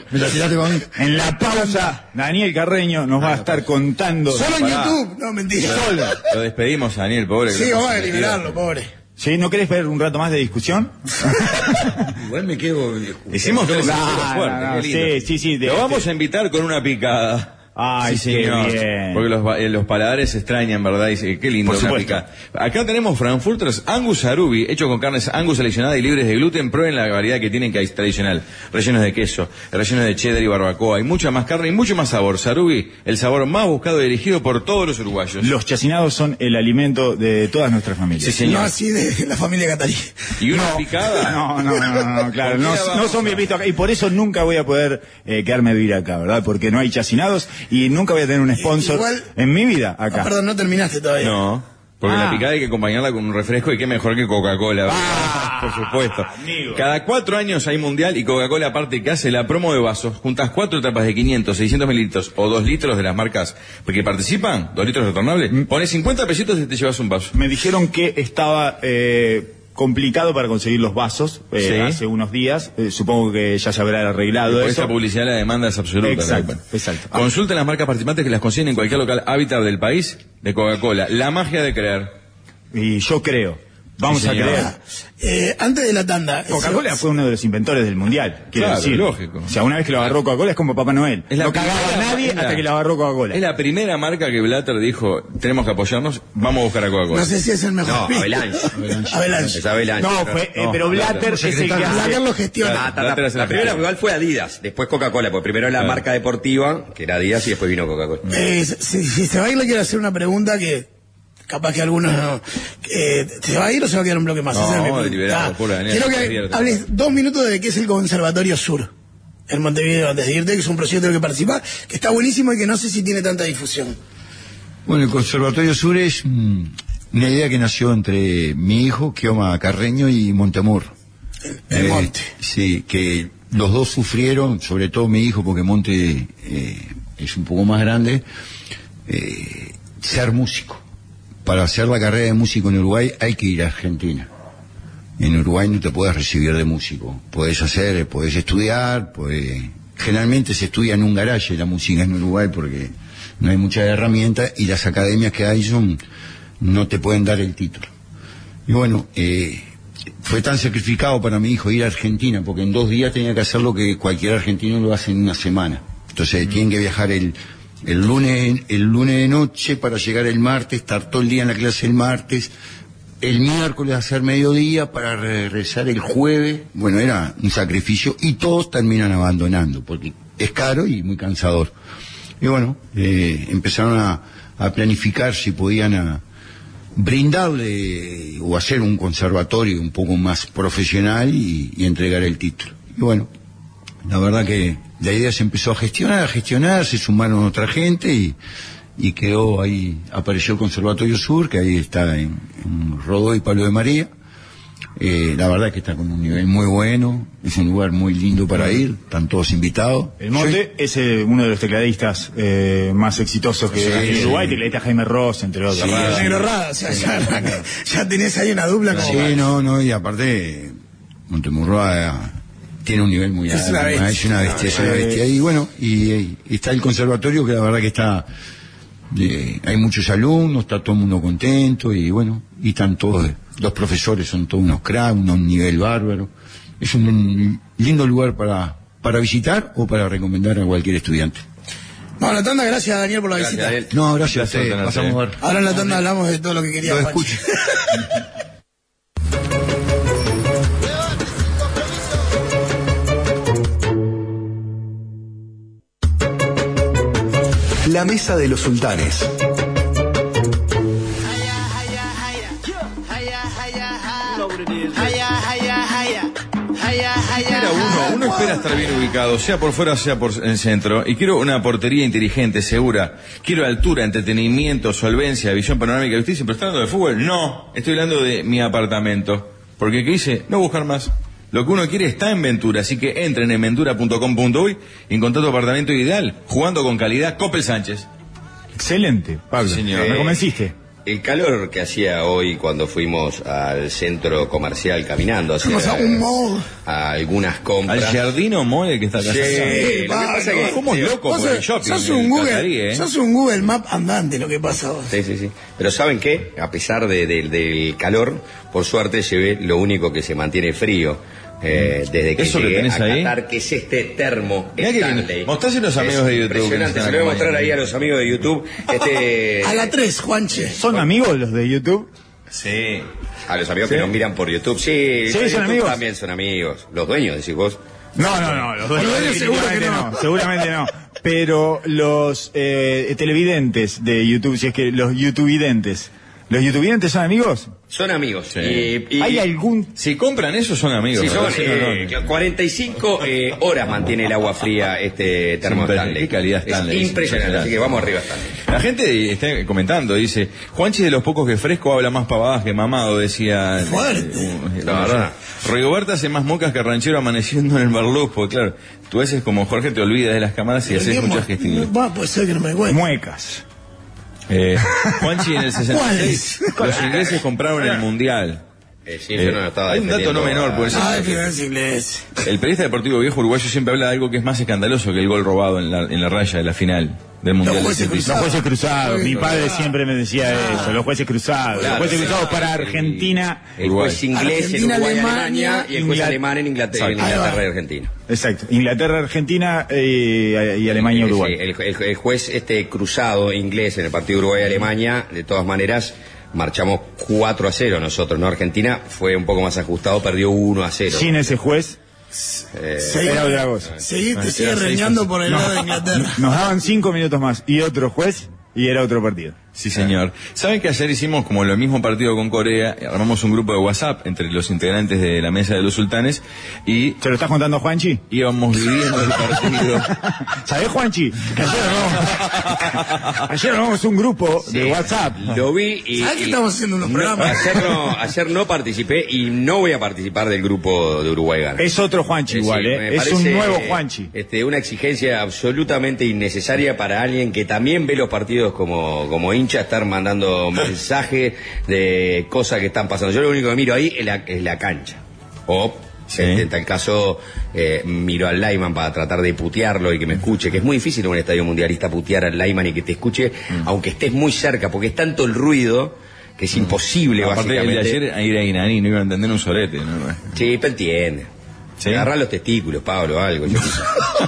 En la pausa, Daniel Carreño nos va a estar contando. Solo en. YouTube. No, mentira. Solo. Lo despedimos a Daniel, pobre. que Sí, vamos a eliminarlo, pobre. ¿Sí? ¿No querés ver un rato más de discusión? [LAUGHS] Igual me quedo. Hicimos No, no, no, sí, sí, sí, de- Lo vamos a invitar con una picada. Ay, Sí, señor. bien. Porque los, eh, los paladares se extrañan, ¿verdad? Y dice, qué lindo Por una supuesto. pica. Acá tenemos Frankfurters Angus Arubi, hecho con carnes Angus seleccionada y libres de gluten. Prueben la variedad que tienen que es tradicional. Rellenos de queso, rellenos de cheddar y barbacoa. Hay mucha más carne y mucho más sabor. Sarubi, el sabor más buscado y elegido por todos los uruguayos. Los chacinados son el alimento de todas nuestras familias. Sí, señor. No así de la familia Catarí. Y una picada. No, no, no, no, no, claro, no, no son bien vistos acá. Y por eso nunca voy a poder eh, quedarme a vivir acá, ¿verdad? Porque no hay chacinados y nunca voy a tener un sponsor Igual- en mi vida Ah, acá. perdón, no terminaste todavía. No. Porque Ah. la picada hay que acompañarla con un refresco y qué mejor que Coca-Cola. Ah, [LAUGHS] por supuesto. amigo. Cada cuatro años hay mundial y Coca-Cola aparte que hace la promo de vasos. Juntas cuatro tapas de 500, 600 mililitros o dos litros de las marcas que participan, dos litros retornables, Mm. pones 50 pesitos y te llevas un vaso. Me dijeron que estaba eh, complicado para conseguir los vasos eh, Sí. hace unos días. Eh, supongo que ya se habrá arreglado eso. esta publicidad la demanda es absoluta. Exacto, exacto. Ah. Consulten las marcas participantes que las consiguen en cualquier local hábitat del país de Coca-Cola. La magia de creer. Y yo creo. Vamos Sí, a creer. Eh, antes de la tanda. Coca-Cola fue uno de los inventores del mundial, quiero Claro, decir. lógico. O sea, una vez que lo agarró Coca-Cola es como Papá Noel. Es la no cagaba a nadie la- hasta que lo agarró Coca-Cola. Es la primera marca que Blatter dijo, tenemos que apoyarnos, vamos a buscar a Coca-Cola. No sé si es el mejor. No, pick. Avalanche. Avalanche. Es Avalanche. No, fue, eh, No, pero Blatter Blatter, es el que secretario. hace... Blatter lo gestiona. Ah, ta, ta, Blatter hace la la primera igual fue Adidas, después Coca-Cola, porque primero era la Claro. marca deportiva, que era Adidas, y después vino Coca-Cola. Eh, si, si se va a ir, le quiero hacer una pregunta que capaz que algunos no. Eh, ¿Se va a ir o se va a quedar un bloque más? No, deliberado, Ah, pura quiero se que hables dos minutos de qué es el Conservatorio Sur en Montevideo, antes de irte, que es un proyecto en el que participa, que está buenísimo y que no sé si tiene tanta difusión. Bueno, el Conservatorio Sur es mm, una idea que nació entre mi hijo, Kioma Carreño, y Montemur. El Monte. Sí, que los dos sufrieron, sobre todo mi hijo, porque Monte eh, es un poco más grande, eh, ser músico. Para hacer la carrera de músico en Uruguay hay que ir a Argentina. En Uruguay no te puedes recibir de músico. Puedes hacer, puedes estudiar, puedes... generalmente se estudia en un garaje la música en Uruguay porque no hay muchas herramientas y las academias que hay son no te pueden dar el título. Y bueno, eh, fue tan sacrificado para mi hijo ir a Argentina porque en dos días tenía que hacer lo que cualquier argentino lo hace en una semana. Entonces tienen que viajar el, el lunes el lunes de noche para llegar el martes, estar todo el día en la clase el martes, el miércoles hacer mediodía para regresar el jueves. Bueno, era un sacrificio y todos terminan abandonando porque es caro y muy cansador. Y bueno, eh, empezaron a, a planificar si podían a- brindarle o hacer un conservatorio un poco más profesional y, y entregar el título. Y bueno, la verdad que la idea se empezó a gestionar, a gestionar, se sumaron otra gente y, y quedó ahí, apareció el Conservatorio Sur, que ahí está en, en Rodó y Palo de María. Eh, la verdad que está con un nivel muy bueno, es un lugar muy lindo para ir, están todos invitados. El Monte es eh, uno de los tecladistas eh, más exitosos que Sí, hay en sí. Uruguay, tecladista Jaime Ross, entre otros. Negro Rada, o sea, ya, ya tenés ahí una dupla como. Sí, no, no, y aparte, Montemurroa tiene un nivel muy Es alto. una bestia. Es una bestia, es una bestia. Y bueno, y, y está el conservatorio que la verdad que está, eh, hay muchos alumnos, está todo el mundo contento y bueno, y están todos, los profesores son todos unos cracks, un nivel bárbaro. Es un lindo lugar para, para visitar o para recomendar a cualquier estudiante. Vamos a la tanda, gracias Daniel por la Gracias, visita. Daniel. No, gracias a tenerte. pasamos a ver. Ahora en la tanda hablamos de todo lo que quería Lo escucho. [LAUGHS] La mesa de los sultanes. Uno, uno espera estar bien ubicado, sea por fuera, sea por el centro, y quiero una portería inteligente, segura. Quiero altura, entretenimiento, solvencia, visión panorámica. ¿Usted siempre está hablando de fútbol? No, estoy hablando de mi apartamento. Porque ¿qué dice? No buscar más. Lo que uno quiere está en Ventura, así que entren en ventura.com.uy tu apartamento ideal, jugando con calidad. Coppel Sánchez. Excelente, Pablo. Sí, señor. Me Eh, convenciste. El calor que hacía hoy cuando fuimos al centro comercial caminando hacia Fuimos a un mall. a algunas Al compras. Jardino Mole que está acá. Sí, Sí, lo que pasa es que Somos sí, locos por el sos- shopping. sos en un Google, ¿eh? sos un Google Map andante lo que pasa vos. Sí, sí, sí. Pero ¿saben qué? A pesar de- de- del calor, por suerte llevé lo único que se mantiene frío. Eh, desde que ¿Eso que tenés a ahí? Qatar, que es este termo Stanley. Mostráselo a los amigos de YouTube Impresionante, se lo voy a mostrar ahí a los amigos de YouTube. Este, A la 3, Juanche. ¿Son amigos los de YouTube? Sí. a los amigos que nos miran por YouTube. Sí, Sí, son YouTube amigos. También son amigos. Los dueños, decís vos. No, no, no, los dueños que no. no. seguramente no. Pero los eh, televidentes de YouTube, si es que los YouTubevidentes, ¿los YouTubevidentes son amigos? Son amigos. Sí. Y- y- ¿Hay algún Si compran eso son amigos. Sí, son eh, no, no. 45 eh, horas mantiene el agua fría este termo Stanley. qué calidad Stanley, Es es impresionante, así que vamos arriba Stanley. La gente está comentando, dice, Juanchi de los pocos que fresco habla más pavadas que mamado, decía. Fuerte. eh, La verdad. Rigoberta hace más mocas que ranchero amaneciendo en el barluz, porque claro, tú haces como Jorge te olvidas de las cámaras y haces ¿Qué muchas gestiones. Puede ser que no me muecas? Eh, Juanchi en el 66, ¿Cuáles? los ingleses compraron el mundial. Eh, sí, Eh, yo no lo estaba hay un dato no menor, pues. Ah, inglés. El periodista deportivo viejo uruguayo siempre habla de algo que es más escandaloso que el gol robado en la, en la raya de la final del Mundial. del jueces 76. Los jueces cruzados. Mi padre Ah. siempre me decía eso. Los jueces cruzados. Claro, los jueces cruzados para Argentina. El juez inglés Argentina, en Uruguay, Alemania, Alemania, y el juez alemán en Inglaterra, en. Inglaterra y. Argentina. Exacto. Inglaterra, Argentina eh, y Alemania, Sí, Uruguay. el, el- el juez este cruzado inglés en el partido Uruguay-Alemania, de todas maneras, marchamos 4 a 0 nosotros, ¿no? Argentina fue un poco más ajustado, perdió 1 a 0. Sin ese juez, Cosa. seguí- te Ah, sigue reñando por el lado de Inglaterra. [LAUGHS] Nos daban cinco minutos más y otro juez y era otro partido. Sí, señor. ¿Saben que ayer hicimos como lo mismo partido con Corea? Armamos un grupo de WhatsApp entre los integrantes de la mesa de los sultanes y ¿Se lo estás contando Juanchi? íbamos viviendo el partido. [LAUGHS] ¿Sabés, Juanchi? Que ayer armamos, [LAUGHS] ayer armamos un grupo de. WhatsApp. Lo vi y... ¿Sabes que y- estamos haciendo unos no, programas? ayer, no, ayer no participé y no voy a participar del grupo de Uruguay Gana. Es otro Juanchi Eh, igual, ¿eh? Es un nuevo Juanchi. Este, una exigencia absolutamente innecesaria para alguien que también ve los partidos como, como hincha, estar mandando [LAUGHS] mensajes de cosas que están pasando. Yo lo único que miro ahí es la, es la cancha. O, Sí. en, tal caso, eh, miro al Lyman para tratar de putearlo y que me escuche, que es muy difícil en un estadio mundialista putear al Lyman y que te escuche, Mm. aunque estés muy cerca, porque es tanto el ruido que es imposible, Aparte el de básicamente. ayer ir a Inaní no iba a entender un solete, ¿no? Sí, pero entiende. Sí. Agarrar los testículos, Pablo, algo. yo. [LAUGHS]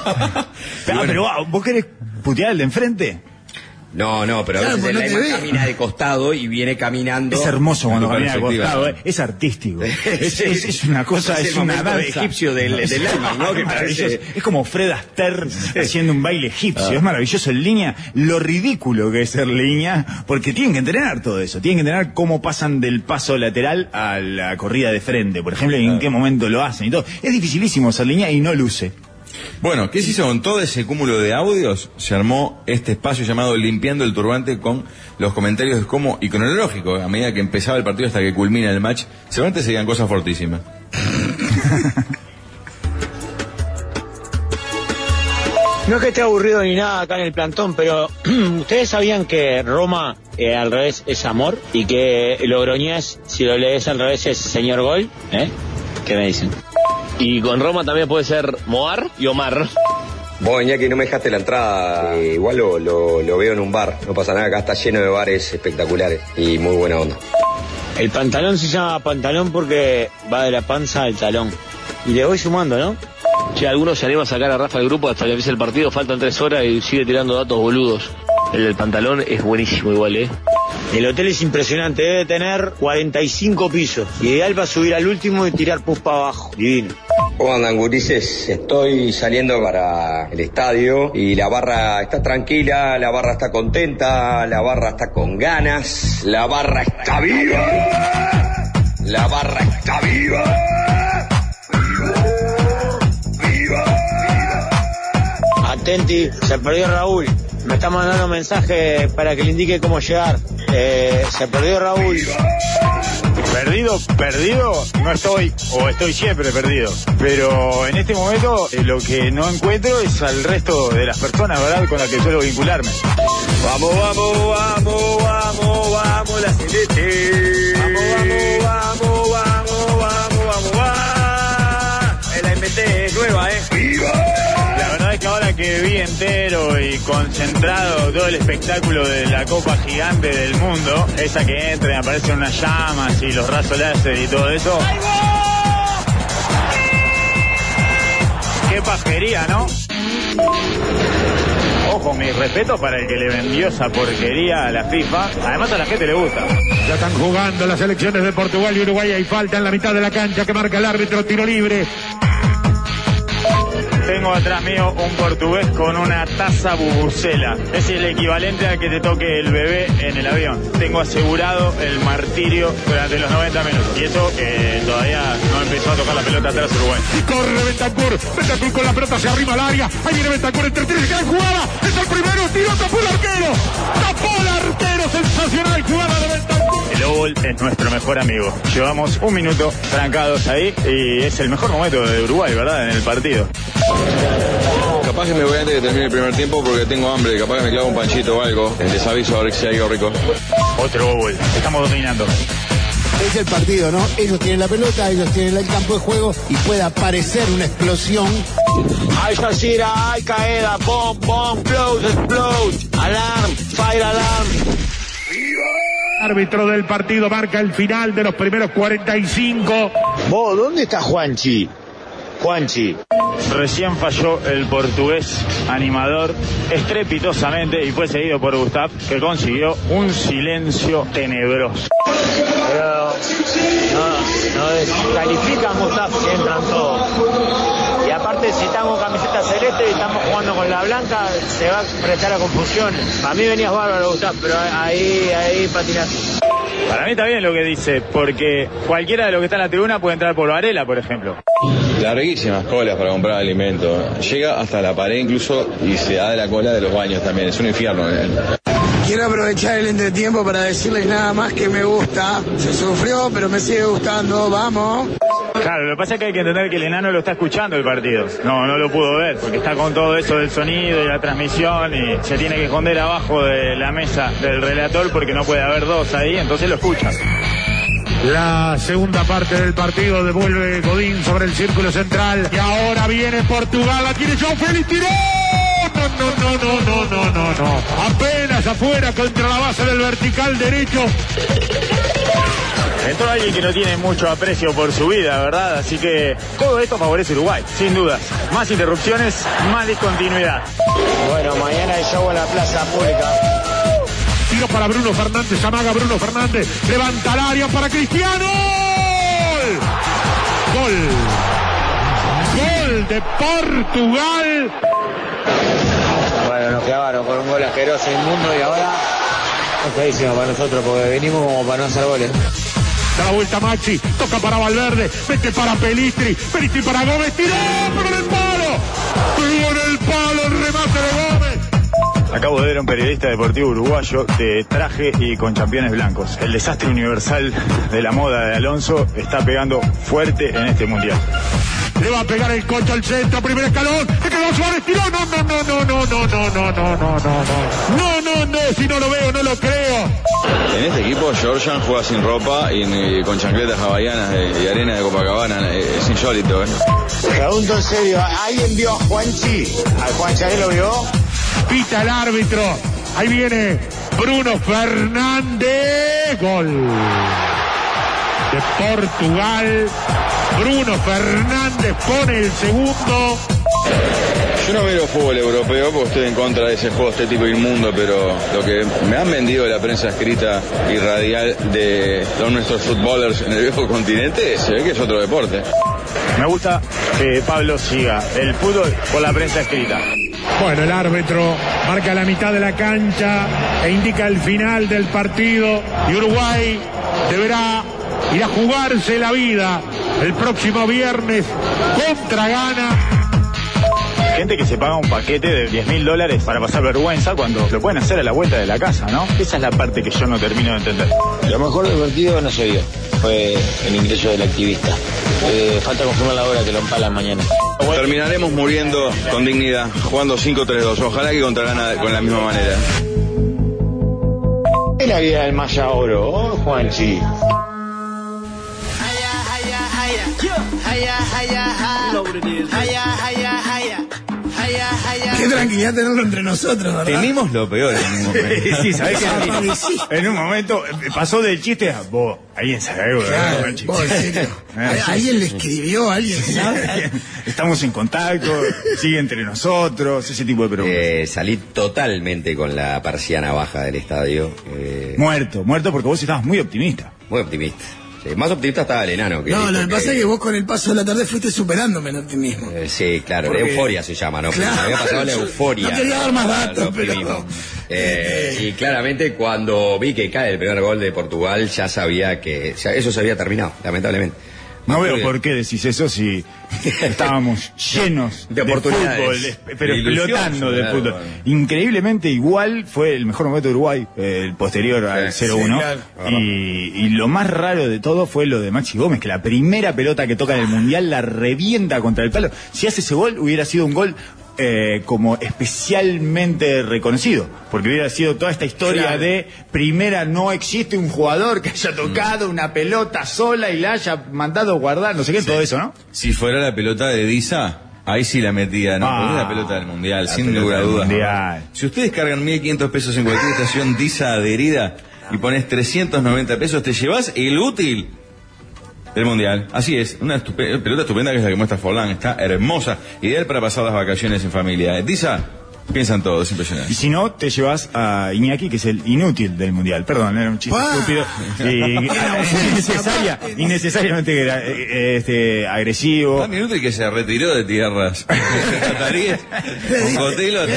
Ah, pero ah, vos querés putear al de enfrente. No, no, pero a Claro, veces pues no camina de costado y viene caminando. Es hermoso cuando camina de costado, ¿eh? es artístico. [LAUGHS] Es, Sí. es- es una cosa, Es es, el una danza. egipcio del- del ¿no? Que parece- Es como Fred Astaire haciendo un baile egipcio. Es maravilloso en línea. Lo ridículo que es ser línea, porque tienen que entrenar todo eso. Tienen que entrenar cómo pasan del paso lateral a la corrida de frente. Por ejemplo, en qué momento lo hacen y todo. Es dificilísimo ser línea y no luce. Bueno, ¿qué se hizo con todo ese cúmulo de audios? Se armó este espacio llamado Limpiando el Turbante con los comentarios de cómo, y cronológico, a medida que empezaba el partido hasta que culmina el match, seguramente se digan cosas fortísimas. [LAUGHS] No es que esté aburrido ni nada acá en el plantón, pero [CLEARS THROAT] ustedes sabían que Roma eh, al revés es amor y que Logroñés, si lo lees al revés, es señor gol. ¿Eh? ¿Qué me dicen? Y con Roma también puede ser Moar y Omar. Vos, Iñaki, no me dejaste la entrada. Eh, igual lo, lo- lo veo en un bar. No pasa nada, acá está lleno de bares espectaculares y muy buena onda. El pantalón se llama pantalón porque va de la panza al talón. Y le voy sumando, ¿no? Che, algunos se animan a sacar a Rafa del grupo hasta que empiece el partido, faltan tres horas y sigue tirando datos boludos. El del pantalón es buenísimo igual, ¿eh? El hotel es impresionante, debe tener 45 pisos. Ideal para subir al último y tirar pus para abajo. Divino. ¿Cómo andan, gurises? Estoy saliendo para el estadio y la barra está tranquila, la barra está contenta, la barra está con ganas, la barra está viva, la barra está viva. Atenti, se perdió Raúl. Me está mandando mensaje para que le indique cómo llegar. Eh, se perdió Raúl. Perdido, perdido, no estoy, o estoy siempre perdido. Pero en este momento eh, lo que no encuentro es al resto de las personas, ¿verdad?, con las que suelo vincularme. Vamos, vamos, vamos, vamos, vamos, la celeste. Vamos, vamos, vamos, vamos, vamos, vamos, vamos. Es la MT nueva, ¿eh? Que vi entero y concentrado todo el espectáculo de la Copa Gigante del Mundo, esa que entra y aparecen unas llamas y los rasos láser y todo eso. Qué pajería, ¿no? Ojo, mi respeto para el que le vendió esa porquería a la FIFA. Además a la gente le gusta. Ya están jugando las selecciones de Portugal y Uruguay. Hay falta en la mitad de la cancha que marca el árbitro. Tiro libre. Tengo atrás mío un portugués con una taza bubucela. Es el equivalente a que te toque el bebé en el avión. Tengo asegurado el martirio durante los 90 minutos. Y eso que todavía no empezó a tocar la pelota atrás Uruguay. Y corre Bentancur. Bentancur con la pelota se arrima al área. Ahí viene Bentancur entre tres. Gran jugada. Es el primero. Tiro. Tapó el arquero. Tapó el arquero. Sensacional jugada de Bentancur. El Oval es nuestro mejor amigo. Llevamos un minuto trancados ahí y es el mejor momento de Uruguay, ¿verdad? En el partido. Capaz que me voy antes de que termine el primer tiempo porque tengo hambre. Capaz que me clavo un panchito o algo. Les aviso a ver si hay algo rico. Otro Oval. Estamos dominando. Es el partido, ¿no? Ellos tienen la pelota, ellos tienen el campo de juego y puede aparecer una explosión. Al Jazeera, al Qaeda, bomb, bomb, close, explode, alarm, fire alarm. Árbitro del partido marca el final de los primeros 45. Vos, ¿dónde está Juanchi? Juanchi. Recién falló el portugués animador estrepitosamente y fue seguido por Gustav, que consiguió un silencio tenebroso. Pero no, no descalifican que entran todos. Y aparte si estamos con camiseta celeste y estamos jugando con la blanca, se va a prestar a confusión. A mí venías bárbaro Gustavo, pero ahí, ahí patinaste. Para mí está bien lo que dice, porque cualquiera de los que está en la tribuna puede entrar por Varela, por ejemplo. Larguísimas colas para comprar alimento. Llega hasta la pared incluso y se da de la cola de los baños también. Es un infierno. ¿eh? Quiero aprovechar el entretiempo para decirles nada más que me gusta. Se sufrió, pero me sigue gustando. Vamos. Claro, lo que pasa es que hay que entender que el enano lo está escuchando el partido. No, no lo pudo ver, porque está con todo eso del sonido y la transmisión y se tiene que esconder abajo de la mesa del relator porque no puede haber dos ahí, entonces lo escucha. La segunda parte del partido devuelve Godín sobre el círculo central. Y ahora viene Portugal. La tiene João Félix. Tiró. No, no, no, no, no, no, no. Apenas afuera contra la base del vertical derecho. Entró alguien que no tiene mucho aprecio por su vida, ¿verdad? Así que todo esto favorece a Uruguay, sin dudas. Más interrupciones, más discontinuidad. Bueno, mañana hay show en la plaza pública. Tiro para Bruno Fernández. Amaga Bruno Fernández. Levanta el área para Cristiano. Gol. Gol. De Portugal. Bueno, nos clavaron con un gol asqueroso, inmundo y ahora es feísimo para nosotros porque venimos como para no hacer goles. Da la vuelta Maxi, toca para Valverde, mete para Pelistri, Pelistri para Gómez, tiró, en el palo, pegó en el palo el remate de Gómez. Acabo de ver a un periodista deportivo uruguayo de traje y con championes blancos. El desastre universal de la moda de Alonso está pegando fuerte en este mundial. Le va a pegar el coche al centro, primer escalón, se quedó Suárez, tiró, no, no, no, no, no, no, no, no, no, no, no, no, no, no, no, si no lo veo, no lo creo. En este equipo, Georgian juega sin ropa y, y con chancletas hawaianas y, y arena de Copacabana. Eh, Es insólito, ¿eh? Pregunto en serio, ¿alguien vio a Juanchi? ¿A Juanchi lo vio? Pita el árbitro, ahí viene Bruno Fernández, gol de Portugal. Bruno Fernández pone el segundo. Yo no veo fútbol europeo porque estoy en contra de ese juego estético inmundo, pero lo que me han vendido de la prensa escrita y radial de todos nuestros futbolers en el viejo continente se ve que es otro deporte. Me gusta que Pablo siga el fútbol con la prensa escrita. Bueno, el árbitro marca la mitad de la cancha e indica el final del partido y Uruguay deberá ir a jugarse la vida el próximo viernes contra Ghana. Gente que se paga un paquete de 10 mil dólares para pasar vergüenza cuando lo pueden hacer a la vuelta de la casa, ¿no? Esa es la parte que yo no termino de entender. Lo mejor del partido no se vio. Fue el ingreso del activista. Eh, falta confirmar la hora que lo empalan mañana. Terminaremos muriendo con dignidad, jugando 5-3-2. Ojalá que contra Ghana con la misma manera. Es la vida del Maya Oro, ¿oh, Juanchi. Qué tranquilidad tenerlo entre nosotros, ¿verdad? Temimos lo peor en un momento. sí, ¿sabés Ah, qué? sí. En un momento eh, pasó del chiste a vos, alguien sabe algo, Claro, ¿verdad, chico? vos, serio. [LAUGHS] Ah. ¿Alguien le escribió? ¿Alguien sabe? Estamos en contacto, sigue entre nosotros, ese tipo de preguntas. Eh, salí totalmente con la persiana baja del estadio. eh, Muerto, muerto porque vos estabas muy optimista. muy optimista. Sí, más optimista estaba el enano. Que No, lo que pasa es que vos con el paso de la tarde fuiste superándome en optimismo. Eh, sí, claro, Porque- la euforia se llama, ¿no? Claro. Había pasado la euforia. No quería dar más datos, pero- Eh, y claramente cuando vi que cae el primer gol de Portugal, ya sabía que ya eso se había terminado, lamentablemente. No veo por qué decís eso si estábamos [LAUGHS] llenos De de, fútbol, pero De explotando de claro, fútbol. bueno. Increíblemente igual fue el mejor momento de Uruguay, eh, el posterior al Sí, 0-1. sí, claro. y, y lo más raro de todo fue lo de Maxi Gómez, que la primera pelota que toca en el Mundial la revienta contra el palo. Si hace ese gol, hubiera sido un gol eh, como especialmente reconocido, porque hubiera sido toda esta historia Claro. de primera no existe un jugador que haya tocado una pelota sola y la haya mandado guardar, no sé qué, todo eso, ¿no? Si fuera la pelota de Disa, ahí sí la metía, ¿no? Ah, es la pelota del Mundial, sin lugar a dudas. Mundial. Si ustedes cargan 1.500 pesos en cualquier estación Disa adherida y pones 390 pesos, te llevas el útil del Mundial. Así es, una estupe- pelota estupenda que es la que muestra Forlán, está hermosa, ideal para pasar las vacaciones en familia. Disa, piensan todos, es Y impresionante. si no, te llevas a Iñaki, que es el inútil del mundial. Perdón, era un chiste Ah. estúpido. [LAUGHS] Y, innecesaria, innecesariamente era, eh, eh, este, agresivo. Tan inútil que se retiró de tierras [LAUGHS] cataríes con Cotelo. [LAUGHS]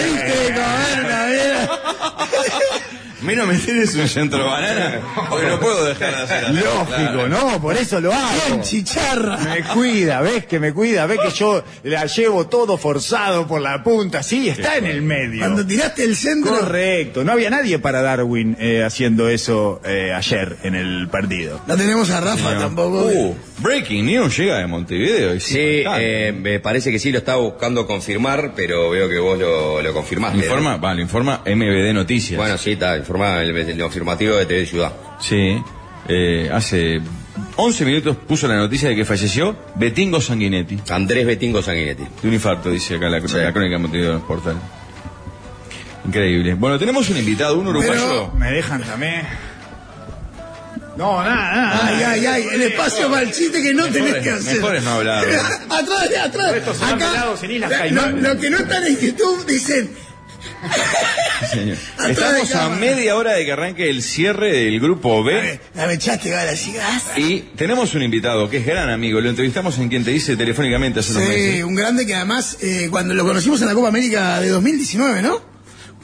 Menos me tienes un centro banana, porque no puedo dejar de hacer así. Lógico, ¿no? Por eso lo hago. Bien, chicharra. Me cuida, ves que me cuida, ves que yo la llevo todo forzado por la punta, sí, está en el medio. Cuando tiraste el centro. Correcto, no había nadie para Darwin eh, haciendo eso eh, ayer en el partido. No tenemos a Rafa tampoco. Uh, breaking news llega de Montevideo. y Sí, eh, me parece que sí lo estaba buscando confirmar, pero veo que vos lo, lo confirmaste. ¿no? Informa, va, lo informa MBD Noticias. Bueno, sí, está el, el informativo de TV Ciudad. Sí, eh, hace 11 minutos puso la noticia de que falleció Betingo Sanguinetti. Andrés Betingo Sanguinetti. De un infarto, dice acá la, la crónica de Montevideo en el portal. Increíble. Bueno, tenemos un invitado, un uruguayo. Me dejan también. No, nada, nada. Ay, ay, ay, el espacio para el chiste que no tenés que hacer. mejor es no hablar. [LAUGHS] atrás, atrás. Estos son Acá, Islas lo, lo que no están en YouTube dicen. Señor. Estamos a media hora de que arranque el cierre del grupo B. La me echaste gala, sigas. Y tenemos un invitado que es gran amigo. Lo entrevistamos en quien te dice telefónicamente hace unos Sí, meses. un grande que además, eh, cuando lo conocimos en la Copa América de 2019, ¿no?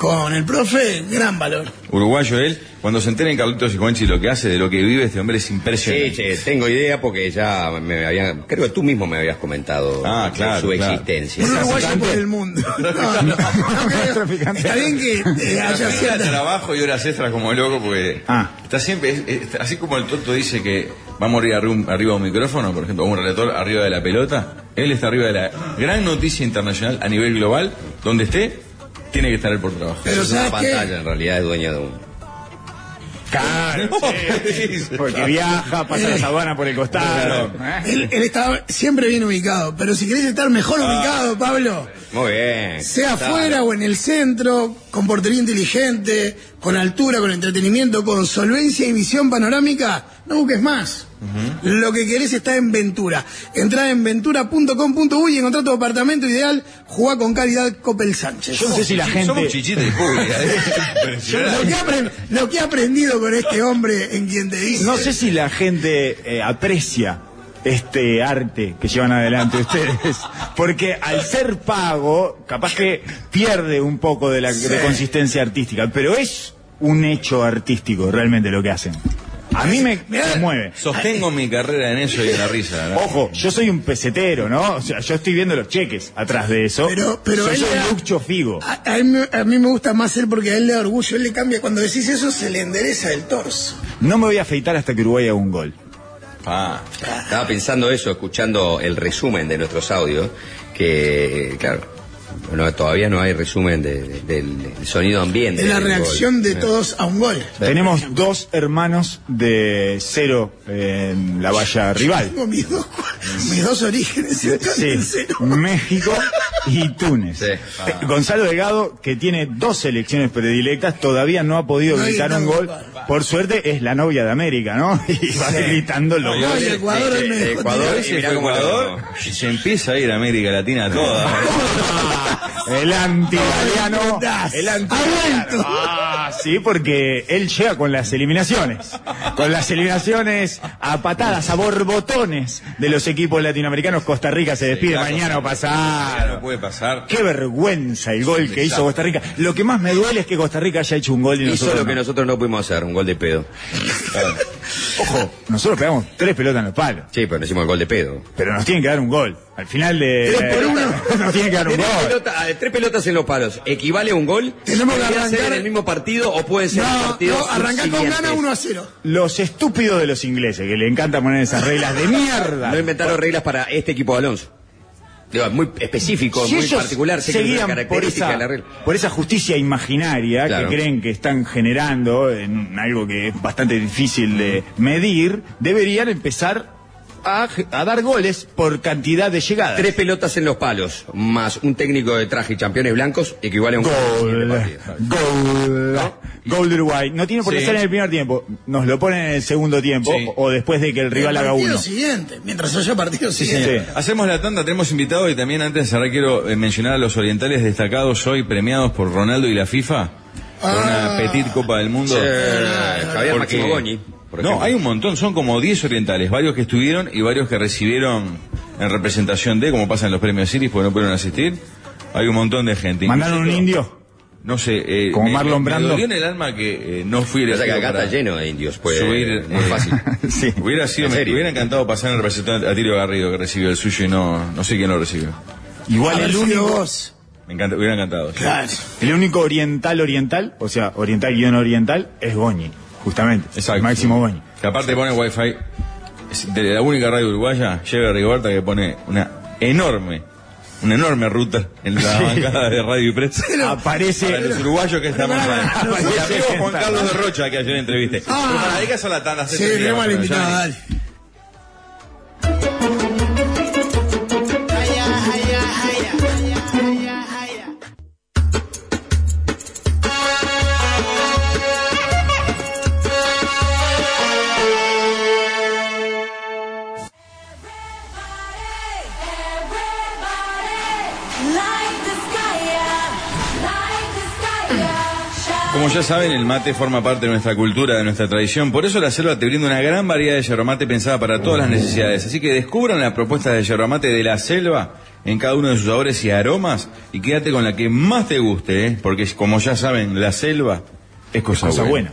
Con el profe, gran valor. Uruguayo él. Cuando se enteren Carlitos y Juanchi lo que hace, de lo que vive este hombre es Sí, impresionante. che, tengo idea porque ya me habían, creo que tú mismo me habías comentado Ah, claro, su claro. existencia. Un uruguayo por el mundo. [LAUGHS] No, no, no creo. Traficante. Está bien que eh, haya cierta... trabajo y horas extras como loco porque Ah. está siempre, es- es- así como el tonto dice que va a morir arriba, de un micrófono, por ejemplo, o un relator arriba de la pelota, él está arriba de la gran noticia internacional a nivel global, donde esté, tiene que estar él por trabajo. Pero es una pantalla, en realidad es dueño de un. Claro, [LAUGHS] sí. Porque viaja, pasa la sabana por el costado. ¿eh? Él, él está siempre bien ubicado, pero si querés estar mejor ubicado, Pablo, Muy bien. sea afuera o en el centro, con portería inteligente, con altura, con entretenimiento, con solvencia y visión panorámica, no busques más. Lo que querés está en Ventura. Entrá en ventura.com.uy y encontrá tu apartamento ideal, jugá con calidad Copel Sánchez. Yo no sé si la Somos gente. chichitas de pública. [LAUGHS] Lo que, he apren- lo que he aprendido con este hombre en quien te dice. No sé si la gente eh, aprecia este arte que llevan adelante ustedes, porque al ser pago, capaz que pierde un poco de la de consistencia artística, pero es un hecho artístico realmente lo que hacen. A mí me Mirá. conmueve. Sostengo mi carrera en eso y en la risa. ¿no? Ojo, yo soy un pesetero, ¿no? O sea, yo estoy viendo los cheques atrás de eso. Pero- pero yo él soy da- Lucho Figo. A, a mí, me- a mí me gusta más él porque a él le da orgullo, él le cambia. Cuando decís eso, se le endereza el torso. No me voy a afeitar hasta que Uruguay haga un gol. Ah, Estaba pensando eso, escuchando el resumen de nuestros audios, que, claro, no, todavía no hay resumen de- de- del, del sonido ambiente. Es la reacción gol. de todos a un gol. Tenemos dos hermanos de cero en la valla rival. Tengo mis dos, Mis dos orígenes Sí. México y Túnez. Sí. Eh, Gonzalo Delgado, que tiene dos selecciones predilectas, todavía no ha podido No gritar un gol. Por suerte es la novia de América, ¿no? [LAUGHS] Y va gritando los No, goles. Ecuador Eh, eh, Ecuador, y se empieza a ir a América Latina toda. [LAUGHS] El anti-italiano. Das. El vuelto. Ah, sí, porque él llega con las eliminaciones. Con las eliminaciones a patadas, a borbotones de los equipos latinoamericanos. Costa Rica se despide mañana o No pasado. puede pasar. Qué vergüenza el gol que hizo Costa Rica. Lo que más me duele es que Costa Rica haya hecho un gol y Hizo nosotros lo que no. nosotros no pudimos hacer, un gol de pedo. [LAUGHS] Ojo, nosotros pegamos tres pelotas en los palos. Sí, pero no hicimos el gol de pedo. Pero nos tienen que dar un gol. Al final de... Tres por uno. [LAUGHS] nos tienen que dar un Tres, gol. pelota- ah, tres pelotas en los palos, ¿equivale a un gol? Tenemos que ¿Podría ser arrancar- en el mismo partido o pueden ser No, partidos no, arrancá con gana 1 a 0. Los estúpidos de los ingleses, que le encanta poner esas reglas de mierda. No inventaron reglas para este equipo de Alonso. Digo, muy específico, Si muy particular, sé que es una seguían por esa, de la regla. por esa justicia imaginaria Claro. que creen que están generando en algo que es bastante difícil de medir, deberían empezar a, a dar goles por cantidad de llegadas. Tres pelotas en los palos, más un técnico de traje y campeones blancos, equivale a un Gol, gol, gol de Uruguay. No tiene por qué Sí. ser en el primer tiempo. Nos lo ponen en el segundo tiempo Sí. o después de que el rival El haga partido uno. siguiente, mientras haya partido Sí, siguiente. Hacemos la tanda, tenemos invitados y también antes de cerrar quiero eh, mencionar a los orientales destacados hoy premiados por Ronaldo y la FIFA por una Ah. Petit Copa del Mundo. Sí, Javier Goñi, por no, hay un montón, son como 10 orientales, varios que estuvieron y varios que recibieron en representación de, como pasa en los premios Siris, porque no pudieron asistir. Hay un montón de gente. ¿Mandaron un indio? No sé, eh, Como me- Marlon Brando. Me dolió en el alma que eh, no fui O sea que acá está lleno de indios, pues subir, muy eh, fácil. [LAUGHS] sí. Hubiera sido, ¿En me hubiera encantado pasar en representante a Tirio Garrido que recibió el suyo y no, no sé quién lo recibió. Igual Haber el único, vos. Me encanta, hubiera encantado. sí. Claro. el único oriental oriental, o sea, oriental guion oriental, es Goñi, justamente. Exacto. Máximo Goñi. Que aparte pone wifi de la única radio uruguaya, llega Rigoberta que pone una enorme, una enorme ruta en la [LAUGHS] bancada de Radio y Prensa. Aparece- Para los uruguayos que estamos ahí. El pero, amigo Juan Carlos de Rocha que ayer entrevisté. Ah. Pero para, hay que hacer la tanda. Sí, hacete tenemos al bien, invitado, ya. dale. Como ya saben, el mate forma parte de nuestra cultura, de nuestra tradición. Por eso la selva te brinda una gran variedad de yerba mate pensada para todas las necesidades. Así que descubran las propuestas de yerba mate de la selva en cada uno de sus sabores y aromas y quédate con la que más te guste, ¿eh? porque como ya saben, la selva es cosa, Cosa buena.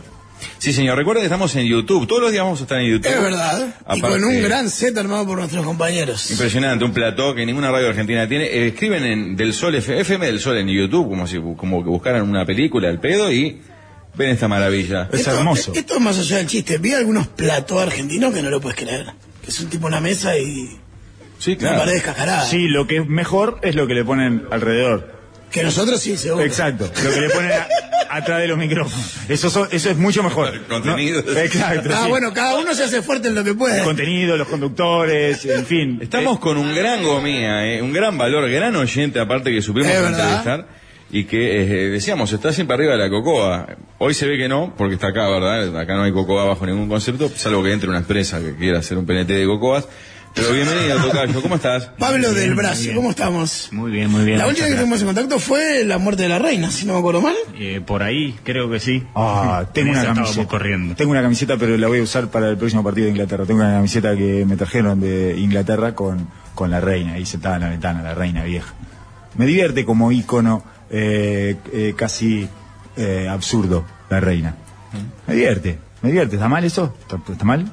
Sí, señor. Recuerden que estamos en YouTube. Todos los días vamos a estar en YouTube. Es verdad. Y con un gran set armado por nuestros compañeros. Impresionante, un plató que ninguna radio argentina tiene. Eh, escriben en Del Sol FM del Sol en YouTube, como si como que buscaran una película al pedo y ven esta maravilla. Es Esto- hermoso. Esto es más allá del chiste. Vi algunos platos argentinos que no lo puedes creer. Que son tipo una mesa y Sí, una claro. pared descascarada. Sí, lo que es mejor es lo que le ponen alrededor. Que nosotros sí, seguro. Exacto, lo que le ponen a- atrás de los micrófonos. Eso, so- eso es mucho mejor. El contenido. ¿no? Exacto. Ah, sí. bueno, cada uno se hace fuerte en lo que puede. El contenido, los conductores, en fin. Estamos con un gran gomía, eh, un gran valor, gran oyente aparte que supimos entrevistar y que eh, decíamos, está siempre arriba de la cocoa. Hoy se ve que no, porque está acá, ¿verdad? Acá no hay cocoa bajo ningún concepto, salvo que entre una empresa que quiera hacer un PNT de cocoas. Pero bienvenido, Tocayo, ¿cómo estás? Pablo del bien. ¿cómo estamos? Muy bien, muy bien. La última que tuvimos en contacto fue la muerte de la reina, si no me acuerdo mal. Eh, por ahí, creo que sí. Ah, tengo En una camiseta. corriendo. Tengo una camiseta, pero la voy a usar para el próximo partido de Inglaterra. Tengo una camiseta que me trajeron de Inglaterra con, con la reina, ahí sentada en la ventana, la reina vieja. Me divierte como ícono eh, eh, casi eh, absurdo, la reina. Me divierte, me divierte. ¿Está mal eso? ¿Está, está mal?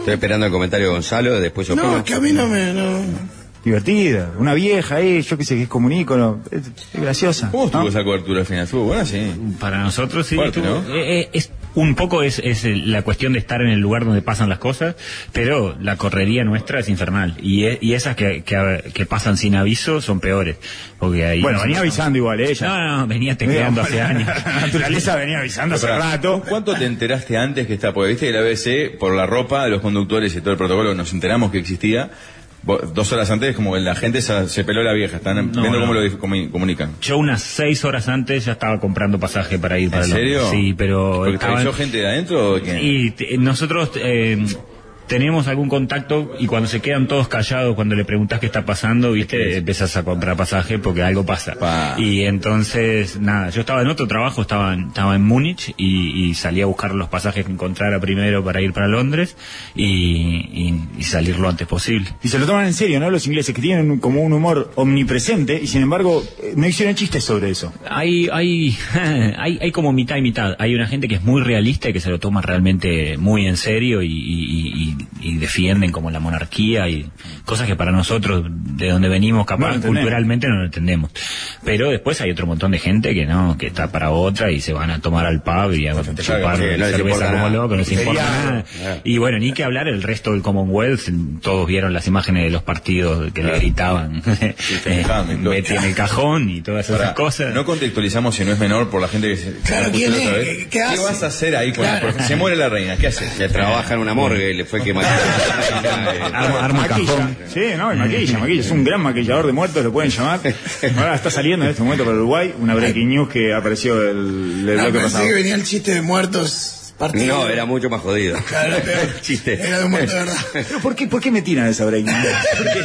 Estoy esperando el comentario de Gonzalo, después no. opino. No, es que a mí no me. No. Divertida, una vieja ahí, yo qué sé, que es es graciosa. ¿Cómo estuvo ¿no? esa cobertura al final? ¿Estuvo buena? Sí. Para nosotros sí. Fuerte, estuvo- ¿no? eh, eh, es Un poco es, es el- la cuestión de estar en el lugar donde pasan las cosas, pero la correría nuestra es infernal. Y, e- y esas que, que, que pasan sin aviso son peores. Porque ahí Bueno, venía avisando igual ella. No, no, venía tecleando hace años. [LAUGHS] La naturaleza venía avisando hace rato. ¿Cuánto te enteraste antes que está? Porque viste que la BBC, por la ropa de los conductores y todo el protocolo, nos enteramos que existía. Dos horas antes, como que la gente se, se peló la vieja. Están No, viendo no. cómo lo comu- comunican. Yo unas seis horas antes ya estaba comprando pasaje para ir para ¿En Londres. serio? Sí, pero... ¿Porque estaban- gente de adentro o de quién? Y nosotros eh, tenemos algún contacto y cuando se quedan todos callados, cuando le preguntas qué está pasando, viste, empiezas a comprar pasaje porque algo pasa. Pa. Y entonces, nada, yo estaba en otro trabajo, estaba en, estaba en Múnich y, y salí a buscar los pasajes que encontrara primero para ir para Londres y, y- y salir lo antes posible. Y se lo toman en serio, ¿no? Los ingleses que tienen como un humor omnipresente y sin embargo eh, no hicieron chistes sobre eso. Hay, hay, [LAUGHS] hay, hay como mitad y mitad. Hay una gente que es muy realista y que se lo toma realmente muy en serio y, y- y- defienden como la monarquía y cosas que para nosotros, de donde venimos, capaz culturalmente no lo entendemos. Pero después hay otro montón de gente que no, que está para otra y se van a tomar al pub y a chupar que no cerveza como loco, no les importa nada. Y bueno, ni que hablar el resto del Commonwealth, todos vieron las imágenes de los partidos que le gritaban, [LAUGHS] todo. Betty en el cajón y todas esas cosas. No contextualizamos si no es menor por la gente que se. Claro, que. ¿Qué- vas a hacer ahí? Claro. se muere la reina. ¿Qué haces? Que trabaja en una morgue y le fue quemado. Arma, arma Maquilla. cajón. Sí, no, y maquilla, maquilla. Es un gran maquillador de muertos, lo pueden llamar. Ahora está saliendo en este momento para Uruguay una breaking news que apareció del, del No, bloque pensé pasado. que venía el chiste de muertos No, era mucho más jodido. [LAUGHS] Claro, era peor. [LAUGHS] Chiste. Era de un muerto de verdad. Pero ¿por qué, ¿por qué me tiran esa breaking news? [LAUGHS] ¿Por qué?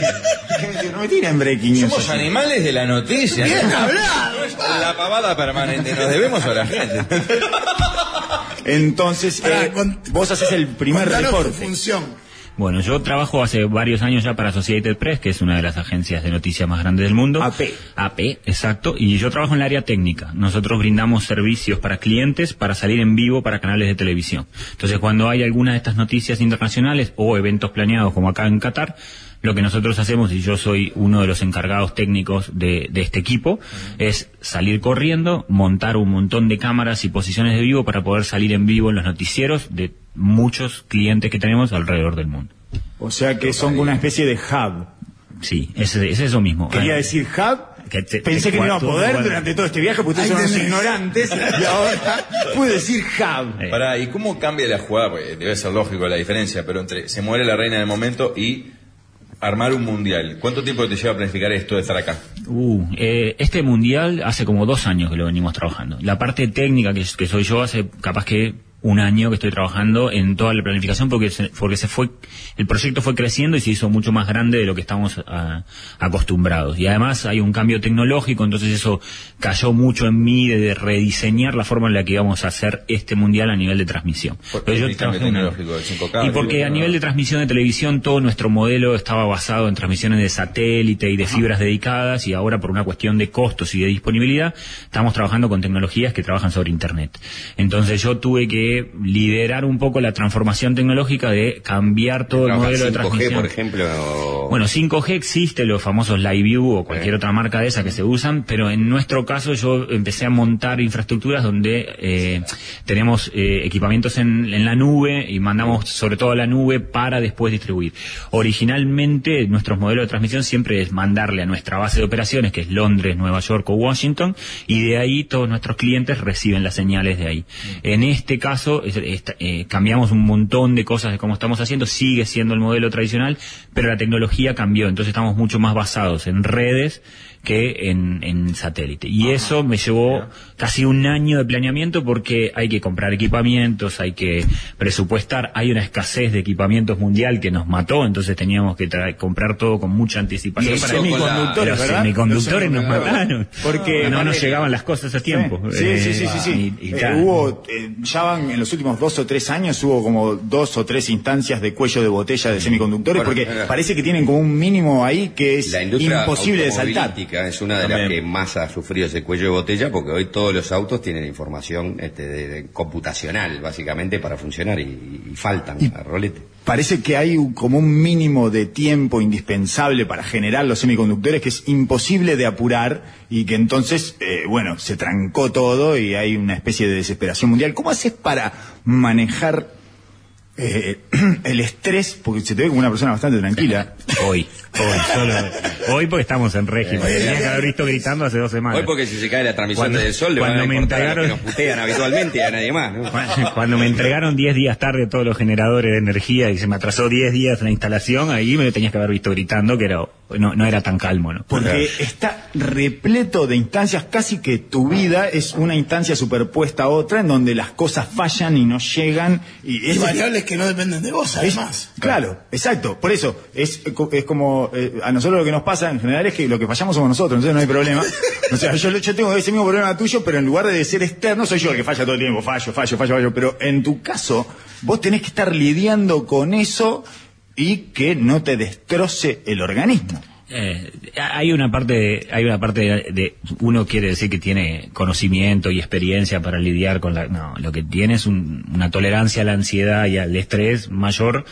¿Por qué No me tiran breaking news. Somos animales de la noticia. Bien ¿no? hablado, La pavada permanente. Nos debemos a la gente. Entonces, eh, con- vos haces el primer reporte. función. Bueno, yo trabajo hace varios años ya para Associated Press, que es una de las agencias de noticias más grandes del mundo. AP. AP, exacto. Y yo trabajo en el área técnica. Nosotros brindamos servicios para clientes para salir en vivo para canales de televisión. Entonces, cuando hay alguna de estas noticias internacionales o eventos planeados como acá en Qatar, lo que nosotros hacemos, y yo soy uno de los encargados técnicos de, de este equipo, es salir corriendo, montar un montón de cámaras y posiciones de vivo para poder salir en vivo en los noticieros de muchos clientes que tenemos alrededor del mundo. O sea que son una especie de hub. Sí, es, es eso mismo. Quería decir hub. Que te- Pensé te que no iba a poder durante todo este viaje porque ustedes Ahí son unos ignorantes [LAUGHS] y ahora pude decir hub. Eh. Pará, ¿y cómo cambia la jugada? Porque debe ser lógico la diferencia, pero entre se muere la reina en el momento y armar un mundial. ¿Cuánto tiempo te lleva planificar esto de estar acá? Uh, eh, este mundial hace como dos años que lo venimos trabajando. La parte técnica que soy yo hace capaz que un año que estoy trabajando en toda la planificación porque se, porque se fue el proyecto fue creciendo y se hizo mucho más grande de lo que estamos ah, acostumbrados y además hay un cambio tecnológico entonces eso cayó mucho en mí de, de rediseñar la forma en la que íbamos a hacer este mundial a nivel de transmisión ¿Por qué Pero yo el cambio trabajé un año. tecnológico del 5K? y porque a nivel de transmisión de televisión todo nuestro modelo estaba basado en transmisiones de satélite y de fibras dedicadas y ahora por una cuestión de costos y de disponibilidad estamos trabajando con tecnologías que trabajan sobre internet. Entonces yo tuve que liderar un poco la transformación tecnológica de cambiar todo el modelo de 5G, transmisión. por ejemplo. o- Bueno, 5G existe, los famosos Live View o cualquier otra marca de esa que se usan, pero en nuestro caso yo empecé a montar infraestructuras donde eh, tenemos eh, equipamientos en, en la nube y mandamos sobre todo a la nube para después distribuir. Originalmente nuestros modelos de transmisión siempre es mandarle a nuestra base de operaciones, que es Londres, Nueva York o Washington, y de ahí todos nuestros clientes reciben las señales de ahí. En este caso es- esta- eh, cambiamos un montón de cosas de cómo estamos haciendo, sigue siendo el modelo tradicional, pero la tecnología cambió, entonces estamos mucho más basados en redes que en, en satélite. Y eso me llevó casi un año de planeamiento porque hay que comprar equipamientos, hay que presupuestar, hay una escasez de equipamientos mundial que nos mató, entonces teníamos que comprar todo con mucha anticipación. Y para semiconductores, Los ¿verdad? semiconductores nos semiconductores. mataron. Porque- no nos llegaban las cosas a tiempo. Sí, Eh, sí, sí, sí, sí. y- y Eh, hubo, eh, ya van en los últimos dos o tres años hubo como dos o tres instancias de cuello de botella de semiconductores Bueno, porque eh, parece que tienen como un mínimo ahí que es La imposible de saltar. Es una de las que más ha sufrido ese cuello de botella porque hoy todos los autos tienen información este, de- de computacional básicamente para funcionar y, y faltan a rolete. parece que hay un- como un mínimo de tiempo indispensable para generar los semiconductores que es imposible de apurar y que entonces, eh, bueno, se trancó todo y hay una especie de desesperación mundial. ¿Cómo haces para manejar eh, [CLEARS THROAT] el estrés? Porque se te ve como una persona bastante tranquila. [LAUGHS] Hoy, hoy, solo hoy porque estamos en régimen. Tenías que haber visto gritando hace dos semanas. Hoy porque si se cae la transmisión Cuando- del sol le van a cuando me importar a los que entregaron- nos putean habitualmente y a nadie más, ¿no? [LAUGHS] Cuando- Cuando me entregaron 10 días tarde todos los generadores de energía y se me atrasó 10 días la instalación, ahí me lo tenías que haber visto gritando que era, no, no era tan calmo, ¿no? Porque está repleto de instancias, casi que tu vida es una instancia superpuesta a otra en donde las cosas fallan y no llegan. Y, Y que no dependen de vos, es- además. claro, exacto. Por eso, es, es como eh, a nosotros lo que nos pasa en general es que lo que fallamos somos nosotros, entonces no hay problema. [LAUGHS] O sea, yo, yo tengo ese mismo problema tuyo, pero en lugar de ser externo, soy yo el que falla todo el tiempo. Fallo, fallo, fallo, fallo. Pero en tu caso, vos tenés que estar lidiando con eso y que no te destroce el organismo. Eh, hay una parte, de- hay una parte de, de- uno quiere decir que tiene conocimiento y experiencia para lidiar con la, no, lo que tiene es un- una tolerancia a la ansiedad y al estrés mayor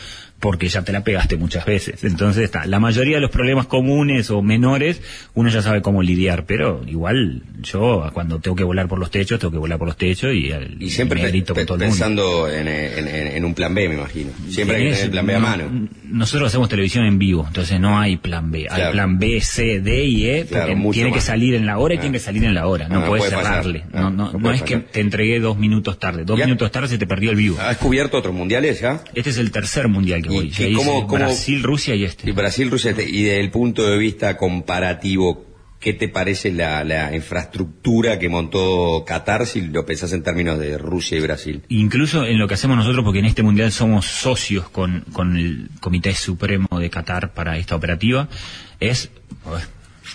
porque ya te la pegaste muchas veces. Entonces, está, la mayoría de los problemas comunes o menores, uno ya sabe cómo lidiar, pero igual yo cuando tengo que volar por los techos, tengo que volar por los techos y, al- Y siempre me pe- grito con pe- todo el mundo. pensando en, en- en- en un plan B, me imagino. Siempre hay que tener el plan B a no, mano. Nosotros hacemos televisión en vivo, entonces no hay plan B. Hay Claro. plan B, C, D y E, porque tiene que salir en la hora y Ah. tiene que salir en la hora. No, Ah, no puedes puede cerrarle. Ah, no, no, no no puede es que te entregué dos minutos tarde. Dos Ya. minutos tarde se te perdió el vivo. ¿Has cubierto otros mundiales ya? Este es el tercer mundial que ¿Y cómo- cómo- Brasil, Rusia y este. Y Brasil, Rusia, este- y desde el punto de vista comparativo, ¿qué te parece la, la infraestructura que montó Qatar si lo pensás en términos de Rusia y Brasil? Incluso en lo que hacemos nosotros, porque en este mundial somos socios con, con el Comité Supremo de Qatar para esta operativa, es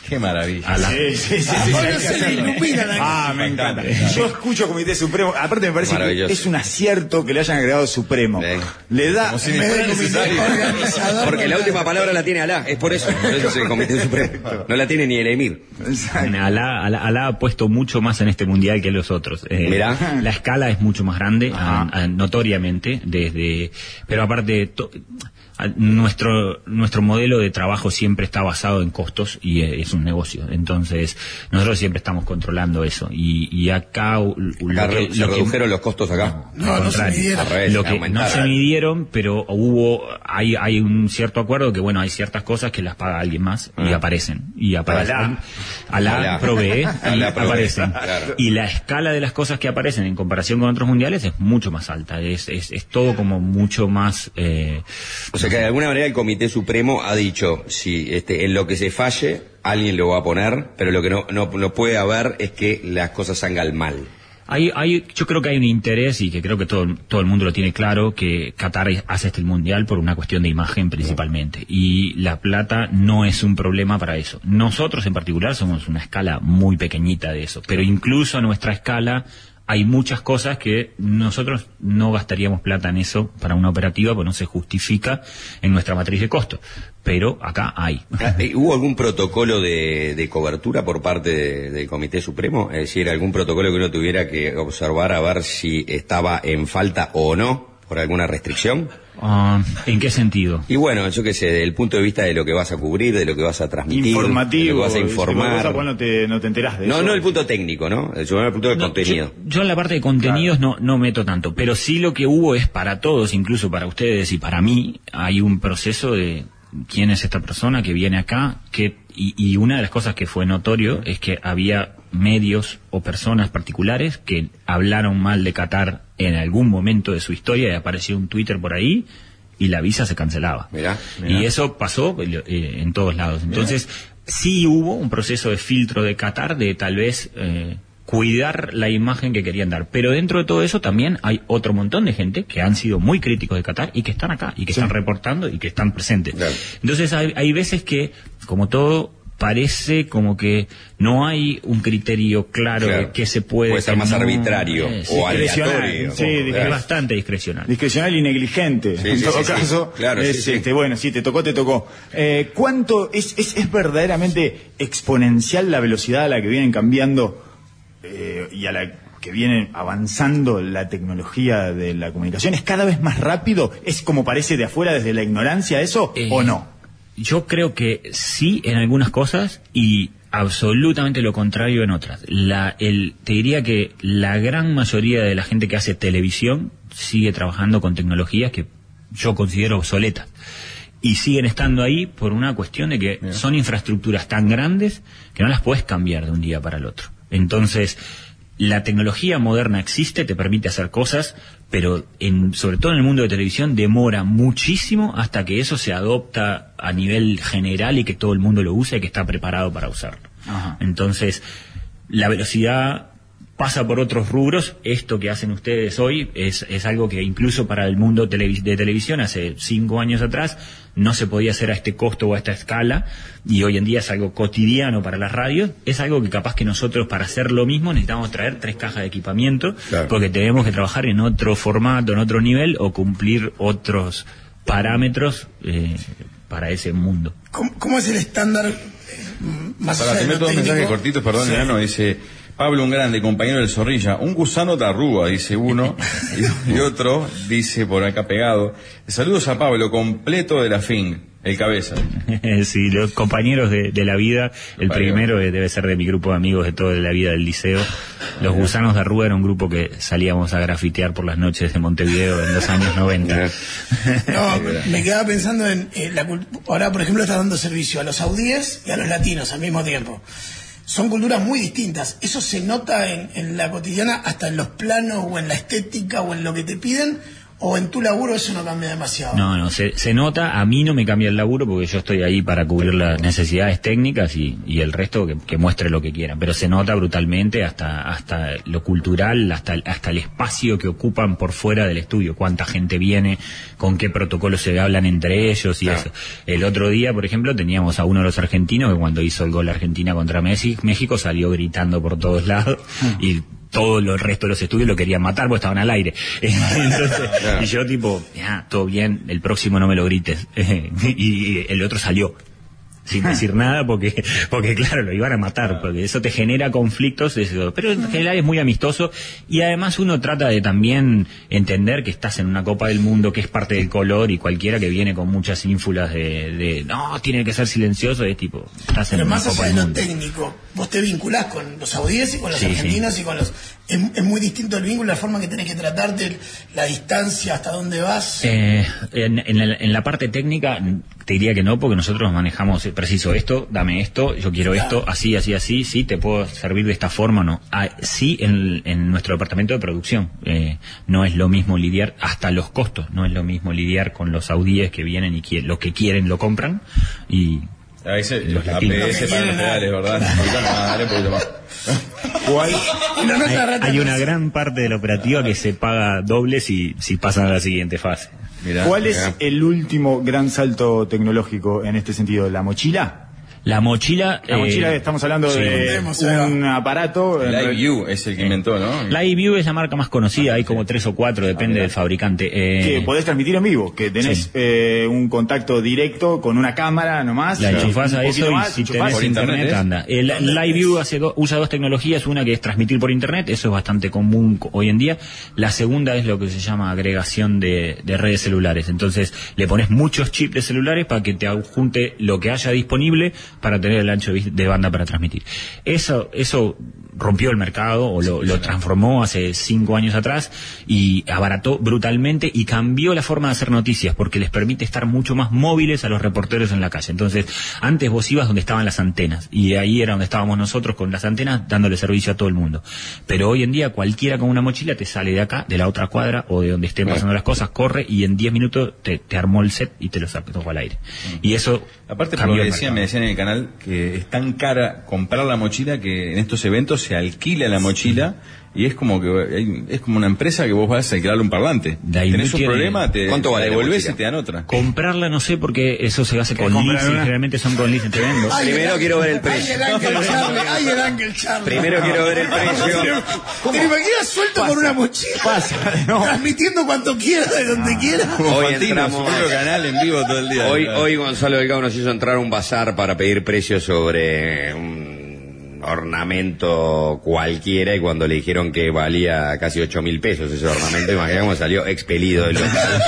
Qué maravilla. la, Sí, sí, sí, que se le. Ah, me encanta. Yo escucho Comité Supremo, aparte me parece que es un acierto que le hayan agregado Supremo. Sí. Le da... Como si Porque la última palabra la tiene Alá, es por eso. Por eso es el Comité Supremo. No la tiene ni el Emir. Alá, Alá- Alá ha puesto mucho más en este mundial que los otros. Eh, Mirá. La escala es mucho más grande, a- a- notoriamente, desde, pero aparte, to- nuestro, nuestro modelo de trabajo siempre está basado en costos y eh, es un negocio. Entonces, nosotros siempre estamos controlando eso. Y, y acá, lo que- re- se lo que- redujeron los costos acá. No, se midieron. Revés, Lo que no se midieron, pero hubo, hay, hay un cierto acuerdo que bueno, hay ciertas cosas que las paga alguien más y Ah. aparecen. Y aparecen. Alá. Alá Alá. provee [LAUGHS] y Alá provee, aparecen. claro. Y la escala de las cosas que aparecen en comparación con otros mundiales es mucho más alta. Es, es, es todo como mucho más, eh, O sea que de alguna manera el Comité Supremo ha dicho, si este, en lo que se falle, alguien lo va a poner, pero lo que no, no, no puede haber es que las cosas salgan mal. Hay, hay, yo creo que hay un interés y que creo que todo, todo el mundo lo tiene claro que Qatar hace este mundial por una cuestión de imagen principalmente y la plata no es un problema para eso. Nosotros en particular somos una escala muy pequeñita de eso, pero incluso a nuestra escala hay muchas cosas que nosotros no gastaríamos plata en eso para una operativa porque no se justifica en nuestra matriz de costo. Pero acá hay. Ah, ¿Hubo algún protocolo de, de cobertura por parte de- del Comité Supremo? Es decir, algún protocolo que uno tuviera que observar a ver si estaba en falta o no por alguna restricción. Ah, ¿En qué sentido? Y bueno, yo qué sé, desde el punto de vista de lo que vas a cubrir, de lo que vas a transmitir, de Informativo. lo que vas a de informar. no te, no te enterás de No, eso. no el punto técnico, ¿no? Yo el punto de No, contenido. Yo, yo en la parte de contenidos no, no meto tanto, pero sí lo que hubo es para todos, incluso para ustedes y para mí, hay un proceso de quién es esta persona que viene acá, que, y, y una de las cosas que fue notorio es que había medios o personas particulares que hablaron mal de Qatar en algún momento de su historia y apareció un Twitter por ahí y la visa se cancelaba. Mirá, Y eso pasó eh, en todos lados. Entonces, sí hubo un proceso de filtro de Qatar de tal vez eh, cuidar la imagen que querían dar. Pero dentro de todo eso también hay otro montón de gente que han sido muy críticos de Qatar y que están acá y que están reportando y que están presentes. Claro. Entonces, hay, hay veces que, como todo, parece como que no hay un criterio claro, Claro. de qué se puede. Puede ser más no. arbitrario Eh, sí, o discrecional, aleatorio. sí, es Claro. bastante discrecional. Discrecional y negligente. Sí, en sí, todo sí, sí. caso, Claro, es, sí. este, bueno, sí, te tocó, te tocó. Eh, ¿Cuánto es, es, es verdaderamente exponencial la velocidad a la que vienen cambiando eh, y a la que viene avanzando la tecnología de la comunicación, es cada vez más rápido, es como parece de afuera desde la ignorancia eso Eh, o no? Yo creo que sí en algunas cosas y absolutamente lo contrario en otras. La, el, te diría que la gran mayoría de la gente que hace televisión sigue trabajando con tecnologías que yo considero obsoletas. Y siguen estando ahí por una cuestión de que son infraestructuras tan grandes que no las puedes cambiar de un día para el otro. Entonces, la tecnología moderna existe, te permite hacer cosas, pero en, sobre todo en el mundo de televisión demora muchísimo hasta que eso se adopta a nivel general y que todo el mundo lo usa y que está preparado para usarlo. Entonces, la velocidad pasa por otros rubros. Esto que hacen ustedes hoy es, es algo que incluso para el mundo de televisión hace cinco años atrás no se podía hacer a este costo o a esta escala y hoy en día es algo cotidiano para las radios. Es algo que capaz que nosotros para hacer lo mismo necesitamos traer tres cajas de equipamiento porque tenemos que trabajar en otro formato, en otro nivel o cumplir otros parámetros eh, para ese mundo. ¿Cómo, cómo es el estándar eh, más Para, allá de lo técnico? mensajes cortitos, perdón, Sí. enano, dice Pablo un grande, compañero del Zorrilla, un gusano de arruga, dice uno, [LAUGHS] y, y otro dice por acá pegado, saludos a Pablo, completo de la fin, el cabeza. [LAUGHS] sí, los compañeros de, de la vida, el primero eh, debe ser de mi grupo de amigos de toda la vida del liceo. Los Gusanos de Arruga era un grupo que salíamos a grafitear por las noches de Montevideo en los años 90. [LAUGHS] No, me quedaba pensando en eh, la ahora por ejemplo está dando servicio a los saudíes y a los latinos al mismo tiempo. Son culturas muy distintas. Eso se nota en, en la cotidiana, hasta en los planos o en la estética o en lo que te piden, o en tu laburo eso no cambia demasiado. No, no, se, se nota, a mí no me cambia el laburo porque yo estoy ahí para cubrir las necesidades técnicas y, y el resto que, que muestre lo que quieran, pero se nota brutalmente hasta, hasta lo cultural, hasta, el- hasta el espacio que ocupan por fuera del estudio, cuánta gente viene, con qué protocolos se hablan entre ellos y eso. El otro día, por ejemplo, teníamos a uno de los argentinos que cuando hizo el gol Argentina contra Messi, México salió gritando por todos lados [LAUGHS] y todo lo- el resto de los estudios lo querían matar porque estaban al aire. [LAUGHS] Entonces, y yo tipo, ya, todo bien, el próximo no me lo grites. [LAUGHS] y el otro salió sin decir [LAUGHS] nada porque porque claro lo iban a matar porque eso te genera conflictos eso. pero en general es muy amistoso y además uno trata de también entender que estás en una Copa del Mundo que es parte del color y cualquiera que viene con muchas ínfulas de, de no tiene que ser silencioso es tipo estás en Pero una más Copa allá de del lo Mundo técnico, vos te vinculás con los saudíes y con los Sí, sí. argentinos y con los... Es, es muy distinto el vínculo, la forma que tenés que tratarte, la distancia, hasta dónde vas. Eh, en, en la, en la parte técnica te diría que no, porque nosotros manejamos eh, preciso esto, dame esto, yo quiero esto, así, así, así, sí, te puedo servir de esta forma o no. Ah, sí, en, en nuestro departamento de producción eh, no es lo mismo lidiar, hasta los costos, no es lo mismo lidiar con los saudíes que vienen y que lo que quieren lo compran y A veces, los APS para los reales, ¿verdad? [LAUGHS] Ahorita no, dale un poquito más. Hay, hay una gran parte de la operativa que se paga doble si, si pasan a la siguiente fase. ¿Cuál es el último gran salto tecnológico en este sentido? ¿La mochila? La mochila... La mochila, eh, estamos hablando sí. de un aparato. El iView es el que inventó, ¿no? La iView es la marca más conocida, hay como tres o cuatro, depende del fabricante. Eh, que podés transmitir en vivo, que tenés eh, un contacto directo con una cámara nomás. La y enchufás a eso y más, si enchufás. tenés internet, anda. El, LiveView hace do- usa dos tecnologías, una que es transmitir por internet, eso es bastante común co- hoy en día. La segunda es lo que se llama agregación de, de redes celulares. Entonces le pones muchos chips de celulares para que te adjunte lo que haya disponible para tener el ancho de banda para transmitir. Eso, eso rompió el mercado o lo, lo transformó hace cinco años atrás y abarató brutalmente y cambió la forma de hacer noticias porque les permite estar mucho más móviles a los reporteros en la calle. Entonces, antes vos ibas donde estaban las antenas y ahí era donde estábamos nosotros con las antenas dándole servicio a todo el mundo. Pero hoy en día cualquiera con una mochila te sale de acá, de la otra cuadra o de donde estén pasando las cosas, corre y en 10 minutos te, te armó el set y te lo sacó al aire. Y eso Aparte, por lo que el decían, me decían en el canal que es tan cara comprar la mochila que en estos eventos se alquila la mochila y es como que hay- es como una empresa que vos vas a alquilarle un parlante. Tenés un problema, te ¿Cuánto vale devolvés y te dan otra. Comprarla no sé porque eso se hace con leasing, una? generalmente son con leasing. Ay, Primero quiero ver el Ay, precio. el Ángel Charlie, ay, el Ángel Charlie. Primero quiero ver el precio. ¿Te imaginas suelto con una mochila? Transmitiendo cuanto quiera, de donde quiera. Como Hoy entramos- canal en vivo todo el día. Hoy, hoy Gonzalo Delgado nos hizo entrar a un bazar para pedir precios sobre un ornamento cualquiera y cuando le dijeron que valía casi 8 mil pesos ese ornamento, imagínate cómo salió expelido del local.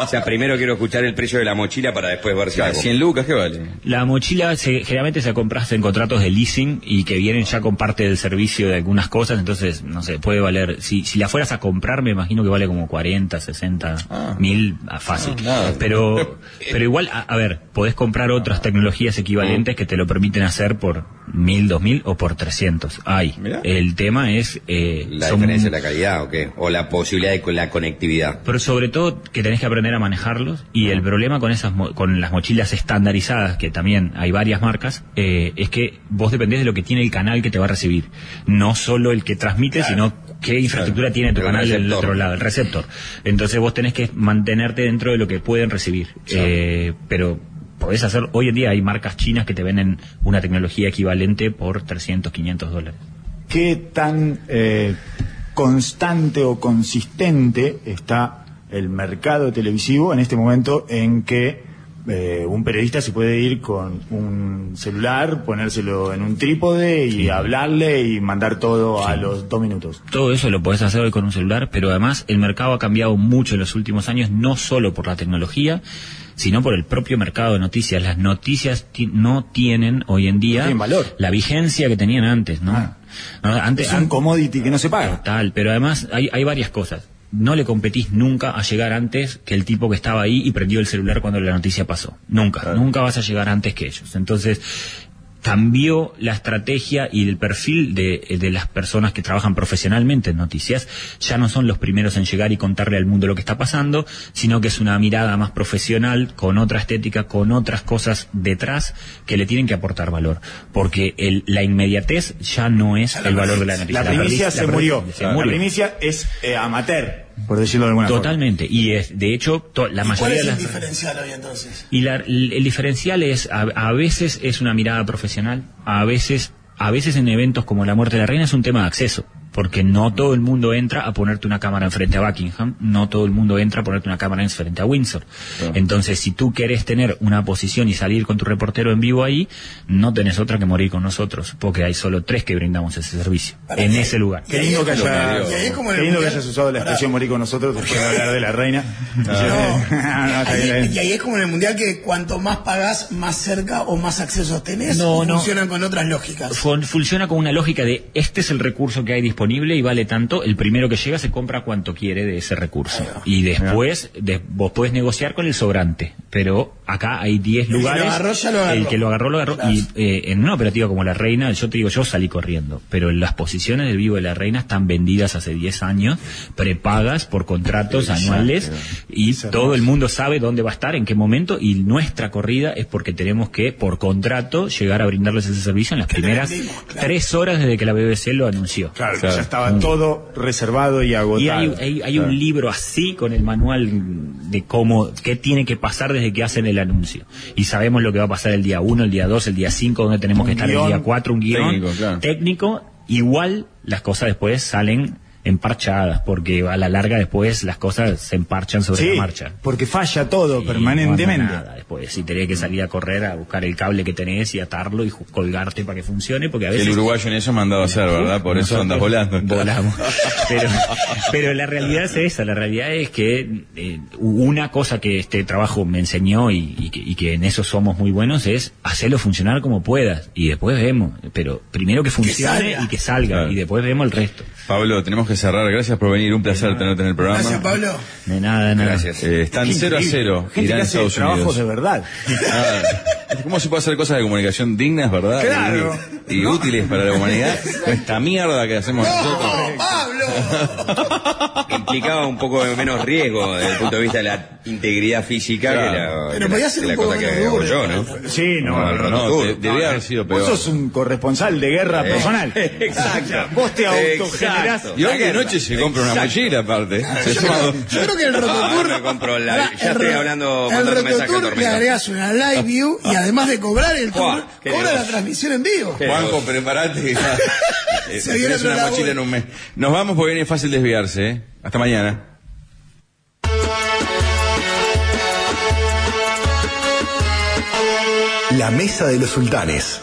o sea, primero quiero escuchar el precio de la mochila para después ver si la compro. 100 lucas, ¿qué vale? La mochila se- generalmente se compras en contratos de leasing y que vienen ya con parte del servicio de algunas cosas, entonces, no sé, puede valer, si, si la fueras a comprar, me imagino que vale como 40, 60 mil ah, fácil. pero, [LAUGHS] pero igual, a, a ver, podés comprar otras tecnologías equivalentes que te lo permiten hacer por mil, dos mil o por 300. Hay. El tema es... eh, ¿La son- diferencia de la calidad o qué? ¿O la posibilidad de la conectividad? pero sobre todo que tenés que aprender a manejarlos y el problema con esas mo- con las mochilas estandarizadas que también hay varias marcas eh, es que vos dependés de lo que tiene el canal que te va a recibir no solo el que transmite sino qué infraestructura tiene tu El canal del otro lado el receptor entonces vos tenés que mantenerte dentro de lo que pueden recibir Eh, pero podés hacer hoy en día hay marcas chinas que te venden una tecnología equivalente por 300 500 dólares. ¿Qué tan eh, constante o consistente está el mercado televisivo en este momento en que eh, un periodista se puede ir con un celular, ponérselo en un trípode y hablarle y mandar todo a los dos minutos? Todo eso lo podés hacer hoy con un celular, pero además el mercado ha cambiado mucho en los últimos años, no solo por la tecnología, sino por el propio mercado de noticias. Las noticias ti- no tienen hoy en día valor. la vigencia que tenían antes, ¿no? No, antes, Es un commodity que no se paga. Total, pero además hay, hay varias cosas. No le competís nunca a llegar antes que el tipo que estaba ahí y prendió el celular cuando la noticia pasó. Nunca, nunca vas a llegar antes que ellos. Entonces, cambió la estrategia y el perfil de, de las personas que trabajan profesionalmente en noticias. Ya no son los primeros en llegar y contarle al mundo lo que está pasando, sino que es una mirada más profesional, con otra estética, con otras cosas detrás que le tienen que aportar valor. Porque el- la inmediatez ya no es el valor de la noticia. La primicia se la murió. se La primicia es eh, amateur, por decirlo de alguna forma. Totalmente. Y es, de hecho, to- la ¿Cuál mayoría es de las... diferencial hoy entonces? Y la- el, el diferencial es, a, a veces es una mirada profesional, a veces, a veces en eventos como la muerte de la reina es un tema de acceso, porque no todo el mundo entra a ponerte una cámara enfrente a Buckingham, no todo el mundo entra a ponerte una cámara enfrente a Windsor. Entonces, si tú querés tener una posición y salir con tu reportero en vivo ahí, no tenés otra que morir con nosotros, porque hay solo tres que brindamos ese servicio, en ese lugar. Qué lindo que, haya, Y ahí es como en qué el lindo que mundial. hayas usado la expresión morir con nosotros después de hablar de la reina. No, [LAUGHS] no, y ahí es como en el mundial que cuanto más pagás, más cerca o más accesos tenés. No. Funcionan con otras lógicas. Fun- funciona con una lógica de este es el recurso que hay disponible y vale tanto, el primero que llega se compra cuanto quiere de ese recurso. Y después de- vos podés negociar con el sobrante, pero acá hay 10 que lo lugares. agarró, ya lo agarró. El que lo agarró, lo agarró. Claro. Y eh, en una operativa como la Reina, yo te digo, yo salí corriendo, pero las posiciones del vivo de la Reina están vendidas hace 10 años, prepagas por contratos anuales y todo el mundo sabe dónde va a estar, en qué momento y nuestra corrida es porque tenemos que, por contrato, llegar a brindarles ese servicio en las primeras vendimos, claro. tres horas desde que la BBC lo anunció. Claro, que ya estaba todo reservado y agotado. Y hay, hay- hay un libro así con el manual de cómo, qué tiene que pasar desde que hacen el anuncio. Y sabemos lo que va a pasar el día 1, el día 2, el día 5, donde tenemos Un que estar guion el día 4, un guion técnico, claro. técnico. Igual las cosas después salen emparchadas, porque a la larga después las cosas se emparchan sobre Sí, la marcha. porque falla todo Y permanentemente. no nada después. Si tenés que salir a correr a buscar el cable que tenés y atarlo y colgarte para que funcione, porque a veces El uruguayo en eso ha mandado a hacer, ¿verdad? Por eso andas volando. volamos. [LAUGHS] Pero, pero la realidad es esa, la realidad es que eh, una cosa que este trabajo me enseñó y, y que, y que en eso somos muy buenos es hacerlo funcionar como puedas y después vemos, pero primero que funcione y que salga Claro. y después vemos el resto. Pablo, tenemos que cerrar. Gracias por venir. Un placer tenerte en el programa. Gracias, Pablo. De nada, de nada. Gracias. Eh, están Qué 0 a increíble. 0 Gente Irán que hace Estados trabajos Unidos. de verdad. Ah, ¿Cómo se puede hacer cosas de comunicación dignas, verdad? Claro. Y, y útiles para la humanidad. Con [LAUGHS] esta mierda que hacemos nosotros. ¡No, Pablo! [LAUGHS] Implicaba un poco de menos riesgo desde el punto de vista de la integridad física Claro. que la, Pero podía ser un la poco cosa que hago yo, ¿no? Sí, no, No, no, no, debía haber sido Vos peor. sos un corresponsal de guerra Eh, personal. [LAUGHS] exacto. Vos te autogenerás. Exacto. Y hoy de noche se compra una mochila aparte. Yo creo, dos- yo creo que el Ah, Rototour. me compro la- ya estoy hablando, El Rototour le agregas una live view y además de cobrar el tour, cobra la transmisión en vivo. Juanjo, prepárate. [LAUGHS] Eh, Se viene una mochila en un mes. Nos vamos porque viene fácil desviarse. ¿eh? Hasta mañana. La Mesa de los Sultanes.